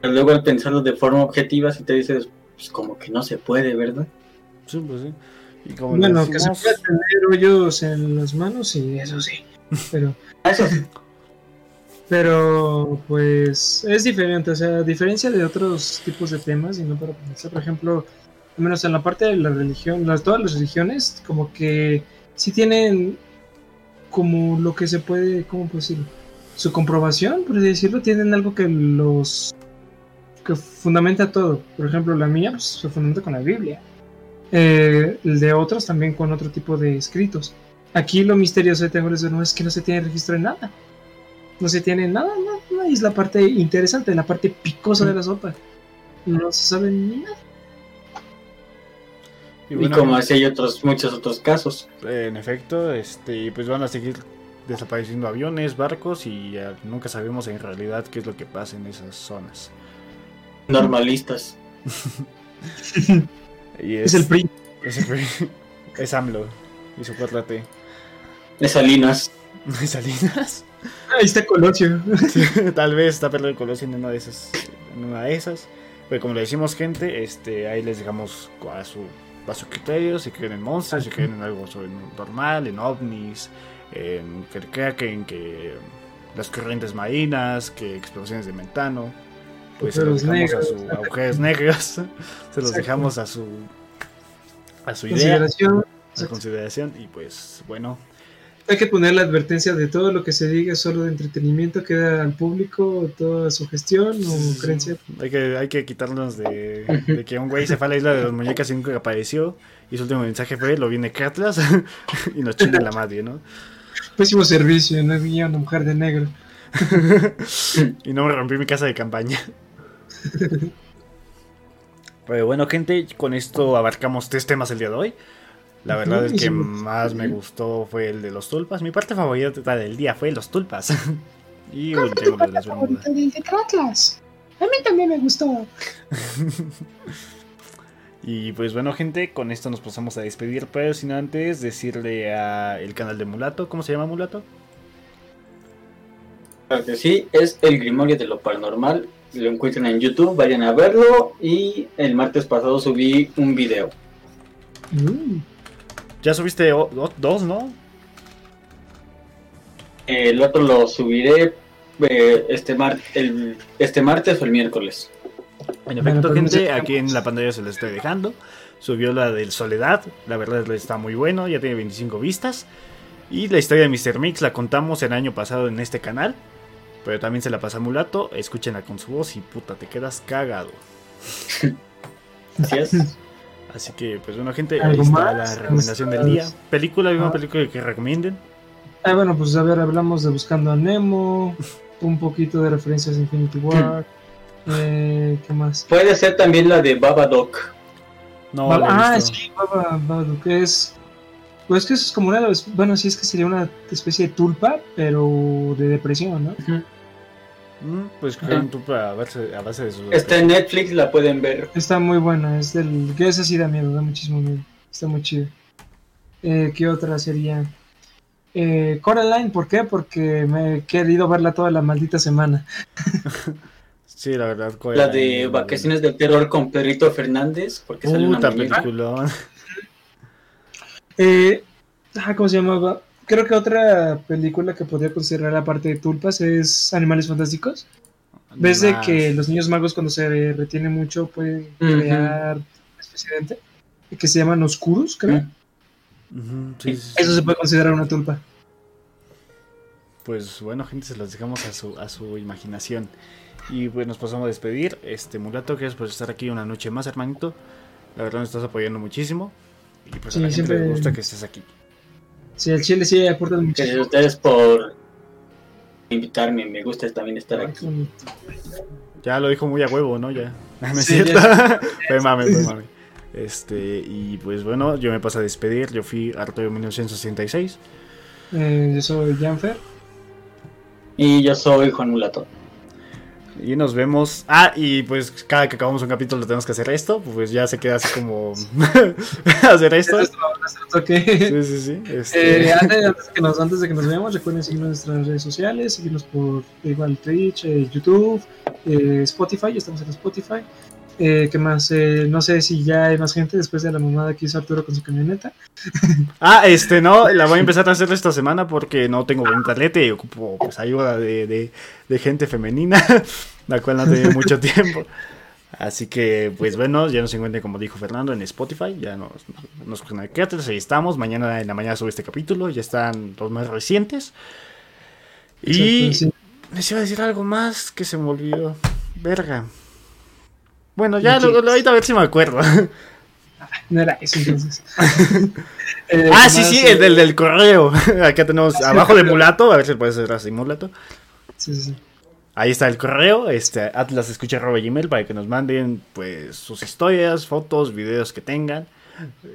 pero luego al pensarlo de forma objetiva, si te dices, pues como que no se puede, ¿verdad? Sí, pues sí. Y como Bueno, que se pueda tener hoyos en las manos, sí, eso sí. Pero, Ah, Eso sí. pero, pues, es diferente. O sea, a diferencia de otros tipos de temas, y no para pensar, por ejemplo, al menos en la parte de la religión, las, todas las religiones, como que sí tienen como lo que se puede, ¿cómo puedo decirlo? Su comprobación, por así decirlo, tienen algo que los que fundamenta todo. Por ejemplo, la mía pues, se fundamenta con la Biblia. Eh, el de otros también con otro tipo de escritos. Aquí lo misterioso de Triángulos de Bermuda es que no se tiene registro de nada. No se tiene nada, nada, nada, y es la parte interesante, la parte picosa de la sopa. No se sabe ni nada. y Y como así hay otros, muchos otros casos. En efecto, este, pues van a seguir desapareciendo aviones, barcos y ya nunca sabemos en realidad qué es lo que pasa en esas zonas. Normalistas. Y Es el PRI. Es, el PRI. Es AMLO y su 4T. De Salinas. ¿Salinas? Ahí está Colosio. Tal vez está Pedro de Colosio en una de esas. En una de esas. Pero como le decimos gente, este, ahí les dejamos a su, a su criterio, si creen en monstruos, si creen en algo normal, en ovnis, en que creen que las corrientes marinas, que explosiones de metano. Pues se los dejamos a negros. su agujeros negros. Se los Exacto. dejamos a su a su idea. Consideración. Exacto. consideración. Y pues bueno, Hay que poner la advertencia de todo lo que se diga es solo de entretenimiento, queda al público toda sugestión o creencia. hay que, hay que quitarnos de, de que un güey se fue a la isla de las muñecas y nunca apareció. Y su último mensaje fue: Lo viene Catlas y nos chinga la madre, ¿no? Pésimo servicio, no había una mujer de negro. Y no me rompí mi casa de campaña. Pero bueno, gente, con esto abarcamos tres temas el día de hoy. La verdad es que Buenísimo. más me gustó fue el de los tulpas. Mi parte favorita del día fue los tulpas. y el tema de las bermudas. del de Atlas? A mí también me gustó. Y pues bueno, gente, con esto nos pasamos a despedir. Pero sin antes decirle a el canal de Mulato. ¿Cómo se llama Mulato? Claro que sí, es el Grimorio de lo Paranormal. Lo encuentran en YouTube, vayan a verlo. Y el martes pasado subí un video. Mm, Ya subiste o- o- dos, ¿no? El otro lo subiré eh, este, mar el, este martes o el miércoles. En Bueno, efecto, pues gente, aquí en la pantalla se lo estoy dejando. Subió la del Soledad, la verdad está muy bueno, ya tiene 25 vistas. Y la historia de Mr. Mix la contamos el año pasado en este canal. Pero también se la pasa a Mulato, escúchenla con su voz y puta, te quedas cagado. Así es. Así que, pues bueno, gente, ahí ¿Algo está más? la recomendación del día. Película, ¿alguna Ah. película que recomienden? Ah, bueno, pues a ver, hablamos de Buscando a Nemo, un poquito de referencias a Infinity War. Eh, ¿Qué más? Puede ser también la de Babadook. No, la he ah, sí, Baba, Babadook, es. Pues que eso es como una. Bueno, sí, es que sería una especie de tulpa, pero de depresión, ¿no? Mm, pues creo que tú a base, a base de su... Está en Netflix, la pueden ver. Está muy buena, es del. Que esa sí da miedo, da muchísimo miedo. Está muy chido. Eh, ¿Qué otra sería? Eh, Coraline, ¿por qué? Porque me he querido verla toda la maldita semana. Sí, la verdad. La de Vacaciones del Terror con Perrito Fernández. Porque sale una película. Eh, ah, ¿Cómo se llamaba? Creo que otra película que podría considerar aparte de Tulpas es Animales Fantásticos. ¿Ves de que los niños magos cuando se retienen mucho pueden crear una especie de ente? Que se llaman oscuros, creo. Ujú, sí, sí, sí. Eso se puede considerar una tulpa. Pues bueno, gente, se los dejamos a su, a su imaginación. Y pues nos pasamos a despedir. Este Mulato, gracias por estar aquí una noche más, hermanito. La verdad nos estás apoyando muchísimo. Y pues Sí, a la gente siempre- le gusta que estés aquí. Sí, el chile sí aporta Gracias muchísimo. a ustedes por invitarme. Me gusta también estar Ay, aquí. bonito. Ya lo dijo muy a huevo, ¿no? Ya. No es Sí, cierto. ya fue mame, fue mame. Este, y pues bueno, yo me paso a despedir. Yo fui Arturo 1966. Eh, yo soy Janfer. Y yo soy Juan Mulato. Y nos vemos. Ah, y pues cada que acabamos un capítulo tenemos que hacer esto. Pues ya se queda así como hacer esto. Sí, sí, sí. Este, Eh, antes, que nos, antes de que nos veamos, recuerden seguirnos en nuestras redes sociales, seguirnos por igual Twitch, eh, YouTube, eh, Spotify, ya estamos en Spotify. Eh, ¿Qué más? Eh, no sé si ya hay más gente después de la mamada que hizo Arturo con su camioneta. Ah, este, no, la voy a empezar a hacer esta semana porque no tengo buen internet y ocupo pues, ayuda de, de- de gente femenina, la cual no tenido mucho tiempo. Así que, pues bueno, ya nos encuentren, como dijo Fernando, en Spotify. Ya nos, nos Creators, ahí estamos. Mañana en la mañana sube este capítulo, ya están los más recientes. Y sí. les iba a decir algo más que se me olvidó. Verga. Bueno, ya lo, lo- ahorita a ver si me acuerdo. No era eso entonces. Eh, Ah, ¿qué sí, sí, el del, del correo. Acá tenemos Ah, abajo de mulato, a ver si puede ser así mulato. Sí, sí, sí. Ahí está el correo, este atlasescucha.gmail para que nos manden pues sus historias, fotos, videos que tengan.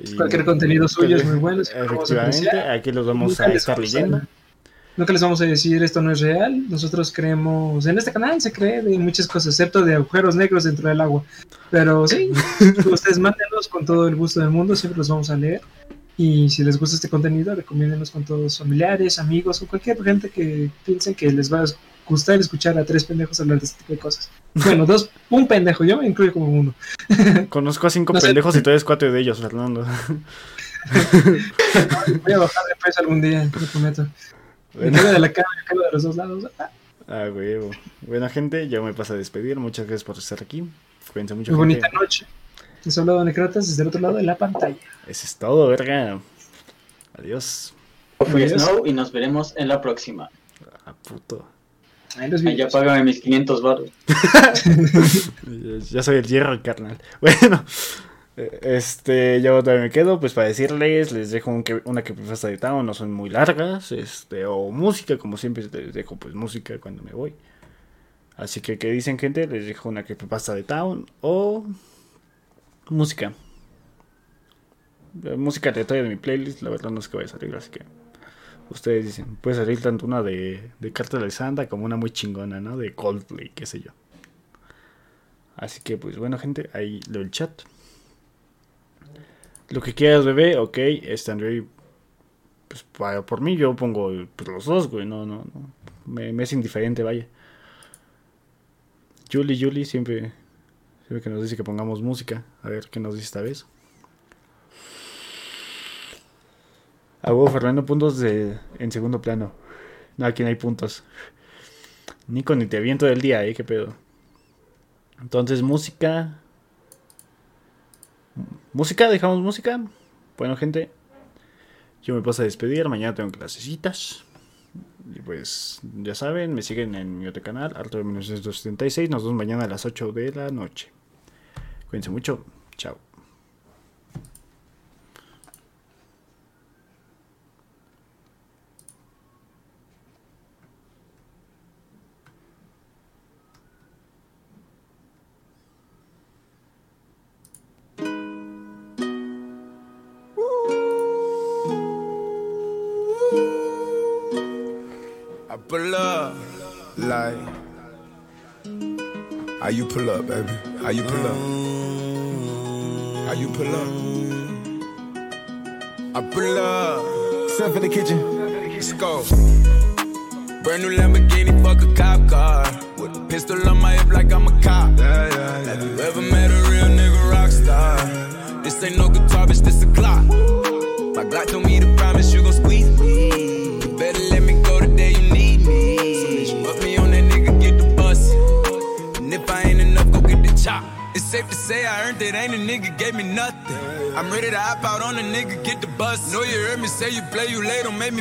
Y- Cualquier contenido suyo es muy bueno. a Efectivamente, aquí los vamos a estar leyendo. Nunca les vamos a decir esto no es real. Nosotros creemos, en este canal se cree de muchas cosas, excepto de agujeros negros dentro del agua. Pero sí, ustedes mándenos con todo el gusto del mundo, siempre los vamos a leer. Y si les gusta este contenido, recomiéndenos con todos familiares, amigos o cualquier gente que piensen que les va a gustar escuchar a tres pendejos hablar de este tipo de cosas. Bueno, dos, un pendejo, yo me incluyo como uno. Conozco a cinco No sé. pendejos y tú eres cuatro de ellos, Fernando. Voy a bajar de peso algún día, lo prometo. Caigo de la caigo de los dos lados. Ah, huevo. Buena gente, ya me paso a despedir. Muchas gracias por estar aquí. Cuídense mucho. Muy gente. bonita noche. Les ha hablado Necratas desde el otro lado de la pantalla. Eso es todo, verga. Adiós. Fui Adiós. Snow y nos veremos en la próxima. Ah, puto. Ahí los ya págame mis 500 baros. Ya- soy el hierro, carnal. Bueno, este, yo también me quedo, pues para decirles, les dejo un que- una creepypasta de Town, no son muy largas, este, o música, como siempre les dejo pues música cuando me voy. Así que, ¿qué dicen gente? Les dejo una creepypasta de Town o música. La música aleatoria de mi playlist, la verdad no sé qué va a salir, así que ustedes dicen, puede salir tanto una de, de Carta de Alexandra como una muy chingona, ¿no? De Coldplay, qué sé yo. Así que, pues bueno, gente, ahí lo del chat. Lo que quieras, bebé, ok. Este Android, pues para, por mí yo pongo pues, los dos, güey. No, no, no. Me, me es indiferente, vaya. Julie, Julie, siempre, siempre que nos dice que pongamos música. A ver qué nos dice esta vez. A huevo, Fernando, puntos de, en segundo plano. No, aquí no hay puntos. Nico, ni te viento del día, eh, qué pedo. Entonces, música. Música, dejamos música. Bueno, gente, yo me paso a despedir. Mañana tengo clasecitas. Y pues, ya saben, me siguen en mi otro canal, Arto de 1976. Nos vemos mañana a las 8 de la noche. Cuídense mucho. Chao. Pull up, baby? How you pull up? How you pull up? I pull up. Step in the kitchen. Let's go. Brand new Lamborghini, fuck a cop car. With a pistol on my hip like I'm a cop. Have you ever met a real nigga rock star? This ain't no guitar, bitch, this a clock. My Glock told me to promise you gon' squeeze say I earned it, ain't a nigga gave me nothing. I'm ready to hop out on a nigga, get the bus. Know you heard me say you play, you late, don't make me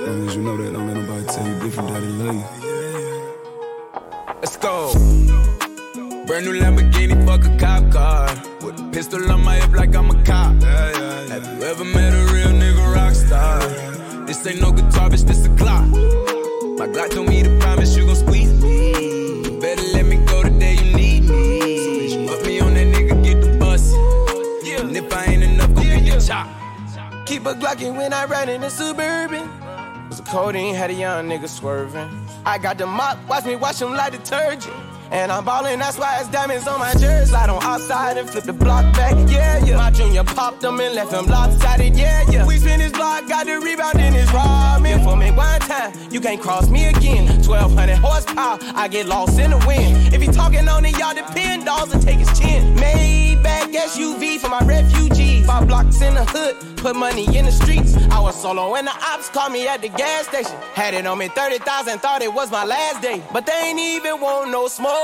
Long as you know that, don't let nobody tell you different that they love you. Let's go. Brand new Lamborghini, fuck a cop car. With a pistol on my hip like I'm a cop. Have you ever met a real nigga rock star? This ain't no guitar, bitch, this a clock. My Glock told me to promise you gon' squeeze me. You better let me go the day you need me. So bitch, put me on that nigga, get the bus. And if I ain't enough, go get the chop. Keep a Glockin' when I ride in the Suburban. Codeine, had a young nigga swerving. I got the mop, watch me wash him like detergent. And I'm ballin', that's why it's diamonds on my jersey. Slide on outside and flip the block back, yeah, yeah. My junior popped them and left him lopsided, yeah, yeah. We spin his block, got the rebound in his ramen. For me one time, you can't cross me again. 1200 horsepower, I get lost in the wind. If he talking on it, y'all depend, dolls and take his chin. Maybach SUV for my refugees. Five blocks in the hood, put money in the streets. I was solo and the ops called me at the gas station. Had it on me 30,000, thought it was my last day. But they ain't even want no smoke.